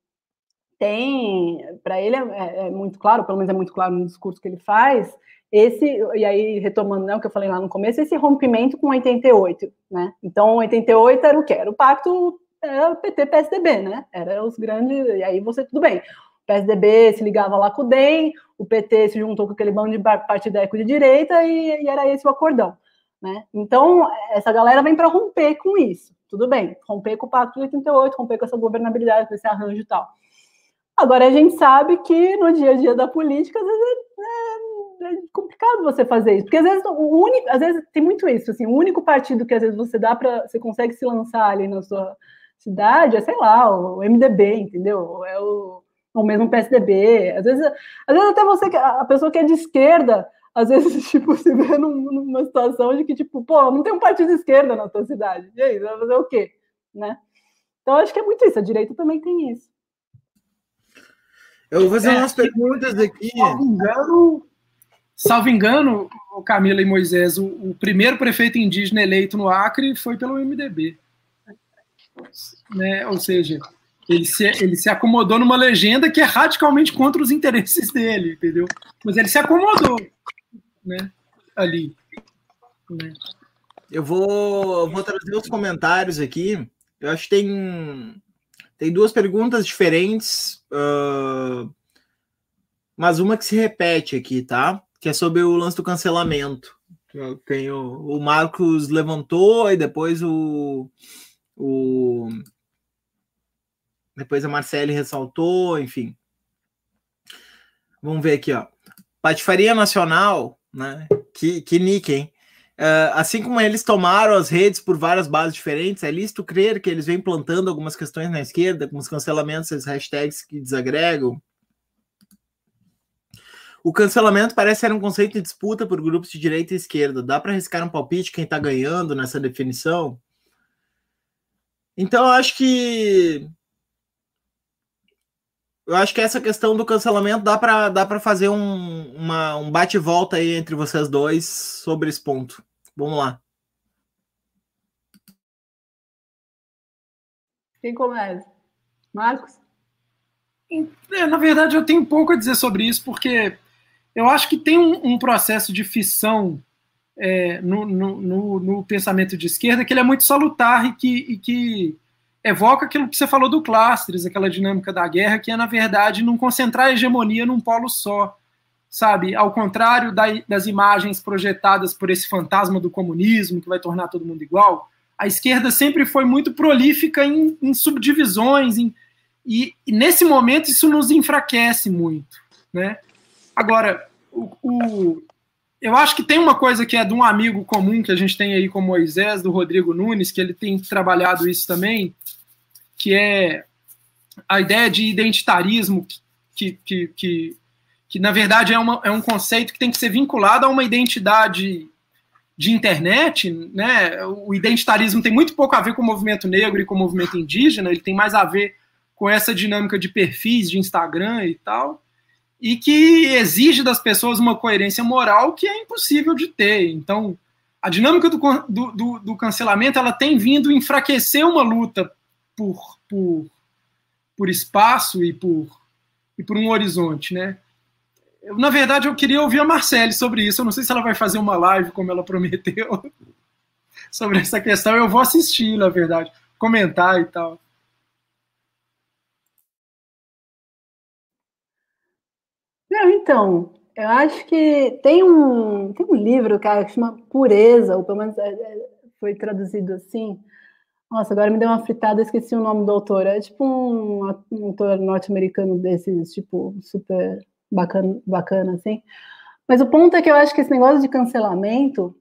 tem, para ele é, é, muito claro, pelo menos é muito claro no discurso que ele faz, esse, e aí retomando né, o que eu falei lá no começo, esse rompimento com 88, né? Então, 88 era o quê? Era o pacto o PT-PSDB, né? Era os grandes, e aí você, tudo bem. O PSDB se ligava lá com o DEM, o PT se juntou com aquele bando de partideco de direita e, e era esse o acordão, né? Então, essa galera vem para romper com isso, tudo bem. Romper com o pacto de 88, romper com essa governabilidade, com esse arranjo e tal. Agora, a gente sabe que no dia a dia da política, às vezes é, é complicado você fazer isso, porque às vezes o único, às vezes tem muito isso, assim, o único partido que às vezes você dá para, você consegue se lançar ali na sua cidade é, sei lá, o MDB, entendeu? É o, o mesmo PSDB. Às vezes, às vezes até você, a pessoa que é de esquerda, às vezes, tipo, se vê num, numa situação de que, tipo, pô, não tem um partido de esquerda na tua cidade. E aí, vai fazer o quê? Né? Então, acho que é muito isso. A direita também tem isso. Eu vou fazer é, umas perguntas aqui. Me engano, Salvo engano, o Camila e Moisés, o, o, primeiro prefeito indígena eleito no Acre foi pelo MDB. Né? Ou seja, ele se, ele se acomodou numa legenda que é radicalmente contra os interesses dele, entendeu? Mas ele se acomodou né? ali. Né? Eu vou, vou trazer os comentários aqui. Eu acho que tem, tem duas perguntas diferentes, uh, mas uma que se repete aqui, tá? que é sobre o lance do cancelamento. Tem o, o Marcos levantou e depois o, o depois a Marcele ressaltou, enfim. Vamos ver aqui, ó. Patifaria Nacional, né? Que, que nick, hein? Uh, assim como eles tomaram as redes por várias bases diferentes, é lícito crer que eles vêm plantando algumas questões na esquerda, com os cancelamentos, as hashtags que desagregam, o cancelamento parece ser um conceito de disputa por grupos de direita e esquerda. Dá para arriscar um palpite quem está ganhando nessa definição? Então, eu acho que. Eu acho que essa questão do cancelamento dá para dá para fazer um, uma, um bate-volta aí entre vocês dois sobre esse ponto. Vamos lá. Quem começa? Marcos? É, na verdade, eu tenho pouco a dizer sobre isso, porque eu acho que tem um, um processo de fissão é, no, no, no, no, pensamento de esquerda que ele é muito salutar e que, e que evoca aquilo que você falou do Clastres, aquela dinâmica da guerra, que é, na verdade, não concentrar a hegemonia num polo só, sabe? Ao contrário da, das imagens projetadas por esse fantasma do comunismo, que vai tornar todo mundo igual, a esquerda sempre foi muito prolífica em, em subdivisões, em, e, e, nesse momento isso nos enfraquece muito, né? Agora, o, o, eu acho que tem uma coisa que é de um amigo comum que a gente tem aí com Moisés, do Rodrigo Nunes, que ele tem trabalhado isso também, que é a ideia de identitarismo, que, que, que, que na verdade é, uma, é um conceito que tem que ser vinculado a uma identidade de internet, né? O identitarismo tem muito pouco a ver com o movimento negro e com o movimento indígena, ele tem mais a ver com essa dinâmica de perfis de Instagram e tal, e que exige das pessoas uma coerência moral que é impossível de ter. Então, a dinâmica do, do, do cancelamento ela tem vindo enfraquecer uma luta por, por, por espaço e por, e por um horizonte, né? Eu, na verdade, eu queria ouvir a Marcele sobre isso. Eu não sei se ela vai fazer uma live, como ela prometeu, sobre essa questão. Eu vou assistir, na verdade, comentar e tal. Não, então, eu acho que tem um, tem um livro, cara, que chama Pureza, ou pelo menos é, é, foi traduzido assim. Nossa, agora me deu uma fritada, esqueci o nome do autor. É tipo um, autor norte-americano desses, tipo, super bacana, bacana, assim. Mas o ponto é que eu acho que esse negócio de cancelamento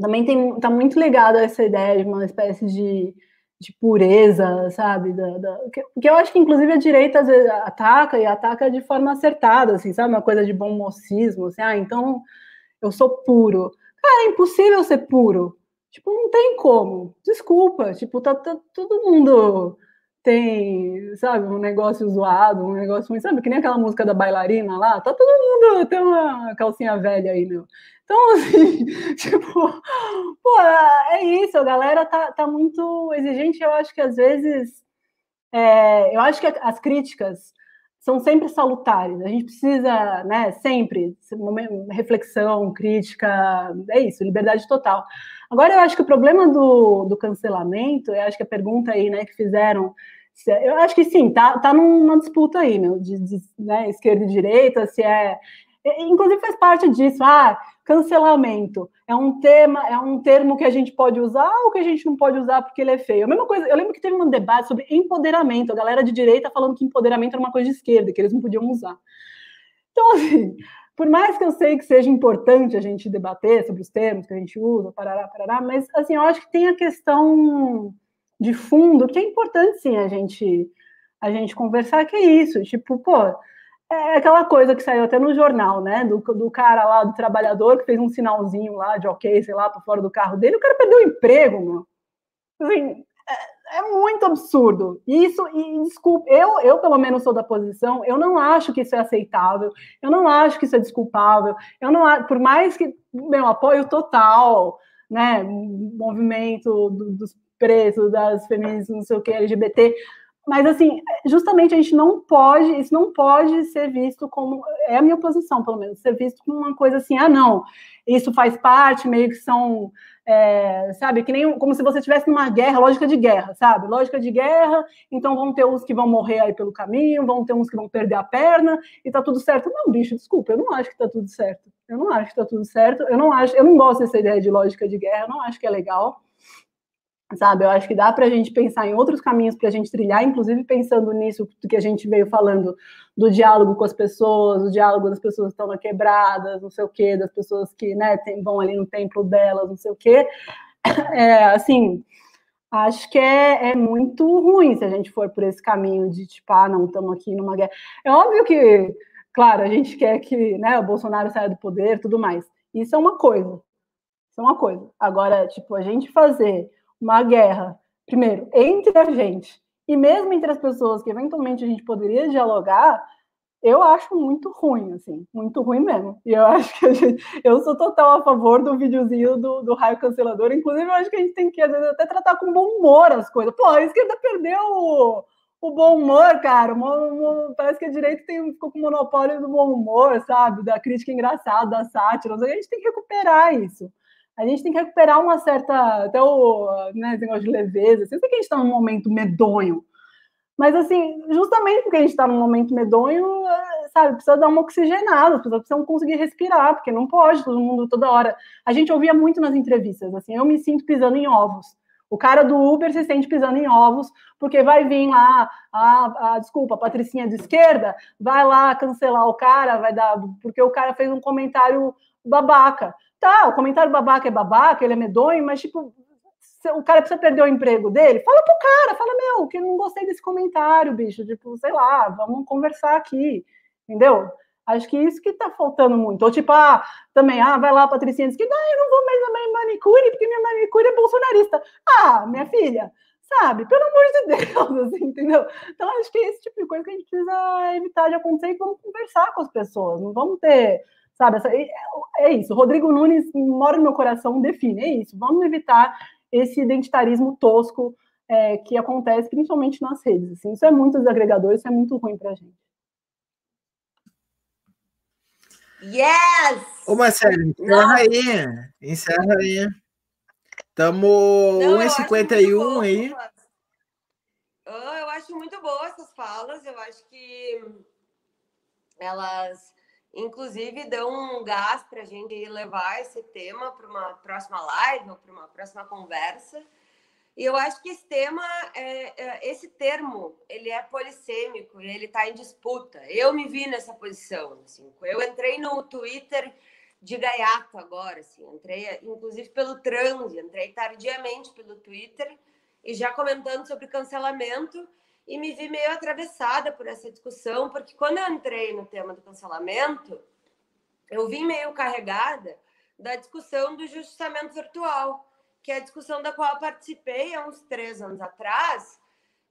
também tem, tá muito ligado a essa ideia de uma espécie de, de pureza, sabe? Da, da, que, eu acho que, inclusive, a direita às vezes ataca e ataca de forma acertada, assim, sabe? Uma coisa de bom mocismo, assim, ah, então eu sou puro. Cara, é impossível ser puro. Tipo, não tem como. Desculpa, tipo, tá, tá todo mundo tem, sabe, um negócio zoado, um negócio ruim, sabe, que nem aquela música da bailarina lá, tá todo mundo, tem uma calcinha velha aí, meu. Então, assim, tipo, pô, é isso, a galera tá, tá muito exigente, eu acho que às vezes, é, eu acho que as críticas são sempre salutares, a gente precisa, né, sempre, reflexão, crítica, é isso, liberdade total. Agora, eu acho que o problema do, do cancelamento, eu acho que a pergunta aí, né, que fizeram, eu acho que sim, tá, tá numa disputa aí, meu, de, de né, esquerda e direita, se é. Inclusive faz parte disso, ah, cancelamento é um tema, é um termo que a gente pode usar ou que a gente não pode usar porque ele é feio. A mesma coisa, eu lembro que teve um debate sobre empoderamento, a galera de direita falando que empoderamento era uma coisa de esquerda, que eles não podiam usar. Então, assim, por mais que eu sei que seja importante a gente debater sobre os termos que a gente usa, parará, parará, mas assim, eu acho que tem a questão de fundo que é importante sim a gente a gente conversar, que é isso, tipo, pô, é aquela coisa que saiu até no jornal, né? Do, do cara lá, do trabalhador, que fez um sinalzinho lá de ok, sei lá, para fora do carro dele, o cara perdeu o emprego, mano. Assim, é muito absurdo. Isso, e desculpa, eu, eu pelo menos sou da posição, eu não acho que isso é aceitável, eu não acho que isso é desculpável, eu não por mais que, meu, apoio total, né, movimento do, dos presos, das feministas, não sei o que, LGBT, mas assim, justamente a gente não pode, isso não pode ser visto como, é a minha posição, pelo menos, ser visto como uma coisa assim, ah, não, isso faz parte, meio que são é, sabe, que nem como se você estivesse numa guerra, lógica de guerra, sabe? Lógica de guerra, então vão ter uns que vão morrer aí pelo caminho, vão ter uns que vão perder a perna e tá tudo certo. Não, bicho, desculpa, eu não acho que tá tudo certo. Eu não acho que tá tudo certo. Eu não acho, eu não gosto dessa ideia de lógica de guerra, eu não acho que é legal sabe? Eu acho que dá para a gente pensar em outros caminhos para a gente trilhar, inclusive pensando nisso que a gente veio falando do diálogo com as pessoas, o diálogo das pessoas que estão na quebradas, não sei o quê, das pessoas que né, tem, vão ali no templo delas, não sei o quê. É, assim, acho que é, é, muito ruim se a gente for por esse caminho de tipo, ah, não, estamos aqui numa guerra. É óbvio que, claro, a gente quer que né, o Bolsonaro saia do poder, tudo mais. Isso é uma coisa. Isso é uma coisa. Agora, tipo, a gente fazer uma guerra, primeiro, entre a gente, e mesmo entre as pessoas que eventualmente a gente poderia dialogar, eu acho muito ruim, assim, muito ruim mesmo. E eu acho que gente, eu sou total a favor do videozinho do, do raio cancelador. Inclusive, eu acho que a gente tem que, às vezes, até tratar com bom humor as coisas. Pô, a esquerda perdeu o, o bom humor, cara. O, parece que a direita tem, ficou com o monopólio do bom humor, sabe? Da crítica engraçada, da sátira. A gente tem que recuperar isso. A gente tem que recuperar uma certa. Até o né, negócio de leveza. Assim, eu sei que a gente está num momento medonho mas, assim, justamente porque a gente está num momento medonho, sabe, precisa dar uma oxigenada, as pessoas precisam conseguir respirar, porque não pode todo mundo toda hora. A gente ouvia muito nas entrevistas, assim, eu me sinto pisando em ovos. O cara do Uber se sente pisando em ovos, porque vai vir lá, a, a, desculpa, a Patricinha de esquerda, vai lá cancelar o cara, vai dar, porque o cara fez um comentário babaca. Tá, o comentário babaca é babaca, ele é medonho, mas, tipo, o cara precisa perder o emprego dele, fala pro cara, fala, meu, que não gostei desse comentário, bicho, tipo, sei lá, vamos conversar aqui, entendeu? Acho que isso que tá faltando muito. Ou tipo, ah, também, ah, vai lá, Patricinha, diz que, não, eu não vou mais na minha manicure, porque minha manicure é bolsonarista. Ah, minha filha, sabe, pelo amor de Deus, assim, entendeu? Então, acho que é esse tipo de coisa que a gente precisa evitar de acontecer e vamos conversar com as pessoas, não vamos ter, sabe, essa, é, é isso, Rodrigo Nunes mora no meu coração, define, é isso, vamos evitar esse identitarismo tosco é, que acontece principalmente nas redes. Assim. Isso é muito desagregador, isso é muito ruim para a gente. Yes! Ô, Marcelo, encerra aí. Encerra aí. Estamos 1h51 aí. Eu acho muito boa essas falas. Eu acho que elas inclusive dão um gás para a gente levar esse tema para uma próxima live ou para uma próxima conversa. E eu acho que esse tema, é, é, esse termo, ele é polissêmico e ele está em disputa. Eu me vi nessa posição. Assim, eu entrei no Twitter de gaiato agora, assim, entrei inclusive pelo transe, entrei tardiamente pelo Twitter e já comentando sobre cancelamento e me vi meio atravessada por essa discussão, porque quando eu entrei no tema do cancelamento, eu vim meio carregada da discussão do justiçamento virtual, que é a discussão da qual eu participei há uns três anos atrás,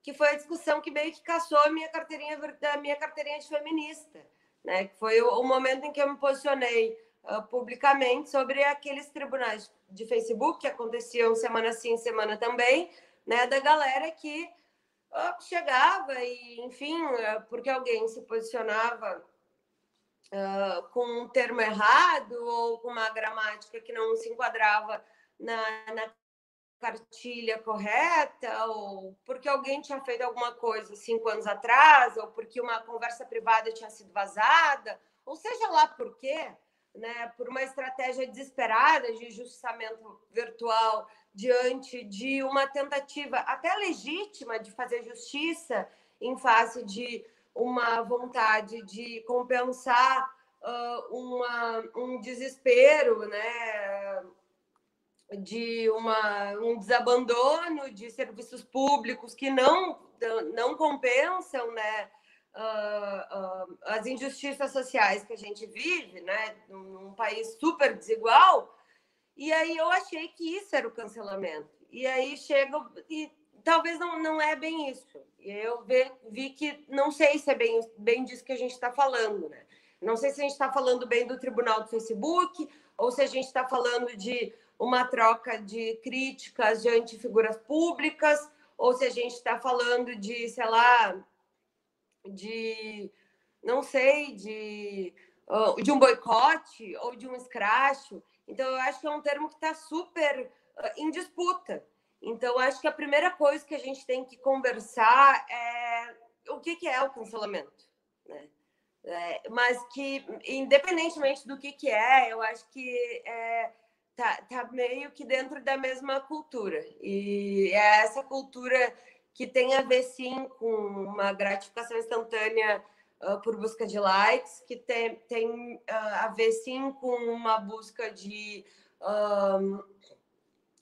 que foi a discussão que meio que caçou a minha carteirinha, da minha carteirinha de feminista, né? Que foi o momento em que eu me posicionei uh, publicamente sobre aqueles tribunais de Facebook que aconteciam semana sim, semana também, né? Da galera que chegava e, enfim, é, porque alguém se posicionava uh, com um termo errado ou com uma gramática que não se enquadrava na, na cartilha correta, ou porque alguém tinha feito alguma coisa cinco anos atrás, ou porque uma conversa privada tinha sido vazada, ou seja lá por quê, né, por uma estratégia desesperada de justamento virtual diante de uma tentativa até legítima de fazer justiça em face de uma vontade de compensar uh, uma, um desespero, né, de uma, um desabandono de serviços públicos que não, não compensam né, uh, uh, as injustiças sociais que a gente vive, né, num país super desigual, e aí eu achei que isso era o cancelamento. E aí chega e talvez não, não é bem isso. E eu vi, que não sei se é bem, bem disso que a gente está falando, né? Não sei se a gente está falando bem do tribunal do Facebook ou se a gente está falando de uma troca de críticas diante de figuras públicas ou se a gente está falando de, sei lá, de, não sei, de, de um boicote ou de um escracho. Então, eu acho que é um termo que está super uh, em disputa. Então, acho que a primeira coisa que a gente tem que conversar é o que, que é o cancelamento. Né? É, mas que, independentemente do que, que é, eu acho que é, tá, tá meio que dentro da mesma cultura. E é essa cultura que tem a ver, sim, com uma gratificação instantânea uh, por busca de likes, que tem, tem uh, a ver sim com uma busca de um,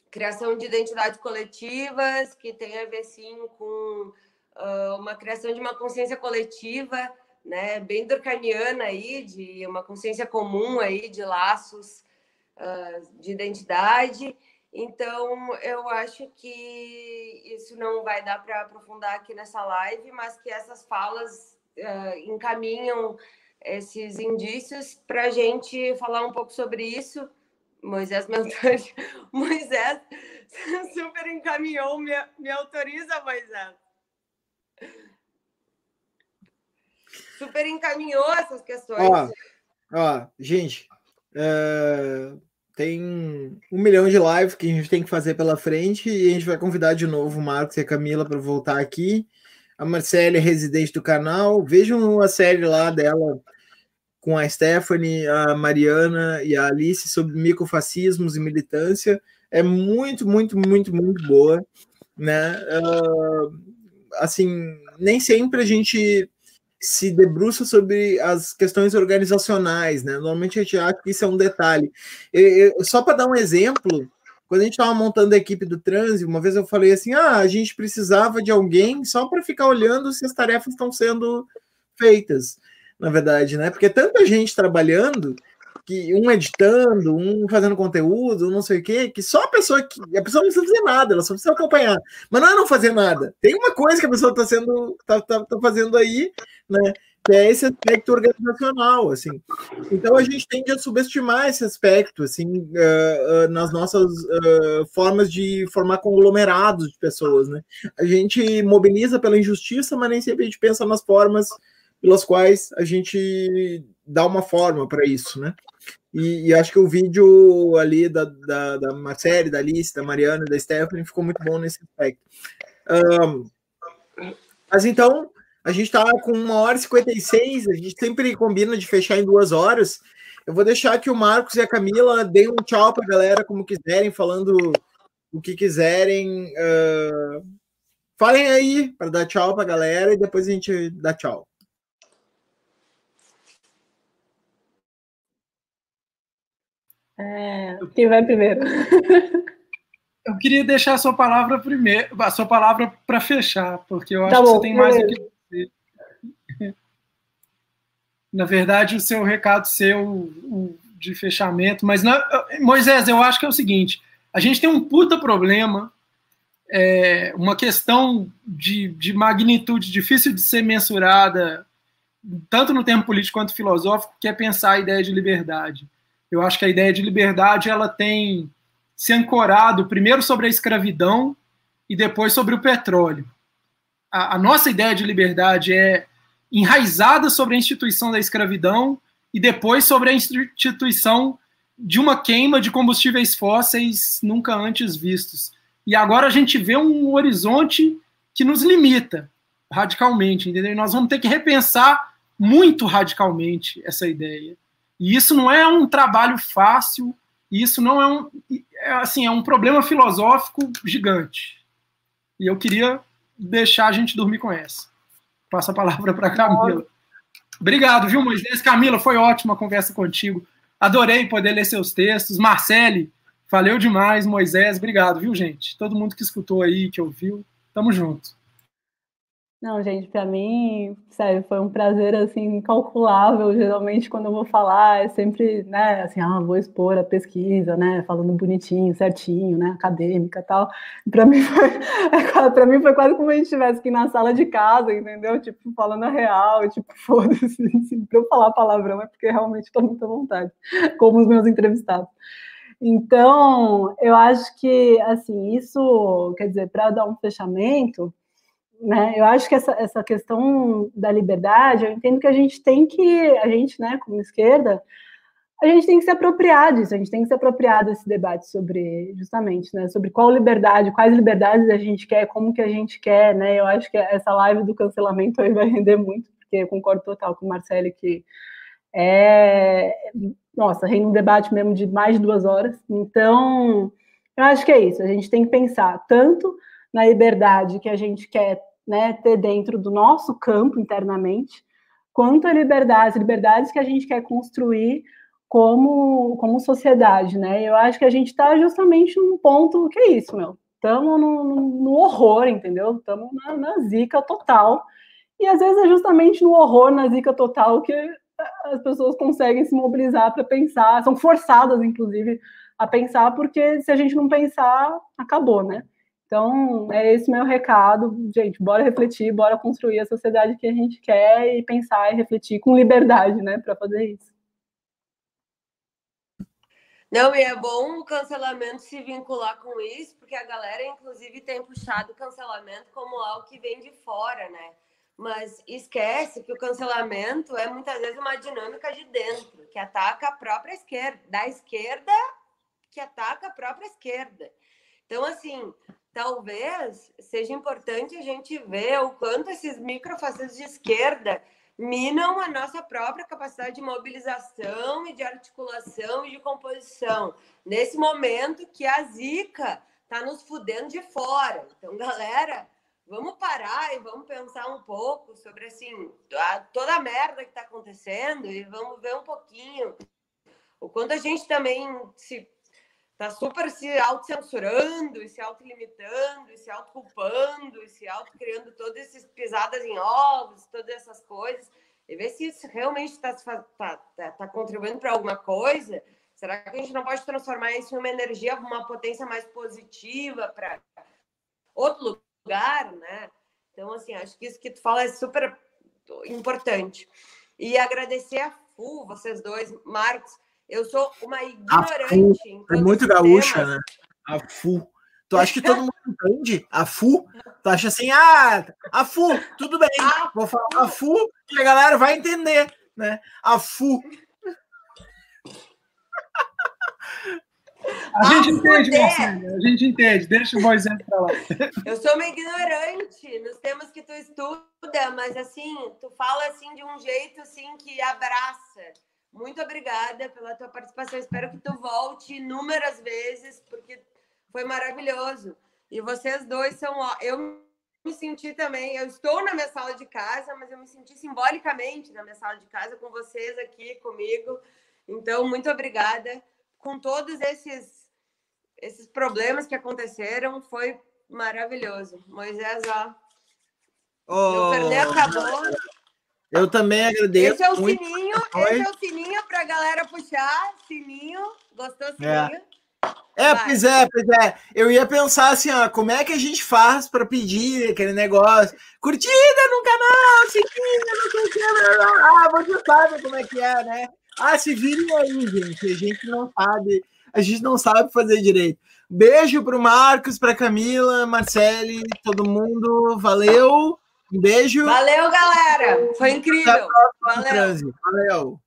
criação de identidades coletivas, que tem a ver sim com uh, uma criação de uma consciência coletiva, né, bem durkheimiana aí, de uma consciência comum aí, de laços de identidade. Então, eu acho que isso não vai dar para aprofundar aqui nessa live, mas que essas falas uh, encaminham esses indícios para a gente falar um pouco sobre isso. Moisés Mentante, Moisés super encaminhou, me, me autoriza, Moisés. Super encaminhou essas questões. Ó, ó gente, tem um milhão de lives que a gente tem que fazer pela frente e a gente vai convidar de novo o Marcos e a Camila para voltar aqui. A Marcele é residente do canal. Vejam a série lá dela com a Stephanie, a Mariana e a Alice sobre microfascismos e militância. É muito, muito, muito, muito boa, né? Uh, assim, nem sempre a gente se debruça sobre as questões organizacionais, né? Normalmente a gente acha que isso é um detalhe. Só para dar um exemplo, quando a gente estava montando a equipe do trânsito, uma vez eu falei assim: ah, a gente precisava de alguém só para ficar olhando se as tarefas estão sendo feitas, na verdade, né? Porque tanta gente trabalhando que um editando, um fazendo conteúdo, não sei o quê, que só a pessoa que a pessoa não precisa fazer nada, ela só precisa acompanhar. Mas não é não fazer nada. Tem uma coisa que a pessoa está sendo tá, tá, tá fazendo aí, né? Que é esse aspecto organizacional, assim. Então a gente tende a subestimar esse aspecto, assim, uh, uh, nas nossas uh, formas de formar conglomerados de pessoas, né? A gente mobiliza pela injustiça, mas nem sempre a gente pensa nas formas pelas quais a gente dá uma forma para isso, né? E, e, acho que o vídeo ali da, da, da Marcele, da Alice, da Mariana da Stephanie ficou muito bom nesse aspecto. Um, mas então, a gente está com uma hora e 56, a gente sempre combina de fechar em duas horas. Eu vou deixar que o Marcos e a Camila deem um tchau para a galera, como quiserem, falando o que quiserem. Uh, falem aí para dar tchau para a galera e depois a gente dá tchau. É, quem vai primeiro? Eu queria deixar a sua palavra primeiro, a sua palavra para fechar, porque eu acho tá bom, que você tem mais o que dizer. Na verdade, o seu recado seu o, de fechamento, mas na, Moisés, eu acho que é o seguinte: a gente tem um puta problema, é, uma questão de, de magnitude difícil de ser mensurada, tanto no termo político quanto filosófico, que é pensar a ideia de liberdade. Eu acho que a ideia de liberdade ela tem se ancorado primeiro sobre a escravidão e depois sobre o petróleo. A, a nossa ideia de liberdade é enraizada sobre a instituição da escravidão e depois sobre a instituição de uma queima de combustíveis fósseis nunca antes vistos. E agora a gente vê um horizonte que nos limita radicalmente, entendeu? E nós vamos ter que repensar muito radicalmente essa ideia. E isso não é um trabalho fácil, isso não é um é, assim, é um problema filosófico gigante. E eu queria deixar a gente dormir com essa. Passo a palavra para Camila. Obrigado, viu, Moisés? Camila, foi ótima a conversa contigo. Adorei poder ler seus textos. Marcele, valeu demais. Moisés, obrigado, viu, gente? Todo mundo que escutou aí, que ouviu, tamo junto. Não, gente, para mim, sério, foi um prazer assim incalculável. Geralmente, quando eu vou falar, é sempre, né, assim, ah, vou expor a pesquisa, né, falando bonitinho, certinho, né, acadêmica, tal. Para mim foi, para mim foi quase como a gente estivesse aqui na sala de casa, entendeu? Tipo, falando a real, tipo, foda-se, assim, para eu falar palavrão é porque realmente estou muito à vontade, como os meus entrevistados. Então, eu acho que, assim, isso, quer dizer, para dar um fechamento, né? Eu acho que essa, essa questão da liberdade, eu entendo que a gente tem que, a gente, né, como esquerda, a gente tem que se apropriar disso, a gente tem que se apropriar desse debate sobre, justamente, né, sobre qual liberdade, quais liberdades a gente quer, como que a gente quer, né, eu acho que essa live do cancelamento aí vai render muito, porque eu concordo total com o Marcelo que é, nossa, reina um debate mesmo de mais de duas horas, então, eu acho que é isso, a gente tem que pensar tanto na liberdade que a gente quer né, ter dentro do nosso campo internamente, quanto a liberdades, liberdades que a gente quer construir como, como sociedade, né? Eu acho que a gente está justamente num ponto que é isso, meu. Estamos no, no, no, horror, entendeu? Estamos na, na zica total. E às vezes é justamente no horror, na zica total, que as pessoas conseguem se mobilizar para pensar, são forçadas, inclusive, a pensar, porque se a gente não pensar, acabou, né? Então, é esse meu recado. Gente, bora refletir, bora construir a sociedade que a gente quer e pensar e refletir com liberdade, né, para fazer isso. Não, e é bom o cancelamento se vincular com isso, porque a galera, inclusive, tem puxado o cancelamento como algo que vem de fora, né? Mas esquece que o cancelamento é muitas vezes uma dinâmica de dentro, que ataca a própria esquerda, da esquerda que ataca a própria esquerda. Então, assim, talvez seja importante a gente ver o quanto esses microfascistas de esquerda minam a nossa própria capacidade de mobilização e de articulação e de composição. Nesse momento que a zica está nos fudendo de fora. Então, galera, vamos parar e vamos pensar um pouco sobre assim a, toda a merda que está acontecendo e vamos ver um pouquinho o quanto a gente também se tá super se autocensurando e se autolimitando e se autoculpando e se autocriando todas essas pisadas em ovos, todas essas coisas, e ver se isso realmente está tá, tá, tá contribuindo para alguma coisa. Será que a gente não pode transformar isso em uma energia, uma potência mais positiva para outro lugar, né? Então, assim, acho que isso que tu fala é super importante. E agradecer a FU, vocês dois, Marcos, eu sou uma ignorante. é muito gaúcha, né? A FU. Tu acha que todo mundo entende? A FU? Tu acha assim, ah, a FU, tudo bem. A Vou falar a FU que a galera vai entender, né? A FU. A gente entende, Marcelo, a gente entende. Deixa o Moisés para lá. Eu sou uma ignorante nos temas que tu estuda, mas assim, tu fala assim de um jeito assim que abraça. Muito obrigada pela tua participação. Espero que tu volte inúmeras vezes, porque foi maravilhoso. E vocês dois são. Eu me senti também. Eu estou na minha sala de casa, mas eu me senti simbolicamente na minha sala de casa com vocês aqui comigo. Então, muito obrigada. Com todos esses, esses problemas que aconteceram, foi maravilhoso. Moisés, ó. Oh. Meu acabou. Eu também agradeço. Esse é o sininho, esse é o sininho para a galera puxar. Sininho. Gostou, é. sininho? É. É, pois é, pois é. Eu ia pensar assim, ó, como é que a gente faz para pedir aquele negócio? Curtida no canal, sininho, não sei o que. Ah, você sabe como é que é, né? Ah, se virem aí, gente. A gente não sabe, a gente não sabe fazer direito. Beijo pro Marcos, pra Camila, Marcele, todo mundo. Valeu. Um beijo. Valeu, galera. Foi incrível. Valeu. Valeu.